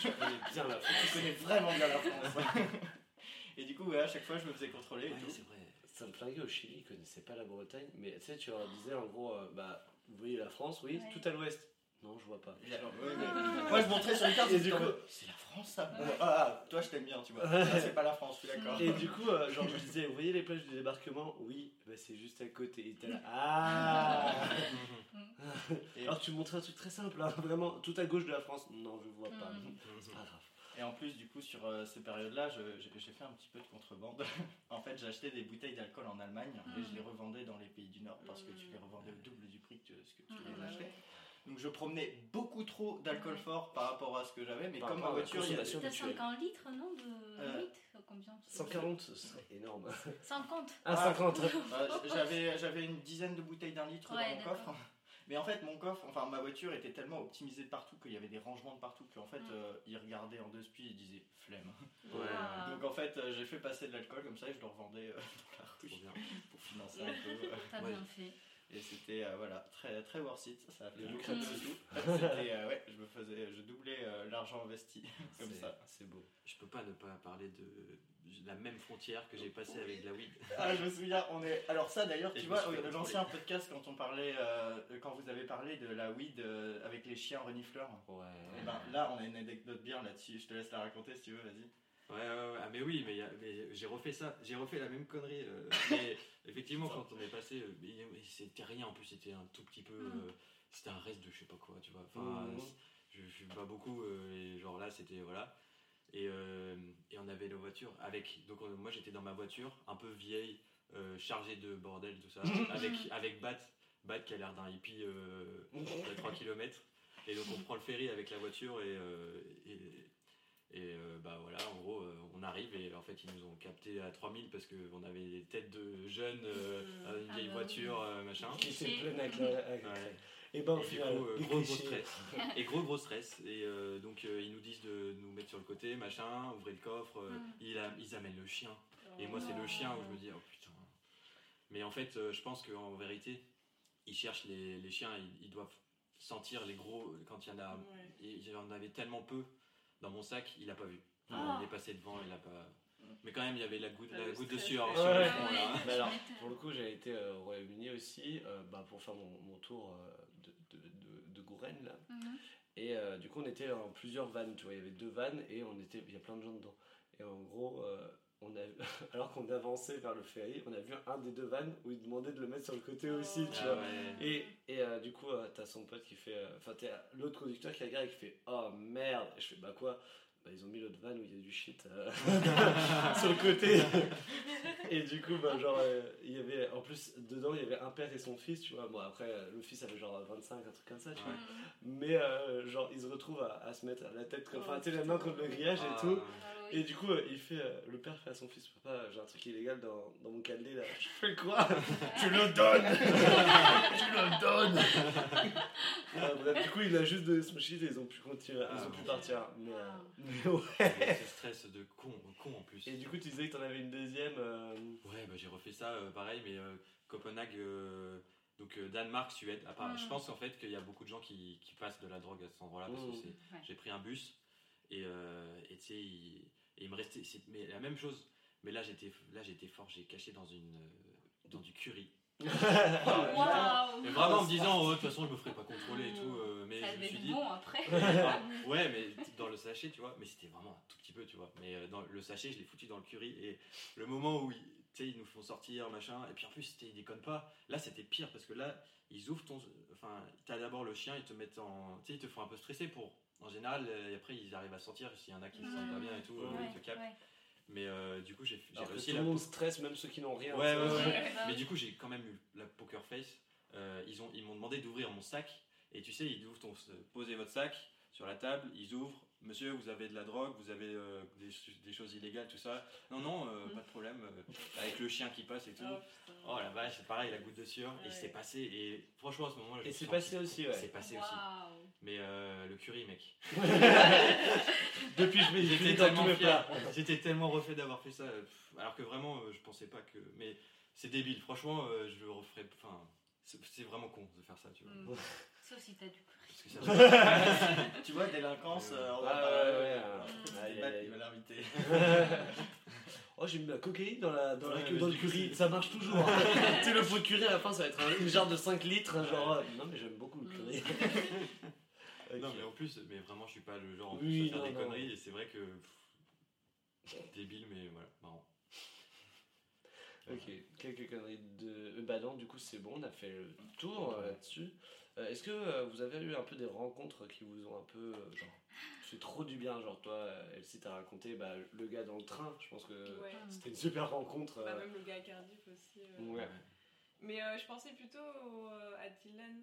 Tu connais bien la tu France. connais vraiment bien la France. et du coup, ouais, à chaque fois je me faisais contrôler et Ouais, c'est vrai. Ça me flinguait au Chili, ils connaissaient pas la Bretagne, mais tu sais, tu leur disais en gros, euh, bah, vous voyez la France, oui, Ouais. tout à l'ouest. Non, je vois pas. Et alors, ouais, mais- Moi je montrais sur les cartes Et du coup- c'est la France ça Bon, Ah, toi je t'aime bien, tu vois. C'est pas la France, je suis d'accord. Et du coup, euh, genre, je disais, vous voyez les plages du débarquement? Oui, bah, c'est juste à côté. Et t'es là, ah Et- Alors tu montrais un truc très simple, hein, vraiment, tout à gauche de la France. Non, je vois pas. Mhm. C'est pas grave. Et en plus, du coup, sur euh, ces périodes-là, je- j'ai fait un petit peu de contrebande. en fait, j'ai acheté des bouteilles d'alcool en Allemagne et je les revendais dans les pays du Nord parce que tu les revendais au double du prix que ce que tu les Mhm. achetais. Donc je promenais beaucoup trop d'alcool Ouais. fort par rapport à ce que j'avais, mais Par comme ma voiture, il y a consommation. T'as habituel. 50 litres, non De Euh, litres Combien 140, ce serait énorme. 50 Ah, Ah. 50 Euh, j'avais j'avais une dizaine de bouteilles d'un litre Ouais, dans mon coffre. Mais en fait, mon coffre, enfin ma voiture était tellement optimisée de partout qu'il y avait des rangements de partout qu'en fait, Mm. euh, il regardait en deux spies et il disait flemme. Ouais. Donc en fait, euh, j'ai fait passer de l'alcool comme ça et je le revendais euh, dans la rue pour financer un peu. euh, T'as Ouais. bien fait. Et c'était euh, voilà, très, très worth it. Ça a fait de euh, ouais, je me faisais, je doublais euh, l'argent investi comme ça. C'est beau. Je peux pas ne pas parler de la même frontière que j'ai passée avec la weed. Ah, je me souviens, on est. Alors, ça d'ailleurs, tu vois, l'ancien podcast, quand on parlait, quand vous avez parlé de la weed avec les chiens renifleurs, Ouais. eh ben, là, on a une anecdote bien là-dessus. Je te laisse la raconter si tu veux, vas-y. Ouais, ouais, ouais. Ah, mais oui, mais, j'ai refait ça, j'ai refait la même connerie. euh, mais effectivement, quand on est passé, euh, c'était rien en plus, c'était un tout petit peu. Mm. euh, c'était un reste de je sais pas quoi, tu vois. Enfin, Mhm. je, je fume pas beaucoup, euh, et genre là, c'était. Voilà. Et, euh, et on avait la voiture avec. Donc, on- moi, j'étais dans ma voiture, un peu vieille, euh, chargée de bordel, tout ça, avec, avec Bat, Bat qui a l'air d'un hippie euh, à 3 km. Et donc, on prend le ferry avec la voiture et. euh, et et euh, bah voilà, en gros, euh, on arrive et en fait ils nous ont capté à 3000 parce qu'on avait des têtes de jeunes, euh, Mm. à une Ah vieille bah voiture, euh, machin. Qui était Cliché. pleine avec. Et ben au Et du final, coup, euh, des gros gros stress. Et gros gros stress. Et euh, donc euh, ils nous disent de nous mettre sur le côté, machin, ouvrez le coffre. euh, Mm. ils, a- ils amènent le chien. Et moi c'est le chien où je me dis oh putain. Mais en fait euh, je pense qu'en vérité ils cherchent les, les chiens, ils, ils doivent sentir les gros quand il y en a. Ouais. Il y en avait tellement peu dans mon sac, il a pas vu. Ah. Il est passé devant, il a pas. Mais quand même il y avait la goutte, la le goutte de sueur ouais. sur Ouais. le front là. Ah ouais. Alors, m'étonnes. pour le coup, j'ai été euh, au Royaume-Uni aussi euh, bah, pour faire mon, mon tour euh, de, de, de, de Gouren, là. Mhm. Et euh, du coup, on était en plusieurs vannes, tu vois. Il y avait deux vannes et on était, il y a plein de gens dedans. Et en gros, euh, on a, alors qu'on avançait vers le ferry, on a vu un des deux vannes où il demandait de le mettre sur le côté aussi, tu Ah vois. ouais. Et, et euh, du coup, euh, t'as son pote qui fait. euh, Enfin, t'as l'autre conducteur qui regarde et qui fait Oh merde Et je fais Bah quoi? Bah, ils ont mis l'autre van où il y a du shit euh, sur le côté. et du coup, bah, genre, euh, il y avait. En plus, dedans, il y avait un père et son fils, tu vois. Bon, après, euh, le fils avait genre 25, un truc comme ça, tu vois. Mais euh, genre, il se retrouve à, à se mettre la tête, comme- enfin, tu sais, la main contre le grillage et Ah, tout. Ah oui. Et du coup, euh, il fait, euh, le père fait à son fils, papa, j'ai un truc illégal dans, dans mon cadelet là. Je fais quoi? Tu le donnes Tu le donnes Ah, bref, Du coup, il a juste donné son shit et ils ont pu continuer, ils Ah, ont pu bon. partir. Mais, euh, Ah. mais ouais. Ce stress de con, con en plus. Et du coup, tu disais que t'en avais une deuxième. euh, Ouais, bah, j'ai refait ça euh, pareil, mais euh, Copenhague, euh, donc euh, Danemark, Suède. À part, Mm. Je pense en fait qu'il y a beaucoup de gens qui, qui passent de la drogue à cet endroit-là parce que Mm. Ouais. j'ai pris un bus et euh, et tu sais, il, et il me restait c'est- mais la même chose. Mais là j'étais là j'étais fort, j'ai caché dans une euh, dans du curry. Mais vraiment en me disant oh, de toute façon je me ferai pas contrôler et tout. euh, mais Ça je me suis dit bon après. ouais, mais dans le sachet, tu vois. Mais c'était vraiment un tout petit peu, tu vois. Mais dans le sachet, je l'ai foutu dans le curry. Et le moment où ils, tu sais, ils nous font sortir, machin. Et puis en plus, ils déconnent pas. Là, c'était pire parce que là, ils ouvrent ton. Enfin, t'as d'abord le chien, ils te mettent en. Tu sais, ils te font un peu stresser pour. En général, euh, et après, ils arrivent à sortir s'il y en a qui se sentent pas bien et tout. euh, Ouais, ils te captent. ouais. Mais euh, du coup, j'ai j'ai Alors que réussi tout la. le monde stresse, même ceux qui n'ont rien. Ouais, ouais, ouais. Mais du coup, j'ai quand même eu la poker face. Euh, ils ont, ils m'ont demandé d'ouvrir mon sac. Et tu sais, ils ouvrent ton, posez votre sac sur la table. Ils ouvrent. Monsieur, vous avez de la drogue, vous avez euh, des, des choses illégales, tout ça. Non, non, euh, pas de problème. euh, avec le chien qui passe et tout. Oh, putain. Oh la vache, c'est pareil, la goutte de sueur. Et Ouais. c'est passé. Et franchement, à ce moment-là, je Et me c'est suis passé senti- aussi, ouais. C'est passé aussi. Waouh. Mais euh, le curry, mec. Depuis, je J'étais dans tous tellement mes fier. plats. J'étais tellement refait d'avoir fait ça. Alors que vraiment, euh, je pensais pas que. Mais c'est débile. Franchement, euh, je le referais. Enfin, c'est vraiment con de faire ça, tu vois. Mm. Sauf si t'as du curry. Ça- Tu vois, délinquance, euh, on Ah, va aïe. veulent l'inviter. Oh, j'ai mis la cocaïne dans, la, dans, la- dans le curry, ça marche toujours. tu sais, le pot de curry à la fin, ça va être un- une jarre de 5 litres. Genre, non, mais j'aime beaucoup le curry. Non, mais en plus, mais vraiment, je suis pas le genre en Oui, plus, à faire non, des non. conneries. Et c'est vrai que. pff, débile, mais voilà, marrant. Ok, quelques conneries de. euh, Bah non, du coup, c'est bon, on a fait le tour euh, là-dessus. Euh, Est-ce que euh, vous avez eu un peu des rencontres qui vous ont un peu. euh, genre, fait trop du bien Genre, toi, Elsie, t'as raconté bah, le gars dans le train, je pense que Ouais. c'était une super rencontre. Bah, même le gars à Cardiff aussi. euh. Ouais. Mais euh, je pensais plutôt au, euh, à Dylan,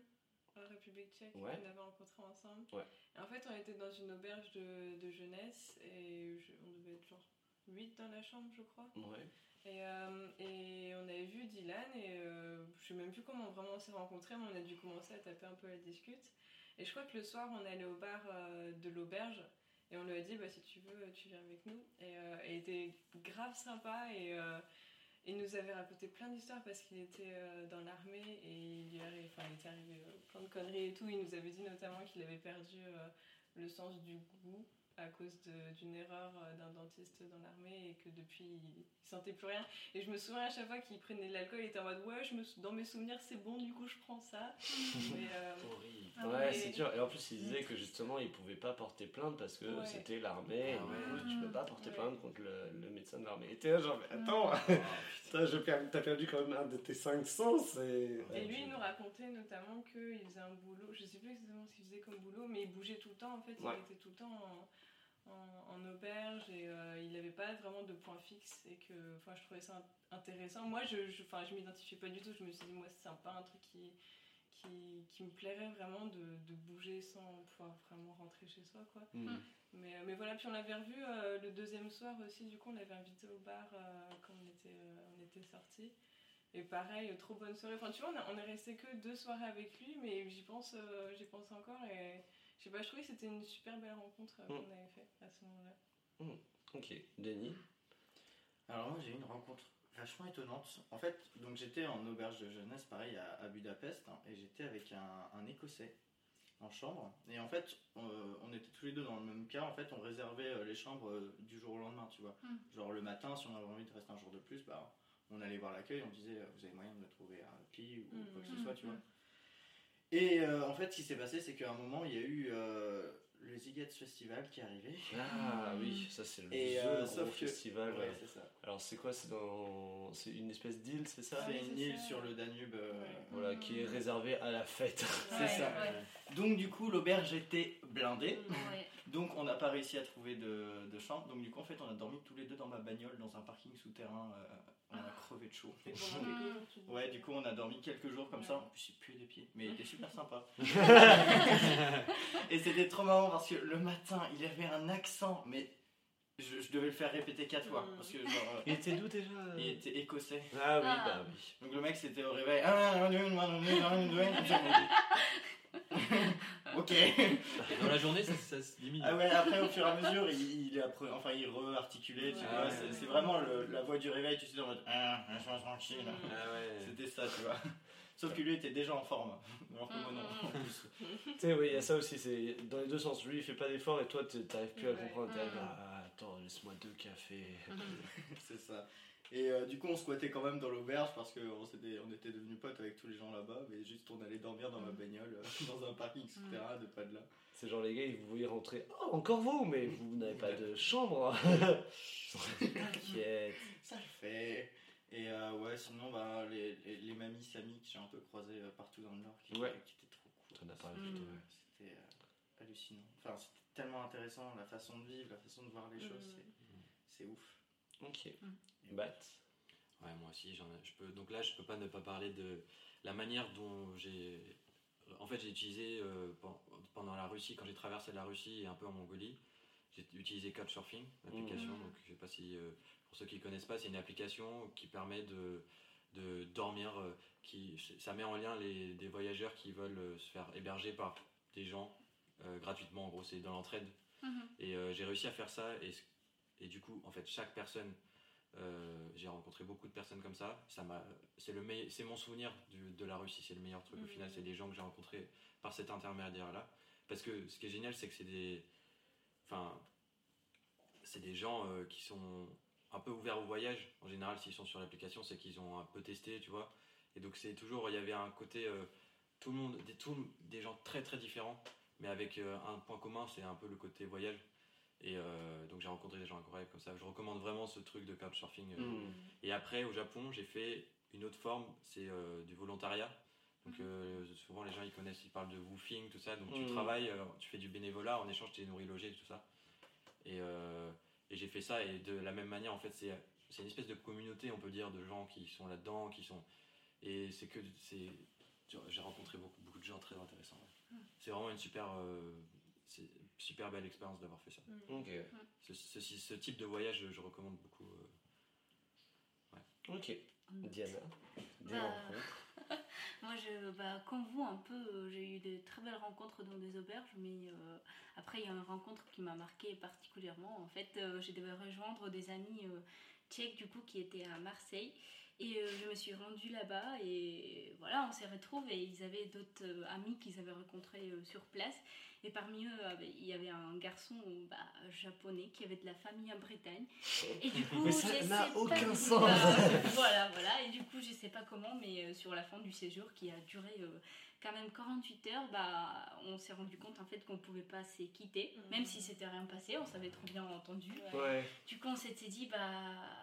en République tchèque, Ouais. qu'on avait rencontré ensemble. Ouais. Et en fait, on était dans une auberge de, de jeunesse et je- on devait être genre 8 dans la chambre, je crois. Ouais. Et, euh, et on avait vu Dylan et euh, je sais même plus comment vraiment on s'est rencontrés, mais on a dû commencer à taper un peu la discute. Et je crois que le soir, on allait au bar euh, de l'auberge et on lui a dit bah, si tu veux, tu viens avec nous. Et euh, il était grave sympa et il nous avait raconté plein d'histoires parce qu'il était euh, dans l'armée et il lui enfin, il était arrivé euh, plein de conneries et tout. Il nous avait dit notamment qu'il avait perdu euh, le sens du goût à cause d'une erreur euh, d'un dentiste dans l'armée et que depuis il, il sentait plus rien. Et je me souviens à chaque fois qu'il prenait de l'alcool, il était en mode ouais, je me sou- dans mes souvenirs c'est bon, du coup je prends ça. Mais, euh, Horrible. Ah Ouais, c'est dur. Et en plus, il disait que justement, il pouvait pas porter plainte parce que Ouais. c'était l'armée. et Ah du ouais. coup, tu peux pas porter Ouais. plainte contre le, le médecin de l'armée. Et t'es là, genre, mais attends, Ah, t'as perdu quand même un de tes cinq sens. Et, Et lui, il nous racontait notamment qu'il faisait un boulot, je sais plus exactement ce qu'il faisait comme boulot, mais il bougeait tout le temps en fait, Ouais. il était tout le temps en, en- en auberge et euh, il n'avait pas vraiment de point fixe et que enfin, je trouvais ça int- intéressant. Moi, je, je, enfin, je m'identifiais pas du tout, je me suis dit, moi, c'est sympa, un truc qui, qui, qui me plairait vraiment de, de bouger sans pouvoir vraiment rentrer chez soi. quoi. Hmm. Mais, euh, mais voilà, puis on l'avait revu euh, le deuxième soir aussi, du coup on l'avait invité au bar euh, quand on était, euh, on était sortis. Et pareil, trop bonne soirée. Enfin, tu vois, on, a- on est resté que deux soirées avec lui, mais j'y pense, euh, j'y pense encore. Et je sais pas, je trouvais que c'était une super belle rencontre euh, Mm. qu'on avait fait à ce moment-là. Ok, Denis. Alors moi j'ai eu une rencontre vachement étonnante. En fait, donc j'étais en auberge de jeunesse, pareil à, à Budapest, hein, et j'étais avec un, un Écossais en chambre. Et en fait, on, on était tous les deux dans le même cas. En fait, on réservait euh, les chambres euh, du jour au lendemain, tu vois. Mm. Genre le matin, si on avait envie de rester un jour de plus, bah on allait voir l'accueil, on disait euh, vous avez moyen de me trouver un lit ou Mm, quoi que ce soit, tu vois. Et euh, en fait, ce qui s'est passé, c'est qu'à un moment, il y a eu euh, le Ziggets Festival qui est arrivé. Ah oui, ça c'est le Et, The euh, gros sauf que- festival. Ouais, c'est ça. Alors c'est quoi? C'est dans, une espèce d'île, c'est ça? C'est une île ça. sur le Danube. euh, Ouais. Voilà, qui est réservée à la fête. C'est ça. ouais. Donc du coup l'auberge était blindée, Ouais. donc on n'a pas réussi à trouver de, de chambre. Donc du coup en fait on a dormi tous les deux dans ma bagnole dans un parking souterrain. Euh, on a crevé de chaud. Ouais du coup on a dormi quelques jours comme ça, en plus il puait des pieds, mais il était super sympa. Et c'était trop marrant parce que le matin il avait un accent, mais je, je devais le faire répéter quatre fois Mm. parce que genre euh, Il était d'où déjà il était écossais. Ah oui, Ah. bah oui. Donc le mec c'était au réveil. Ok. Et dans la journée, ça, ça se diminue. Ah ouais, après au fur et à mesure, il, il, appre- enfin, il re-articulait, tu Ouais. vois. Ouais. C'est vraiment le- la voix du réveil, tu sais, en mode Ah, laisse-moi tranquille. Ah ouais. C'était ça, tu vois. Sauf que lui était déjà en forme. Alors que moi non. Mm, en plus. Tu sais, oui, il y a ça aussi, c'est dans les deux sens. Lui, il fait pas d'effort et toi, tu- t'arrives plus à comprendre. T'es là, Mm. ah, attends, laisse-moi deux cafés. C'est ça. Et euh, du coup, on squattait quand même dans l'auberge parce qu'on s'était- on était devenus potes avec tous les gens là-bas, mais juste on allait dormir dans ma bagnole euh, dans un parking souterrain de pas de là. C'est genre les gars, ils vous voyaient rentrer. Oh, encore vous, mais vous n'avez pas de chambre. T'inquiète. Ça le fait. Et euh, ouais, sinon, bah, les, les, les mamies Samy que j'ai un peu croisées partout dans le Nord qui, Ouais. qui étaient trop cool. T'en as parlé Mm. plus tôt. C'était euh, hallucinant. Enfin, c'était tellement intéressant, la façon de vivre, la façon de voir les choses, Mm. c'est- c'est ouf. Ok. Bat. Ouais, moi aussi, j'en ai- je peux. Donc là, je peux pas ne pas parler de la manière dont j'ai. En fait, j'ai utilisé euh, pen- pendant la Russie, quand j'ai traversé la Russie et un peu en Mongolie, j'ai utilisé Couchsurfing, l'application. Mhm. Donc, je sais pas si euh, pour ceux qui connaissent pas, c'est une application qui permet de de dormir, euh, qui ça met en lien les des voyageurs qui veulent se faire héberger par des gens gratuitement. En gros, c'est dans l'entraide. Mhm. Et j'ai réussi à faire ça et, et du coup, en fait, chaque personne, euh, j'ai rencontré beaucoup de personnes comme ça. ça m'a, c'est, le meille- c'est mon souvenir du- de la Russie, c'est le meilleur truc. Au final, c'est des gens que j'ai rencontrés par cet intermédiaire-là. Parce que ce qui est génial, c'est que c'est des. Enfin. C'est des gens euh, qui sont un peu ouverts au voyage. En général, s'ils sont sur l'application, c'est qu'ils ont un peu testé, tu vois. Et donc, c'est toujours. Il y avait un côté. euh, tout le monde. Des, tout- des gens très très différents mais avec un point commun, c'est un peu le côté voyage. Et euh, donc j'ai rencontré des gens incroyables comme ça. Je recommande vraiment ce truc de couchsurfing. euh. Mm. Et après, au Japon, j'ai fait une autre forme, c'est euh, du volontariat. Donc euh, souvent les gens ils connaissent, ils parlent de woofing, tout ça. Donc tu Mhm. travailles, tu fais du bénévolat, en échange tu es nourri, logé, tout ça. Et, et j'ai fait ça et de la même manière en fait c'est une espèce de communauté on peut dire de gens qui sont là-dedans, qui sont et c'est que c'est j'ai rencontré beaucoup beaucoup de gens très intéressants. ouais. C'est vraiment une super super belle expérience d'avoir fait ça. Mm. Ok. Ce, ce- ce type de voyage je, je recommande beaucoup. euh. Ok. Diana. Des Bah, rencontres. Moi, je, bah, comme vous, un peu, euh, j'ai eu de très belles rencontres dans des auberges, mais euh, après, il y a une rencontre qui m'a marqué particulièrement. En fait, euh, je devais rejoindre des amis euh, tchèques, du coup, qui étaient à Marseille. Et euh, je me suis rendue là-bas et voilà, on s'est retrouvés. Et ils avaient d'autres euh, amis qu'ils avaient rencontrés euh, sur place. Et parmi eux, euh, il y avait un garçon bah, japonais qui avait de la famille en Bretagne. Et du coup, Mais ça n'a aucun pas- sens. Bah, voilà, voilà. Et du coup, je sais pas comment, mais sur la fin du séjour qui a duré quand même 48 heures, bah, on s'est rendu compte en fait qu'on pouvait pas se quitter, Mhm. même si c'était rien passé, on s'avait trop bien entendu. Ouais. Du coup, on s'était dit, bah,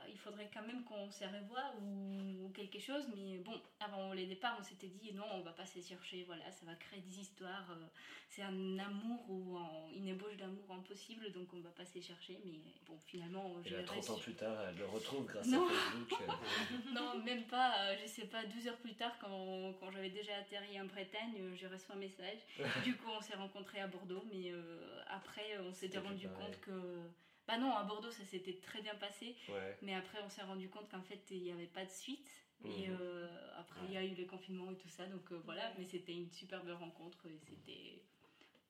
il faudrait quand même qu'on se revoie ou, ou quelque chose. Mais bon, avant les départs, on s'était dit, non, on va pas se chercher. Voilà, ça va créer des histoires. euh, c'est un amour ou un- une ébauche d'amour impossible, donc on va pas se chercher. Mais bon, finalement, Et là, 30 ans plus tard, elle le retrouve grâce Non. à Facebook. euh. Non, même pas, euh, je sais pas, 12 heures plus tard, quand, quand j'avais déjà atterri en Bretagne, euh, j'ai reçu un message. du coup, on s'est rencontrés à Bordeaux, mais euh, après, on s'était rendu pareil. compte que. Bah non, à Bordeaux, ça s'était très bien passé, Ouais. mais après, on s'est rendu compte qu'en fait, il n'y avait pas de suite. Et Mhm. euh, après, il y a eu les confinements et tout ça, donc euh, voilà, mais c'était une superbe rencontre et c'était.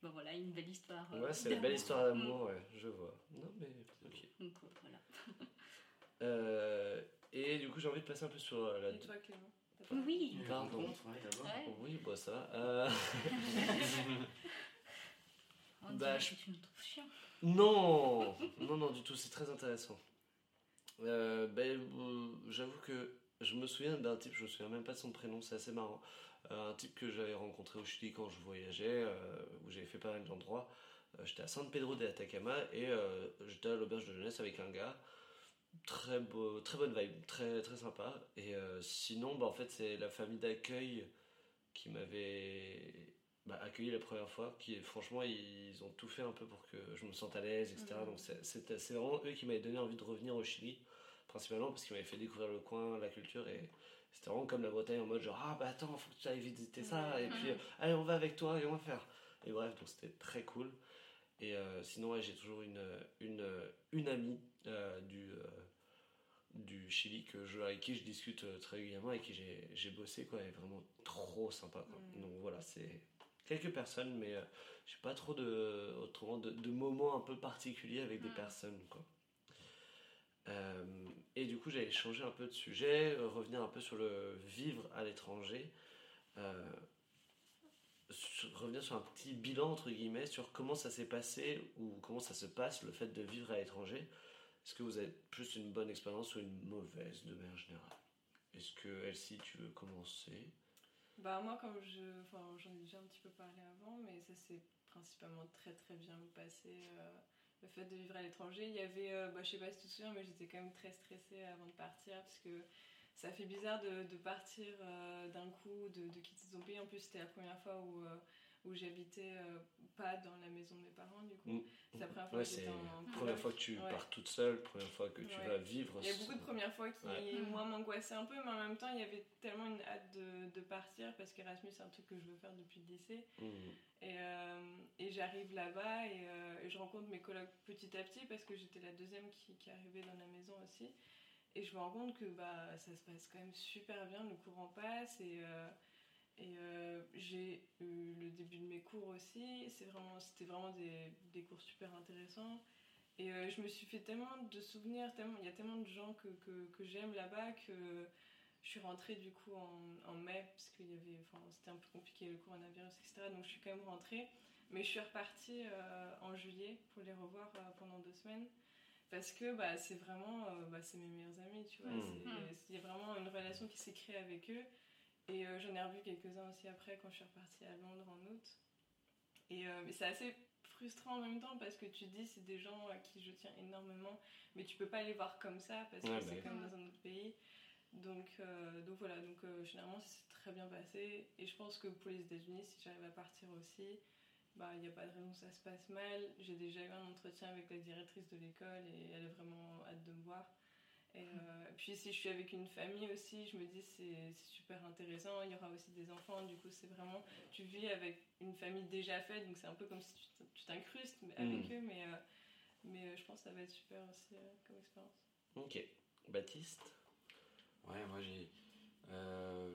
ben voilà, une belle histoire. euh, Ouais, c'est une belle histoire d'amour, ouais, je vois. Non, mais ok. Mm. Donc voilà. Et du coup, j'ai envie de passer un peu sur la. Et toi, Clément? Oui, Une Pardon. ouais, ouais. Oui, bah ça. Euh, On Bah, je- que tu me trouves chiant. Non, non, non, du tout, c'est très intéressant. Euh, ben, euh, j'avoue que je me souviens d'un type, je me souviens même pas de son prénom, c'est assez marrant. Euh, un type que j'avais rencontré au Chili quand je voyageais, euh, où j'avais fait pas mal d'endroits. Euh, j'étais à San Pedro de Atacama et euh, j'étais à l'auberge de jeunesse avec un gars. Très beau, très bonne vibe, très très sympa. Et euh, sinon, bah, en fait, c'est la famille d'accueil qui m'avait bah, accueilli la première fois. Qui, franchement, ils ont tout fait un peu pour que je me sente à l'aise, etc. Mhm. Donc c'est- vraiment eux qui m'avaient donné envie de revenir au Chili, principalement parce qu'ils m'avaient fait découvrir le coin, la culture et c'était vraiment comme la Bretagne en mode genre ah bah attends, faut que tu ailles visiter ça et puis euh, allez on va avec toi et on va faire. Et bref, donc c'était très cool. Et euh, sinon, ouais, j'ai toujours une, une, une amie euh, du, euh, du Chili que je, avec qui je discute euh, très régulièrement et qui j'ai j'ai bossé, quoi. Est vraiment trop sympa, quoi. Mm. Donc voilà, c'est quelques personnes, mais euh, j'ai pas trop de, autrement, de, de moments un peu particuliers avec des Mm. personnes, quoi. Euh, et du coup, j'allais changer un peu de sujet, euh, revenir un peu sur le vivre à l'étranger. Euh, revenir sur un petit bilan entre guillemets sur comment ça s'est passé ou comment ça se passe le fait de vivre à l'étranger. Est-ce que vous avez plus une bonne expérience ou une mauvaise de manière générale? Est-ce que Elsie, tu veux commencer? Bah moi comme je, enfin j'en ai déjà un petit peu parlé avant, mais ça s'est principalement très très bien passé. euh, le fait de vivre à l'étranger, il y avait, euh, bah, je sais pas si tu te souviens, mais j'étais quand même très stressée avant de partir parce que ça fait bizarre de, partir euh, d'un coup, de, de quitter son pays. En plus c'était la première fois où, euh, où j'habitais euh, pas dans la maison de mes parents du coup. Mm. C'est la première fois Ouais, que j'étais c'est en première fois que tu Ouais. pars toute seule, première fois que tu Ouais. vas vivre. Il y a beaucoup de premières fois qui, Ouais. moi, m'angoissaient un peu, mais en même temps, il y avait tellement une hâte de, de partir parce qu'Erasmus, c'est un truc que je veux faire depuis le lycée. Et, euh, et j'arrive là-bas et, euh, et je rencontre mes colocs petit à petit parce que j'étais la deuxième qui, qui arrivait dans la maison aussi. Et je me rends compte que bah, ça se passe quand même super bien, le courant passe et, euh, et euh, j'ai eu le début de mes cours aussi. C'est vraiment, c'était vraiment des, des cours super intéressants. Et euh, je me suis fait tellement de souvenirs, tellement, il y a tellement de gens que, que, que j'aime là-bas que je suis rentrée du coup en, en mai parce qu'il y avait, enfin, c'était un peu compliqué le coronavirus, etc. Donc je suis quand même rentrée. Mais je suis repartie euh, en juillet pour les revoir euh, pendant deux semaines. Parce que bah, c'est vraiment, euh, bah, c'est mes meilleurs amis, tu vois. Il y a vraiment une relation qui s'est créée avec eux. Et euh, j'en ai revu quelques-uns aussi après quand je suis repartie à Londres en août. Et euh, mais c'est assez frustrant en même temps parce que tu dis c'est des gens à qui je tiens énormément, mais tu peux pas les voir comme ça parce que Ouais, c'est bah comme dans un autre pays. Donc, euh, donc voilà, donc euh, généralement ça s'est très bien passé. Et je pense que pour les États-Unis, si j'arrive à partir aussi, bah il n'y a pas de raison que ça se passe mal. J'ai déjà eu un entretien avec la directrice de l'école et elle a vraiment hâte de me voir. Et euh, puis si je suis avec une famille aussi, je me dis c'est super intéressant. Il y aura aussi des enfants, du coup c'est vraiment tu vis avec une famille déjà faite, donc c'est un peu comme si tu t'incrustes avec Mm. eux, mais euh, mais euh, je pense que ça va être super aussi euh, comme expérience. Ok. Baptiste? Ouais, moi j'ai. euh,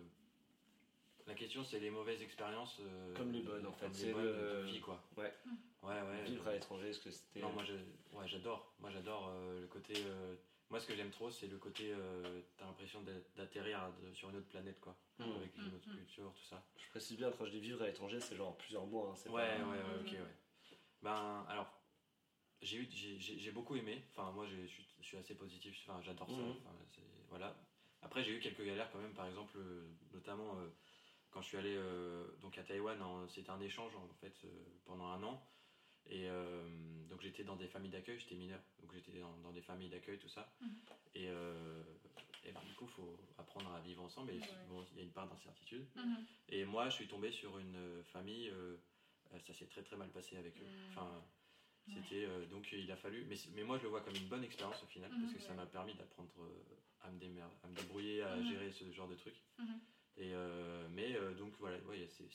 La question c'est les mauvaises expériences. euh, Comme les bonnes, en fait, comme c'est les bonnes le- vie quoi. Ouais. Ouais, ouais. Vivre à l'étranger, est-ce que c'était. Non, moi je- ouais, j'adore. Moi j'adore euh, le côté. Moi ce que j'aime trop c'est le côté. euh, T'as l'impression d'atterrir sur une autre planète quoi. Mhm. Avec une autre Mhm. culture, tout ça. Je précise bien, quand je dis vivre à l'étranger, c'est genre plusieurs mois. hein, Ouais, ouais, pas- ouais, ok, ouais. Ben alors. J'ai eu- j'ai- j'ai j'ai beaucoup aimé. Enfin, moi, je suis, je suis assez positif. Enfin, j'adore ça. Enfin, voilà. Après, j'ai eu quelques galères quand même. Par exemple, euh, notamment euh, quand je suis allé euh, donc à Taïwan, c'était un échange en fait euh, pendant un an. Et euh, donc j'étais dans des familles d'accueil. J'étais mineur, donc j'étais dans, dans des familles d'accueil, tout ça. Mhm. Et, euh, et ben, du coup, faut apprendre à vivre ensemble. Et Ouais. bon, il y a une part d'incertitude. Mhm. Et moi, je suis tombé sur une euh, famille, euh, ça s'est très très mal passé avec eux. Mm. Enfin, c'était donc il a fallu, mais, moi je le vois comme une bonne expérience au final, parce que ça m'a permis d'apprendre à, me démer- à me débrouiller, à Mhm. gérer ce genre de trucs. Et euh, mais euh, donc voilà, ouais, c'est-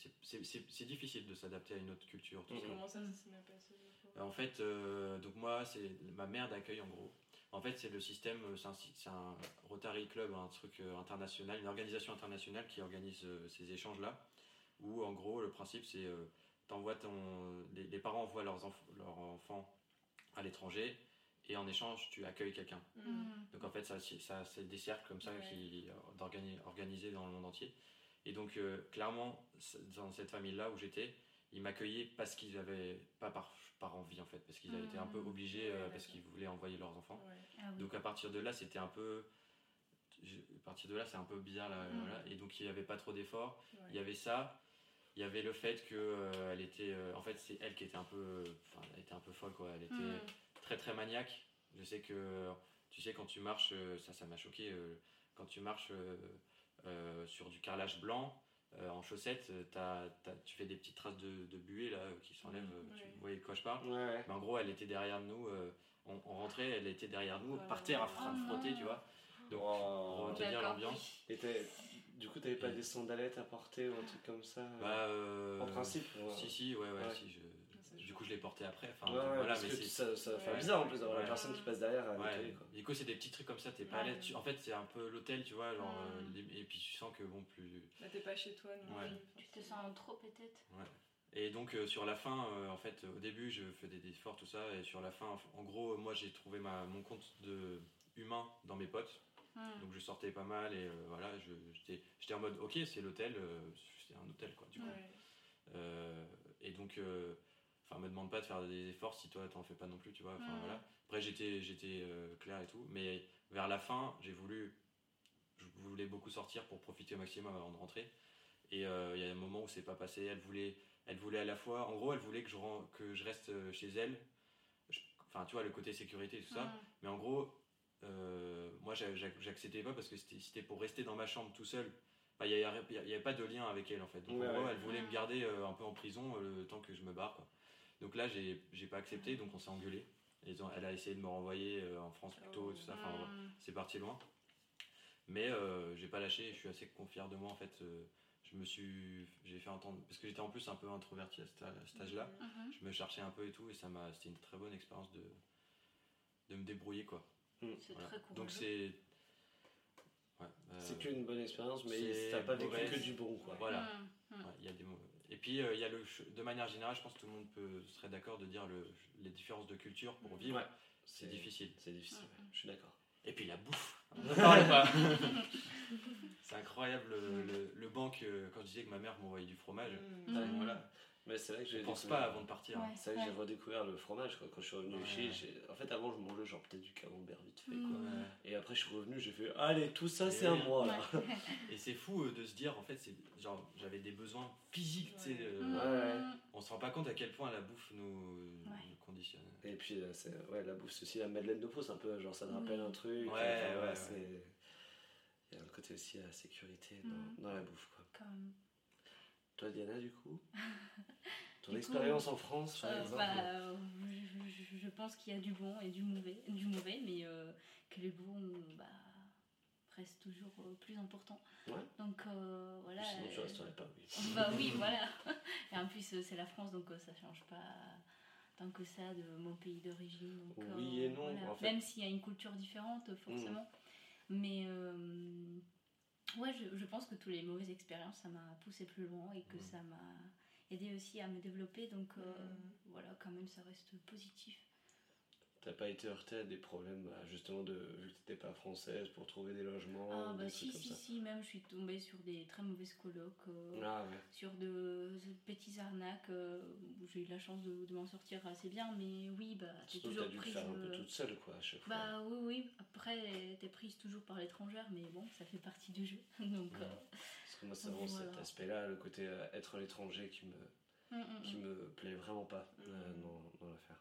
difficile de s'adapter à une autre culture. Tout ça. Comment ça, ça s'est passé En fait, euh, donc moi, c'est ma mère d'accueil en gros. En fait, c'est le système, c'est un, Rotary Club, un truc international, une organisation internationale qui organise ces échanges-là. Où en gros, le principe, c'est les, les parents envoient leurs, enf- leurs enfants à l'étranger et en échange, tu accueilles quelqu'un. Mm. Donc en fait, ça, ça c'est des cercles comme ça Ouais. qui d'organi- organisés dans le monde entier. Et donc euh, clairement, dans cette famille-là où j'étais, ils m'accueillaient parce qu'ils avaient pas par, par envie en fait, parce qu'ils avaient été un peu Mhm. obligés, euh, parce qu'ils voulaient envoyer leurs enfants. Ouais. Ah oui. Donc à partir de là, c'était un peu, je- à partir de là, c'est un peu bizarre là, voilà. Et donc il n'y avait pas trop d'efforts. Ouais. Il y avait ça. Il y avait le fait que euh, elle était, euh, en fait, c'est elle qui était un peu, enfin, elle était un peu folle quoi. Elle était Mm. Très très maniaque. Je sais que, tu sais, quand tu marches, euh, ça, ça m'a choqué, euh, quand tu marches euh, euh, sur du carrelage blanc, euh, en chaussettes, t'as- t'as- tu fais des petites traces de, de buée là qui s'enlèvent. euh, Ouais. Tu voyez de quoi je parle Ouais, ouais. Mais en gros, elle était derrière nous. euh, on, on rentrait, elle était derrière nous, par terre, à frotter, tu vois. Donc, Oh. pour te dire D'accord. l'ambiance. Et du coup, t'avais pas des sandalettes à porter ou un truc comme ça Bah, euh, En principe, ouais. Si, si, ouais, ouais, Ouais. si, je-. Coup, je l'ai porté après. Enfin, Ouais, voilà, parce mais que c'est- ça, ça va faire Ouais. bizarre en plus d'avoir la personne qui passe derrière à Ouais, nettoyer, quoi. du coup, c'est des petits trucs comme ça, t'es pas à Ouais. l'aise. Tu- En fait, c'est un peu l'hôtel, tu vois. Genre, euh, et puis tu sens que bon, plus. Bah, t'es pas chez toi non. Tu te sens trop peut-être. Et donc, euh, sur la fin, euh, en fait, au début, je faisais des efforts, tout ça. Et sur la fin, en gros, moi, j'ai trouvé ma, mon compte de humain dans mes potes. Mm. Donc, je sortais pas mal. Et euh, voilà, je- j'étais j'étais en mode, ok, c'est l'hôtel. euh, c'est un hôtel, quoi, du coup. Ouais. Euh, et donc, euh, enfin, me demande pas de faire des efforts si toi t'en fais pas non plus, tu vois. Enfin, voilà. Après, j'étais, j'étais euh, clair et tout, mais vers la fin, j'ai voulu, je voulais beaucoup sortir pour profiter au maximum avant de rentrer. Et euh, il y a un moment où c'est pas passé. Elle voulait, elle voulait à la fois, en gros, elle voulait que je, que je reste euh, chez elle. Je- Enfin, tu vois, le côté sécurité, tout ça. Mais en gros, euh, moi, j'a- j'a- j'acceptais pas parce que c'était c'était pour rester dans ma chambre tout seul. Il n'y avait, il y avait pas de lien avec elle en fait. Donc Ouais, en gros, ouais. elle voulait me garder euh, un peu en prison euh, le temps que je me barre. Quoi. Donc là, j'ai j'ai pas accepté, donc on s'est engueulé. Et ils ont- elle a essayé de me renvoyer euh, en France plus tôt, Oh. tout ça. Enfin, Mm. c'est parti loin. Mais euh, j'ai pas lâché, je suis assez confiant de moi en fait. euh, je me suis. J'ai fait entendre. Parce que j'étais en plus un peu introverti à cet âge-là. Mhm. Je me cherchais un peu et tout, et ça m'a. C'était une très bonne expérience de, de me débrouiller quoi. C'est Voilà. très courageux. Donc c'est. Ouais, euh, C'est qu'une bonne expérience, mais c'est t'as pas vécu que du bon, quoi. Voilà. Mm. Mm. Ouais, il y a des mots. Et puis euh, il y a le de manière générale, je pense que tout le monde peut serait d'accord de dire le, les différences de culture pour vivre. Ouais. C'est difficile. C'est difficile, ouais. je suis d'accord. Et puis la bouffe. N'en parlez pas. c'est incroyable le, le, le banc quand je disais que ma mère m'envoyait du fromage. Ouais, Mm. Voilà. Mais c'est vrai que j'ai Je pense découvert- pas avant de partir. Ouais. C'est vrai que j'ai redécouvert le fromage quoi. quand je suis revenu Ouais. ici. j'ai- En fait, avant, je mangeais genre peut-être du camembert vite fait. Quoi. Mm. Et après, je suis revenu, j'ai fait Allez, tout ça, Et c'est à moi là. Et c'est fou euh, de se dire en fait c'est genre j'avais des besoins physiques. tu sais, Ouais. euh. Ouais. On se rend pas compte à quel point la bouffe nous, Ouais. nous conditionne. Et puis, euh, c'est, ouais, la bouffe, c'est aussi la Madeleine de Proust, un peu. Genre, ça te rappelle un truc. Ouais, enfin, ouais, ouais. c'est- Il y a un côté aussi à la sécurité dans, Mm. dans la bouffe. Quoi. Comme- Toi, Diana, du coup Ton Du expérience en France, par Euh, exemple bah, euh, je, je- pense qu'il y a du bon et du mauvais, du mauvais mais euh, que le bon bah, reste toujours euh, plus important. Ouais. Donc euh, voilà. Sinon, tu euh, resterais pas, oui. bah oui, voilà. Et en plus, euh, c'est la France, donc euh, ça change pas tant que ça de mon pays d'origine. Oui euh, et non, voilà. en fait. Même s'il y a une culture différente, forcément. Mais euh, ouais, je, je pense que toutes les mauvaises expériences, ça m'a poussé plus loin et que ça m'a aidé aussi à me développer. Donc euh, voilà, quand même, ça reste positif. T'as pas été heurté à des problèmes, bah, justement, de, vu que t'étais pas française, pour trouver des logements Ah bah si, si, si, même je suis tombée sur des très mauvaises colocs. euh, Ah ouais. sur de, de petites arnaques euh, j'ai eu la chance de, de m'en sortir assez bien, mais oui, bah, t'es toujours t'as dû prise. faire un peu euh, toute seule, quoi, à chaque fois. bah oui, oui, après t'es prise toujours par l'étrangère, mais bon, ça fait partie du jeu. Donc, Ouais. euh, Parce que moi, c'est vraiment Voilà. cet aspect-là, le côté être l'étranger qui me, hum, hum, qui hum. me plaît vraiment pas dans, dans l'affaire.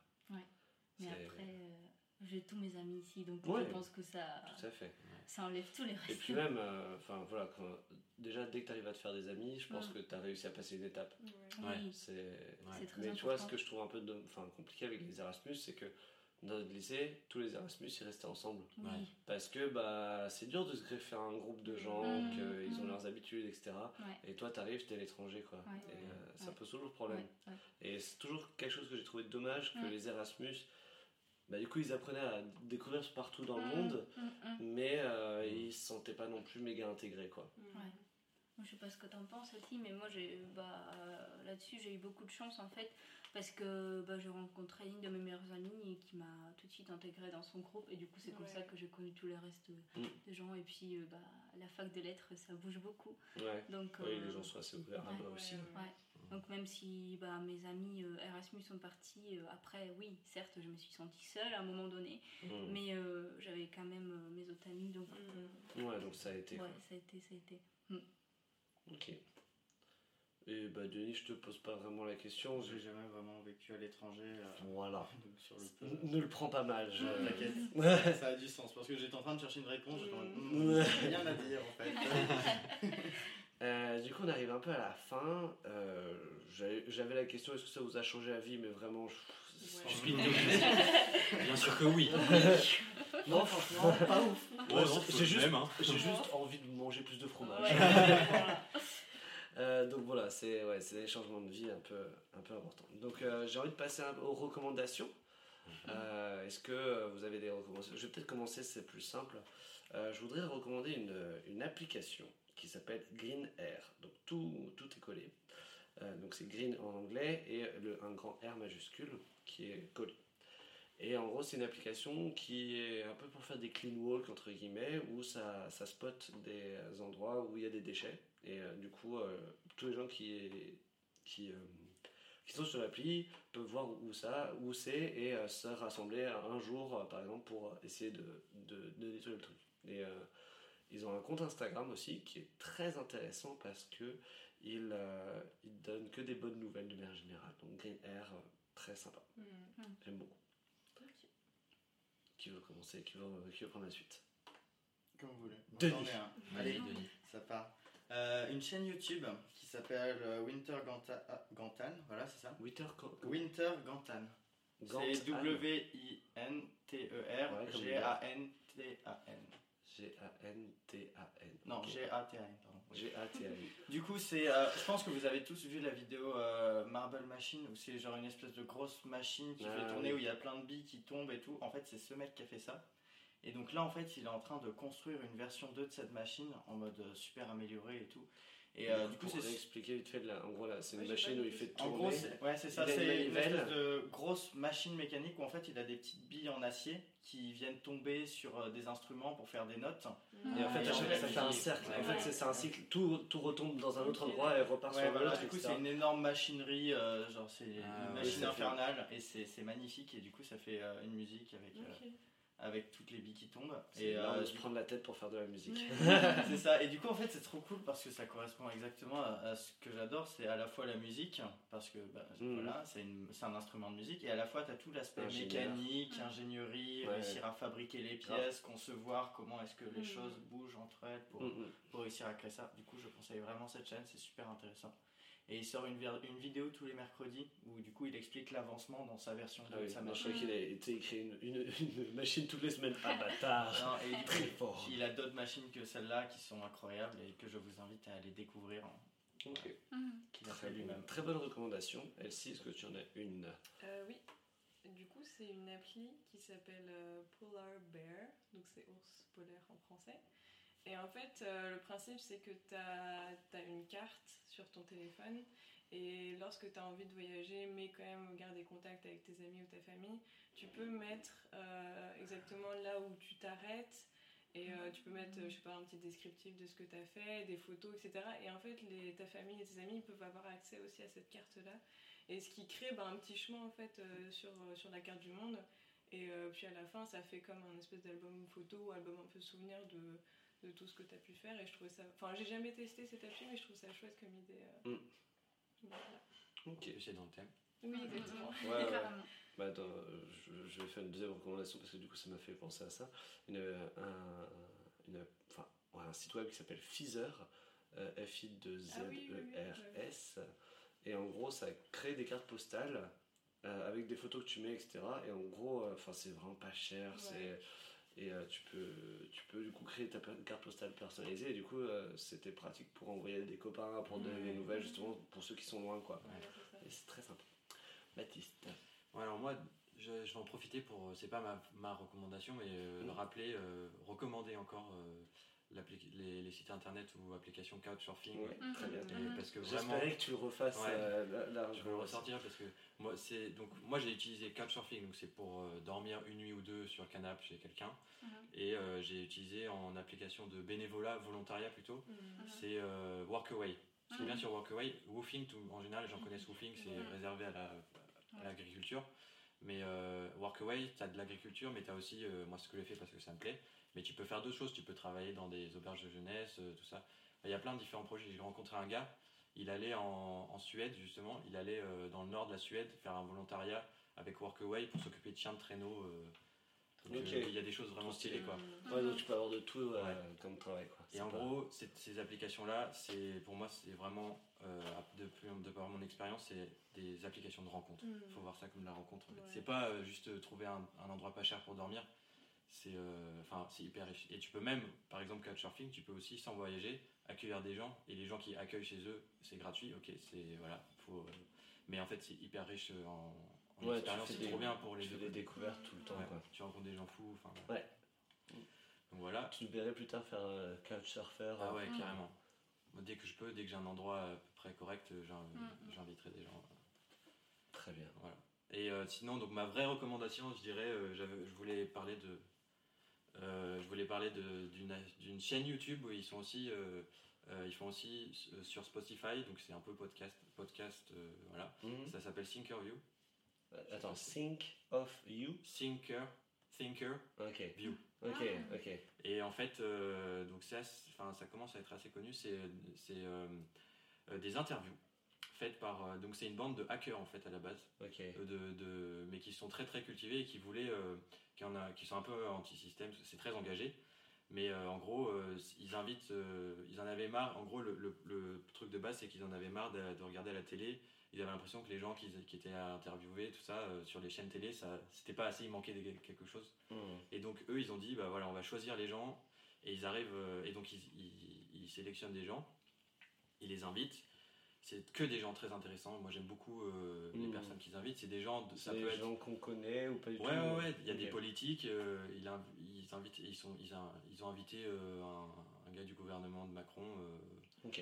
Mais après, euh, j'ai tous mes amis ici, donc Ouais. je pense que ça, Tout à fait. ça enlève tous les restes. Et puis même, euh, enfin voilà, quand- déjà dès que tu arrives à te faire des amis, je pense que tu as réussi à passer une étape. Ouais. Ouais. Oui, C'est... Très Mais important. tu vois, ce que je trouve un peu de- enfin, compliqué avec les Erasmus, c'est que dans notre lycée, tous les Erasmus, ils restaient ensemble. Oui. Ouais. Parce que bah, c'est dur de se greffer à un groupe de gens, Mm, qu'ils ont mm. leurs habitudes, etc. Ouais. Et toi, tu arrives, tu es à l'étranger, quoi. Ouais. Et euh, ça pose toujours problème. Ouais, ouais. Et c'est toujours quelque chose que j'ai trouvé dommage que les Erasmus bah, du coup, ils apprenaient à découvrir partout dans le Mm, monde, mm, mm. mais euh, ils se sentaient pas non plus méga intégrés, quoi. Ouais. Moi, Je sais pas ce que t'en penses, Ati, mais moi, j'ai, bah, euh, là-dessus, j'ai eu beaucoup de chance en fait, parce que bah, j'ai rencontré une de mes meilleures amies et qui m'a tout de suite intégrée dans son groupe, et du coup, c'est comme Ouais. ça que j'ai connu tous les restes Mm. des gens. Et puis, euh, bah, la fac de lettres, ça bouge beaucoup. Ouais. Donc, Oui, euh, les gens sont assez ouverts ouais. là-bas aussi. Ouais, Ouais. Donc même si bah, mes amis euh, Erasmus sont partis, euh, après oui, certes, je me suis sentie seule à un moment donné, Mm. mais euh, j'avais quand même euh, mes autres amis, donc Mm. Ouais, donc ça a été. ouais, quoi. ça a été, ça a été. Ok. Et bah, Denis, je te pose pas vraiment la question. J'ai jamais vraiment vécu à l'étranger. euh, Voilà. donc sur le peu. Ne le prends pas mal. je- T'inquiète, ça a du sens parce que j'étais en train de chercher une réponse. J'étais en Mm. Rien à dire en fait. Euh, du coup, on arrive un peu à la fin. Euh, J'avais la question est-ce que ça vous a changé la vie Mais vraiment, je- Ouais. Je suis une Bien sûr que oui. non, franchement, pas ouf. Ouais, j'ai juste, hein. j'ai juste envie de manger plus de fromage. Euh, donc voilà, c'est ouais, des changements de vie un peu, un peu importants. Donc euh, j'ai envie de passer aux recommandations. Euh, Est-ce que vous avez des recommandations? Je vais peut-être commencer, c'est plus simple. Euh, je voudrais recommander une, une application qui s'appelle Green Air. Donc tout, tout est collé. Euh, donc c'est Green en anglais et un grand R majuscule qui est collé. Et en gros, c'est une application qui est un peu pour faire des clean walk, entre guillemets, où ça, ça spot des endroits où il y a des déchets. Et euh, du coup, euh, tous les gens qui, qui, qui sont sur l'appli peuvent voir où ça, où c'est, et se rassembler un jour, par exemple, pour essayer de, de, de détruire le truc. Ils ont un compte Instagram aussi qui est très intéressant parce que ils, euh, ils donnent que des bonnes nouvelles de manière générale. Donc Green Air, euh, très sympa. Mm. J'aime beaucoup. Qui veut commencer qui veut, qui veut prendre la suite? Comme vous voulez. Denis. J'en ai un. Allez, Denis. ça part. Euh, une chaîne YouTube qui s'appelle Winter Ganta- ah, Gantan. Voilà, c'est ça? Winter Winter Gantan. Gant- C'est Anne. W-I-N-T-E-R Ouais, comme G-A-N-T-A-N. G-A-N-T-A-N. Non. G-A-T-A-N, pardon. Oui. G-A-T-A-N. Du coup, c'est, euh, je pense que vous avez tous vu la vidéo euh, Marble Machine où c'est genre une espèce de grosse machine qui Ah, fait tourner oui. où il y a plein de billes qui tombent et tout. En fait, c'est ce mec qui a fait ça. Et donc là, en fait, il est en train de construire une version 2 de cette machine en mode euh, super amélioré et tout. Et euh, du coup, c'est expliquer vite fait, là, en gros, là, c'est une Ouais, machine où il fait ça. En tourner. gros, c'est ouais, c'est ça, une c'est une espèce de grosse machine mécanique où en fait il a des petites billes en acier qui viennent tomber sur euh, des instruments pour faire des notes. Et en fait, Et à en chaque fait, fois, ça fait un cercle. En fait, c'est un cycle. Tout, tout retombe dans un autre endroit et repart Ouais, sur voilà, l'autre. du coup c'est une énorme machinerie, euh, genre c'est Ah, une machine fait- infernale et c'est c'est magnifique et du coup ça fait euh, une musique avec, euh. Avec toutes les billes qui tombent. C'est Et énorme euh, de se du prendre la tête pour faire de la musique. c'est ça. Et du coup, en fait, c'est trop cool parce que ça correspond exactement à, à ce que j'adore. C'est à la fois la musique, parce que bah, Mhm. voilà, c'est un instrument de musique, et à la fois, tu as tout l'aspect Ingénieur. mécanique, ingénierie, Ouais. réussir à fabriquer les pièces, concevoir comment est-ce que les Mhm. choses bougent entre elles pour, Mm, mm. pour réussir à créer ça. Du coup, je conseille vraiment cette chaîne, c'est super intéressant. Et il sort une, une vidéo tous les mercredis où du coup il explique l'avancement dans sa version de Ah oui, sa moi, je machine. crois qu'il a été écrit une, une, une machine toutes les semaines. Ah bâtard Non, et coup, Très fort. il a d'autres machines que celle-là qui sont incroyables et que je vous invite à aller découvrir. hein, Ok. Mhm. Qu'il a Très, fait bon. lui-même. Très bonne recommandation. Elsie, est-ce que tu en as une? Euh, oui. Du coup, c'est une appli qui s'appelle euh, Polar Bear, donc c'est ours polaire en français. Et en fait, euh, le principe, c'est que tu as, une carte sur ton téléphone et lorsque tu as envie de voyager, mais quand même garder contact avec tes amis ou ta famille, tu peux mettre euh, exactement là où tu t'arrêtes et euh, tu peux mettre, je sais pas, un petit descriptif de ce que tu as fait, des photos, etc. Et en fait, ta famille et tes amis peuvent avoir accès aussi à cette carte-là. Et ce qui crée bah, un petit chemin en fait sur, sur la carte du monde. Et puis à la fin, ça fait comme un espèce d'album photo, album un peu souvenir de, de tout ce que tu as pu faire. Et je trouvais ça. Enfin, j'ai jamais testé cette appli, mais je trouve ça chouette comme idée. euh. Mm. Voilà. Ok. C'est dans le thème. Oui, exactement. Ouais. Bah, attends, je, je vais faire une deuxième recommandation parce que du coup ça m'a fait penser à ça. Une, euh, un, une- enfin, un site web qui s'appelle Feezer, euh, Ah oui, oui, oui, F-I-2-Z-E-R-S. Et en gros, ça crée des cartes postales euh, avec des photos que tu mets, etc. Et en gros, euh, enfin, c'est vraiment pas cher. Ouais. c'est Et euh, tu, peux, tu peux du coup créer ta carte postale personnalisée. Et du coup, euh, c'était pratique pour envoyer des copains, pour donner des nouvelles, justement, pour ceux qui sont loin, quoi. C'est ça. Et c'est très sympa. Baptiste. Ouais, alors moi, je, je vais en profiter pour, c'est pas ma, ma recommandation, mais euh, Mm. rappeler, euh, recommander encore euh, les, les sites internet ou applications Couchsurfing. Ouais, Mhm. très bien. Et Mhm. parce que vraiment, J'espérais que tu le refasses Ouais. euh, la- je vais le ressortir parce que moi, c'est donc moi j'ai utilisé Couchsurfing, donc c'est pour euh, dormir une nuit ou deux sur le canapé chez quelqu'un, Mhm. et euh, j'ai utilisé en application de bénévolat, volontariat plutôt, c'est euh, Workaway. Ce qui est bien sur Workaway, Woofing, tout, en général, les gens connaissent Woofing, c'est réservé à la- à l'agriculture. Mais euh, Workaway, tu as de l'agriculture, mais tu as aussi, euh, moi ce que j'ai fait parce que ça me plaît, mais tu peux faire d'autres choses. Tu peux travailler dans des auberges de jeunesse, euh, tout ça. Il y a plein de différents projets. J'ai rencontré un gars, il allait en, en Suède justement, il allait euh, dans le nord de la Suède faire un volontariat avec Workaway pour s'occuper de chiens de traîneau. euh. Donc, euh, il y a des choses vraiment stylées quoi. Ouais, donc tu peux avoir de tout euh, Ouais. comme travail. Quoi. Et en pas- gros, ces applications-là, c'est pour moi, c'est vraiment, euh, depuis de par mon expérience, c'est des applications de rencontre. Il faut voir ça comme de la rencontre. en fait. Ouais. C'est pas euh, juste trouver un, un endroit pas cher pour dormir. C'est euh, enfin, c'est hyper riche. Et tu peux même, par exemple, Couchsurfing, tu peux aussi, sans voyager, accueillir des gens. Et les gens qui accueillent chez eux, c'est gratuit. Ok, c'est voilà. Faut, euh, mais en fait, c'est hyper riche euh, en, en Ouais, tu expérience. C'est trop bien pour les Tu fais des découvertes tout le temps. Ouais, Quoi. Tu rencontres des gens fous. enfin, Ouais. Donc voilà. Tu nous verrais plus tard faire un couchsurfer. Ah euh, ouais, Mhm. carrément. Dès que je peux, dès que j'ai un endroit à peu près correct, euh, j'in- Mhm. j'inviterai des gens. Très bien. Voilà. Et euh, sinon, donc ma vraie recommandation, je dirais, euh, j'avais- je voulais parler de, euh, je voulais parler de- d'une chaîne YouTube où ils sont aussi, euh, euh, ils font aussi euh, sur Spotify, donc c'est un peu podcast, podcast, euh, voilà. Mhm. Ça s'appelle Thinkerview. Euh, Attends, think of you? Thinker, Thinker. View. Ok, Ah. ok. Et en fait, euh, donc ça commence à être assez connu. C'est c'est, euh, euh, des interviews faites par. euh, donc c'est une bande de hackers en fait à la base, euh, de, de- mais qui sont très très cultivés et qui voulaient, euh, qui, en a, qui sont un peu anti-système. C'est très engagé. Mais euh, en gros, euh, ils invitent, euh, ils en avaient marre. En gros, le, le- le truc de base, c'est qu'ils en avaient marre de, de regarder à la télé. Ils avaient l'impression que les gens qui, qui étaient interviewés, tout ça, sur les chaînes télé, ça, c'était pas assez. Il manquait de quelque chose. Mhm. Et donc eux, ils ont dit, bah voilà, on va choisir les gens. Et ils arrivent, et donc ils, ils- ils sélectionnent des gens, ils les invitent. C'est que des gens très intéressants. Moi, j'aime beaucoup euh, les Mhm. personnes qu'ils invitent. C'est des gens, de- ça peut des être. gens qu'on connaît ou pas du Ouais, tout ouais, ouais. Il y a des politiques. euh, il a- ils invitent, ils sont, ils, a- ils ont invité euh, un, un gars du gouvernement de Macron. donc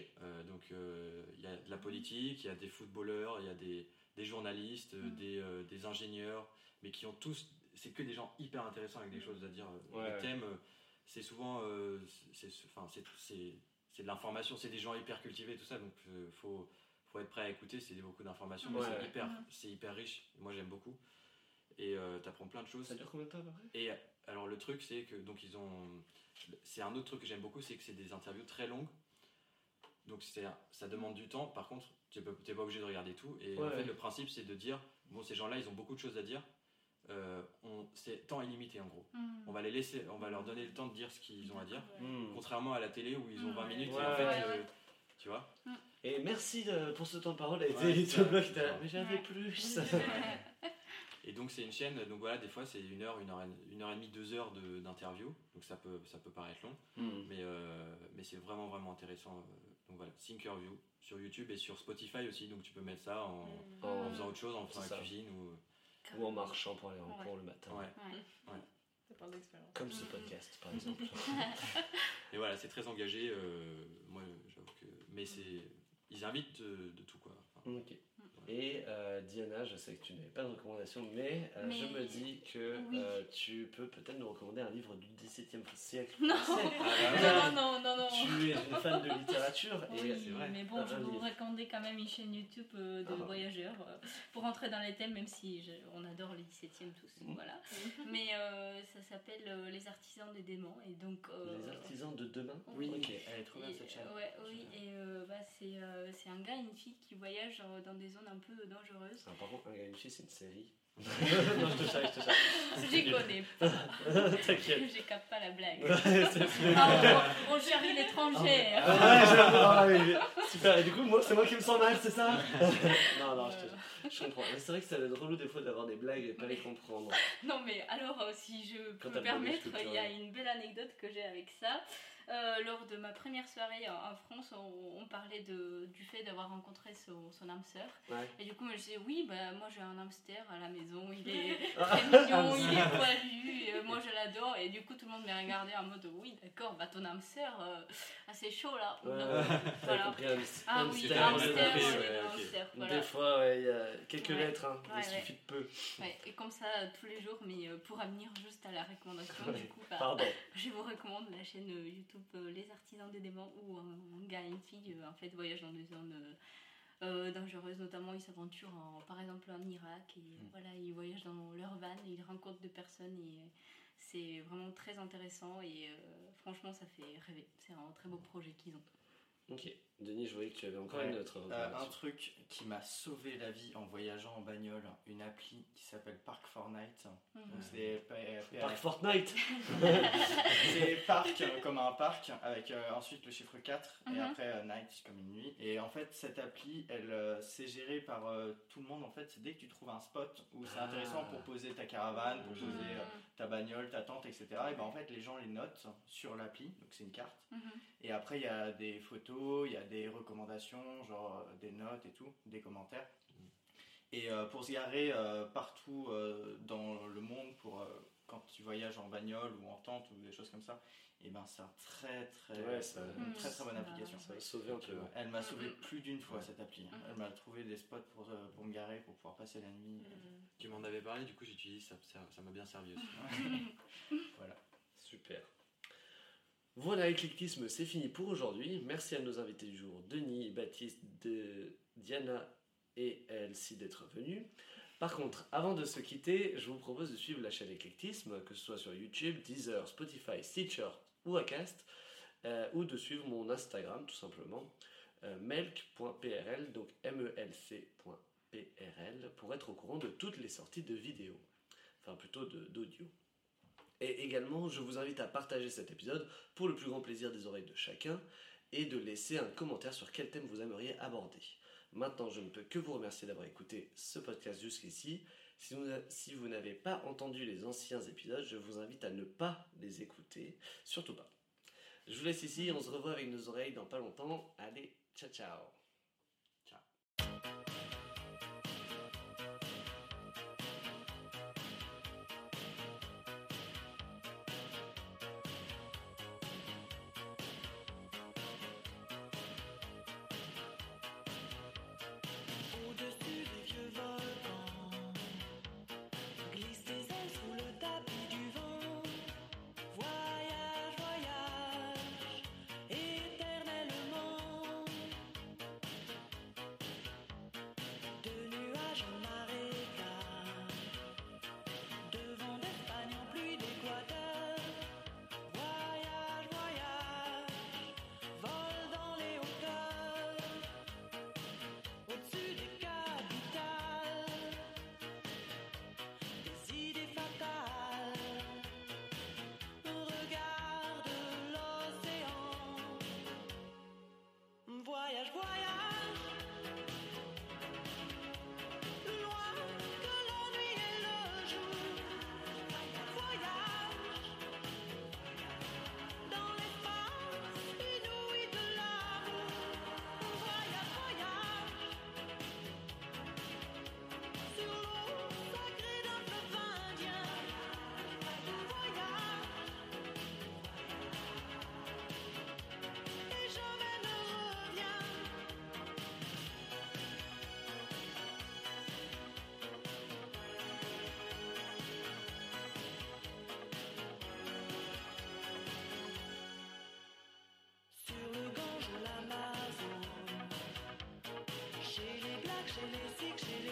il y a de la politique, il y a des footballeurs, il y a des, des journalistes, Mhm. des, des ingénieurs, mais qui ont tous, c'est que des gens hyper intéressants avec des choses à dire. Ouais, le ouais. thème, c'est souvent, c'est, c'est- enfin, c'est, c'est, de l'information, c'est des gens hyper cultivés, tout ça, donc euh, faut, faut être prêt à écouter, c'est beaucoup d'informations, mais c'est hyper, c'est hyper riche. Moi j'aime beaucoup. Et euh, t'apprends plein de choses. Ça dure combien de temps à peu près? Et alors le truc c'est que donc ils ont c'est un autre truc que j'aime beaucoup c'est que c'est des interviews très longues. Donc c'est ça demande du temps. Par contre, tu n'es pas obligé de regarder tout et en fait ouais. le principe c'est de dire bon ces gens-là, ils ont beaucoup de choses à dire. Euh, on c'est temps illimité en gros. Mhm. On va les laisser on va leur donner le temps de dire ce qu'ils ont à dire. Mhm. Contrairement à la télé où ils ont Mm, 20 ouais. minutes Ouais, et en fait ouais, euh, tu vois Et merci de- pour ce temps de parole. Et ça- ça- mais j'avais Ouais. plus. Et donc c'est une chaîne, donc voilà, des fois c'est une heure, une heure, et- une heure et demie, deux heures de- d'interview, donc ça peut, ça peut paraître long, mais, euh, mais c'est vraiment vraiment intéressant. Donc voilà, Thinkerview sur YouTube et sur Spotify aussi, donc tu peux mettre ça en, Mhm. en faisant autre chose, en faisant la cuisine ou. Ou en marchant pour aller en Ouais. cours le matin. Ouais. Ouais. Ça parle d'expérience. Comme ce podcast, par exemple. Et voilà, c'est très engagé. euh, moi, j'avoue que. Mais c'est. Ils invitent de, de tout quoi. Enfin, Ok. Et euh, Diana, je sais que tu n'avais pas de recommandation, mais, euh, je me dis que Oui. euh, tu peux peut-être nous recommander un livre du XVIIe siècle. Non. français. Ah, Non, non, non, non. Tu es une fan de littérature Oui, vrai. mais bon, Un je vous livre. recommandais quand même une chaîne YouTube de Ah. voyageurs pour rentrer dans les thèmes, même si je- on adore les 17e tous. Mhm. Voilà. Mais ça s'appelle Les artisans des démons. Et donc, les artisans de demain? Oui. Ok, elle est trop bien et, cette chaîne. ouais, oui, et bah, c'est un gars et une fille qui voyagent dans des zones un peu dangereuses. Ah, par contre, un une fille, c'est une série. non, je te charge, je te charge. Les connais pas, T'inquiète. je capte pas la blague. Ah, on, on chérit l'étrangère. Ah ouais, je- ah ouais, super. Et du coup, moi, c'est moi qui me sens mal, c'est ça? Non, non, je, te- je comprends. Mais c'est vrai que ça va être relou des fois d'avoir des blagues et pas les comprendre. Non mais alors euh, si je peux me permettre, il y a une belle anecdote que j'ai avec ça. Euh, lors de ma première soirée en, France, on, on parlait de, du fait d'avoir rencontré son, son âme sœur. Ouais. Et du coup, moi, je disais, oui, bah, moi j'ai un hamster à la maison, il est très mignon, il est poilu, euh, moi je l'adore. Et du coup, tout le monde m'a regardé en mode, oui, d'accord, bah ton hamster, euh, ah, c'est chaud là. Ouais, Donc, ouais. T'as voilà. compris, un Ah oui, hamster, un hamster, hamster, Des voilà. fois, ouais, il y a quelques Ouais. lettres, hein. Ouais, il ouais. suffit de peu. Ouais, et comme ça, euh, tous les jours, mais euh, pour revenir juste à la recommandation, Ouais. du coup, bah, je vous recommande la chaîne euh, YouTube euh, Les Artisans des Démons où un, gars et une fille euh, en fait voyagent dans des zones euh, dangereuses, notamment ils s'aventurent en, par exemple en Irak et Mm. voilà ils voyagent dans leur van et ils rencontrent des personnes et c'est vraiment très intéressant et euh, franchement ça fait rêver. C'est un très beau projet qu'ils ont. Ok. Denis, je voyais que tu avais encore Ouais. une autre Euh, recommandation. un truc qui m'a sauvé la vie en voyageant en bagnole, une appli qui s'appelle Park Fortnite. Donc c'est P- P- Parc Fortnite c'est parc euh, comme un parc avec euh, ensuite le chiffre 4 et Mhm. après euh, night comme une nuit. Et en fait cette appli elle euh, c'est géré par euh, tout le monde en fait. C'est dès que tu trouves un spot où c'est Ah. intéressant pour poser ta caravane, pour Mhm. poser euh, ta bagnole, ta tente, etc. Et ben en fait les gens les notent sur l'appli, donc c'est une carte. Mhm. Et après, il y a des photos, il y a des recommandations, genre euh, des notes et tout, des commentaires. Et euh, pour se garer euh, partout euh, dans le monde, pour, euh, quand tu voyages en bagnole ou en tente ou des choses comme ça, et ben c'est un très très, Ouais, ça- une très très bonne application. Ça va sauver un peu. ouais. Elle m'a sauvé Mhm. plus d'une fois Ouais. cette appli. Elle m'a trouvé des spots pour, euh, pour me garer, pour pouvoir passer la nuit. Tu m'en avais parlé, du coup j'utilise, ça ça- ça m'a bien servi aussi. Super. Voilà, Éclectisme, c'est fini pour aujourd'hui. Merci à nos invités du jour, Denis, Baptiste, Diana et Elsie d'être venus. Par contre, avant de se quitter, je vous propose de suivre la chaîne Éclectisme, que ce soit sur YouTube, Deezer, Spotify, Stitcher ou Acast, euh, ou de suivre mon Instagram tout simplement, euh, melk.prl, donc melc.prl, pour être au courant de toutes les sorties de vidéos, enfin plutôt d'audio. Et également, je vous invite à partager cet épisode pour le plus grand plaisir des oreilles de chacun et de laisser un commentaire sur quel thème vous aimeriez aborder. Maintenant, je ne peux que vous remercier d'avoir écouté ce podcast jusqu'ici. Si vous, n'avez pas entendu les anciens épisodes, je vous invite à ne pas les écouter, surtout pas. Je vous laisse ici, on se revoit avec nos oreilles dans pas longtemps. Allez, ciao ciao J'ai six,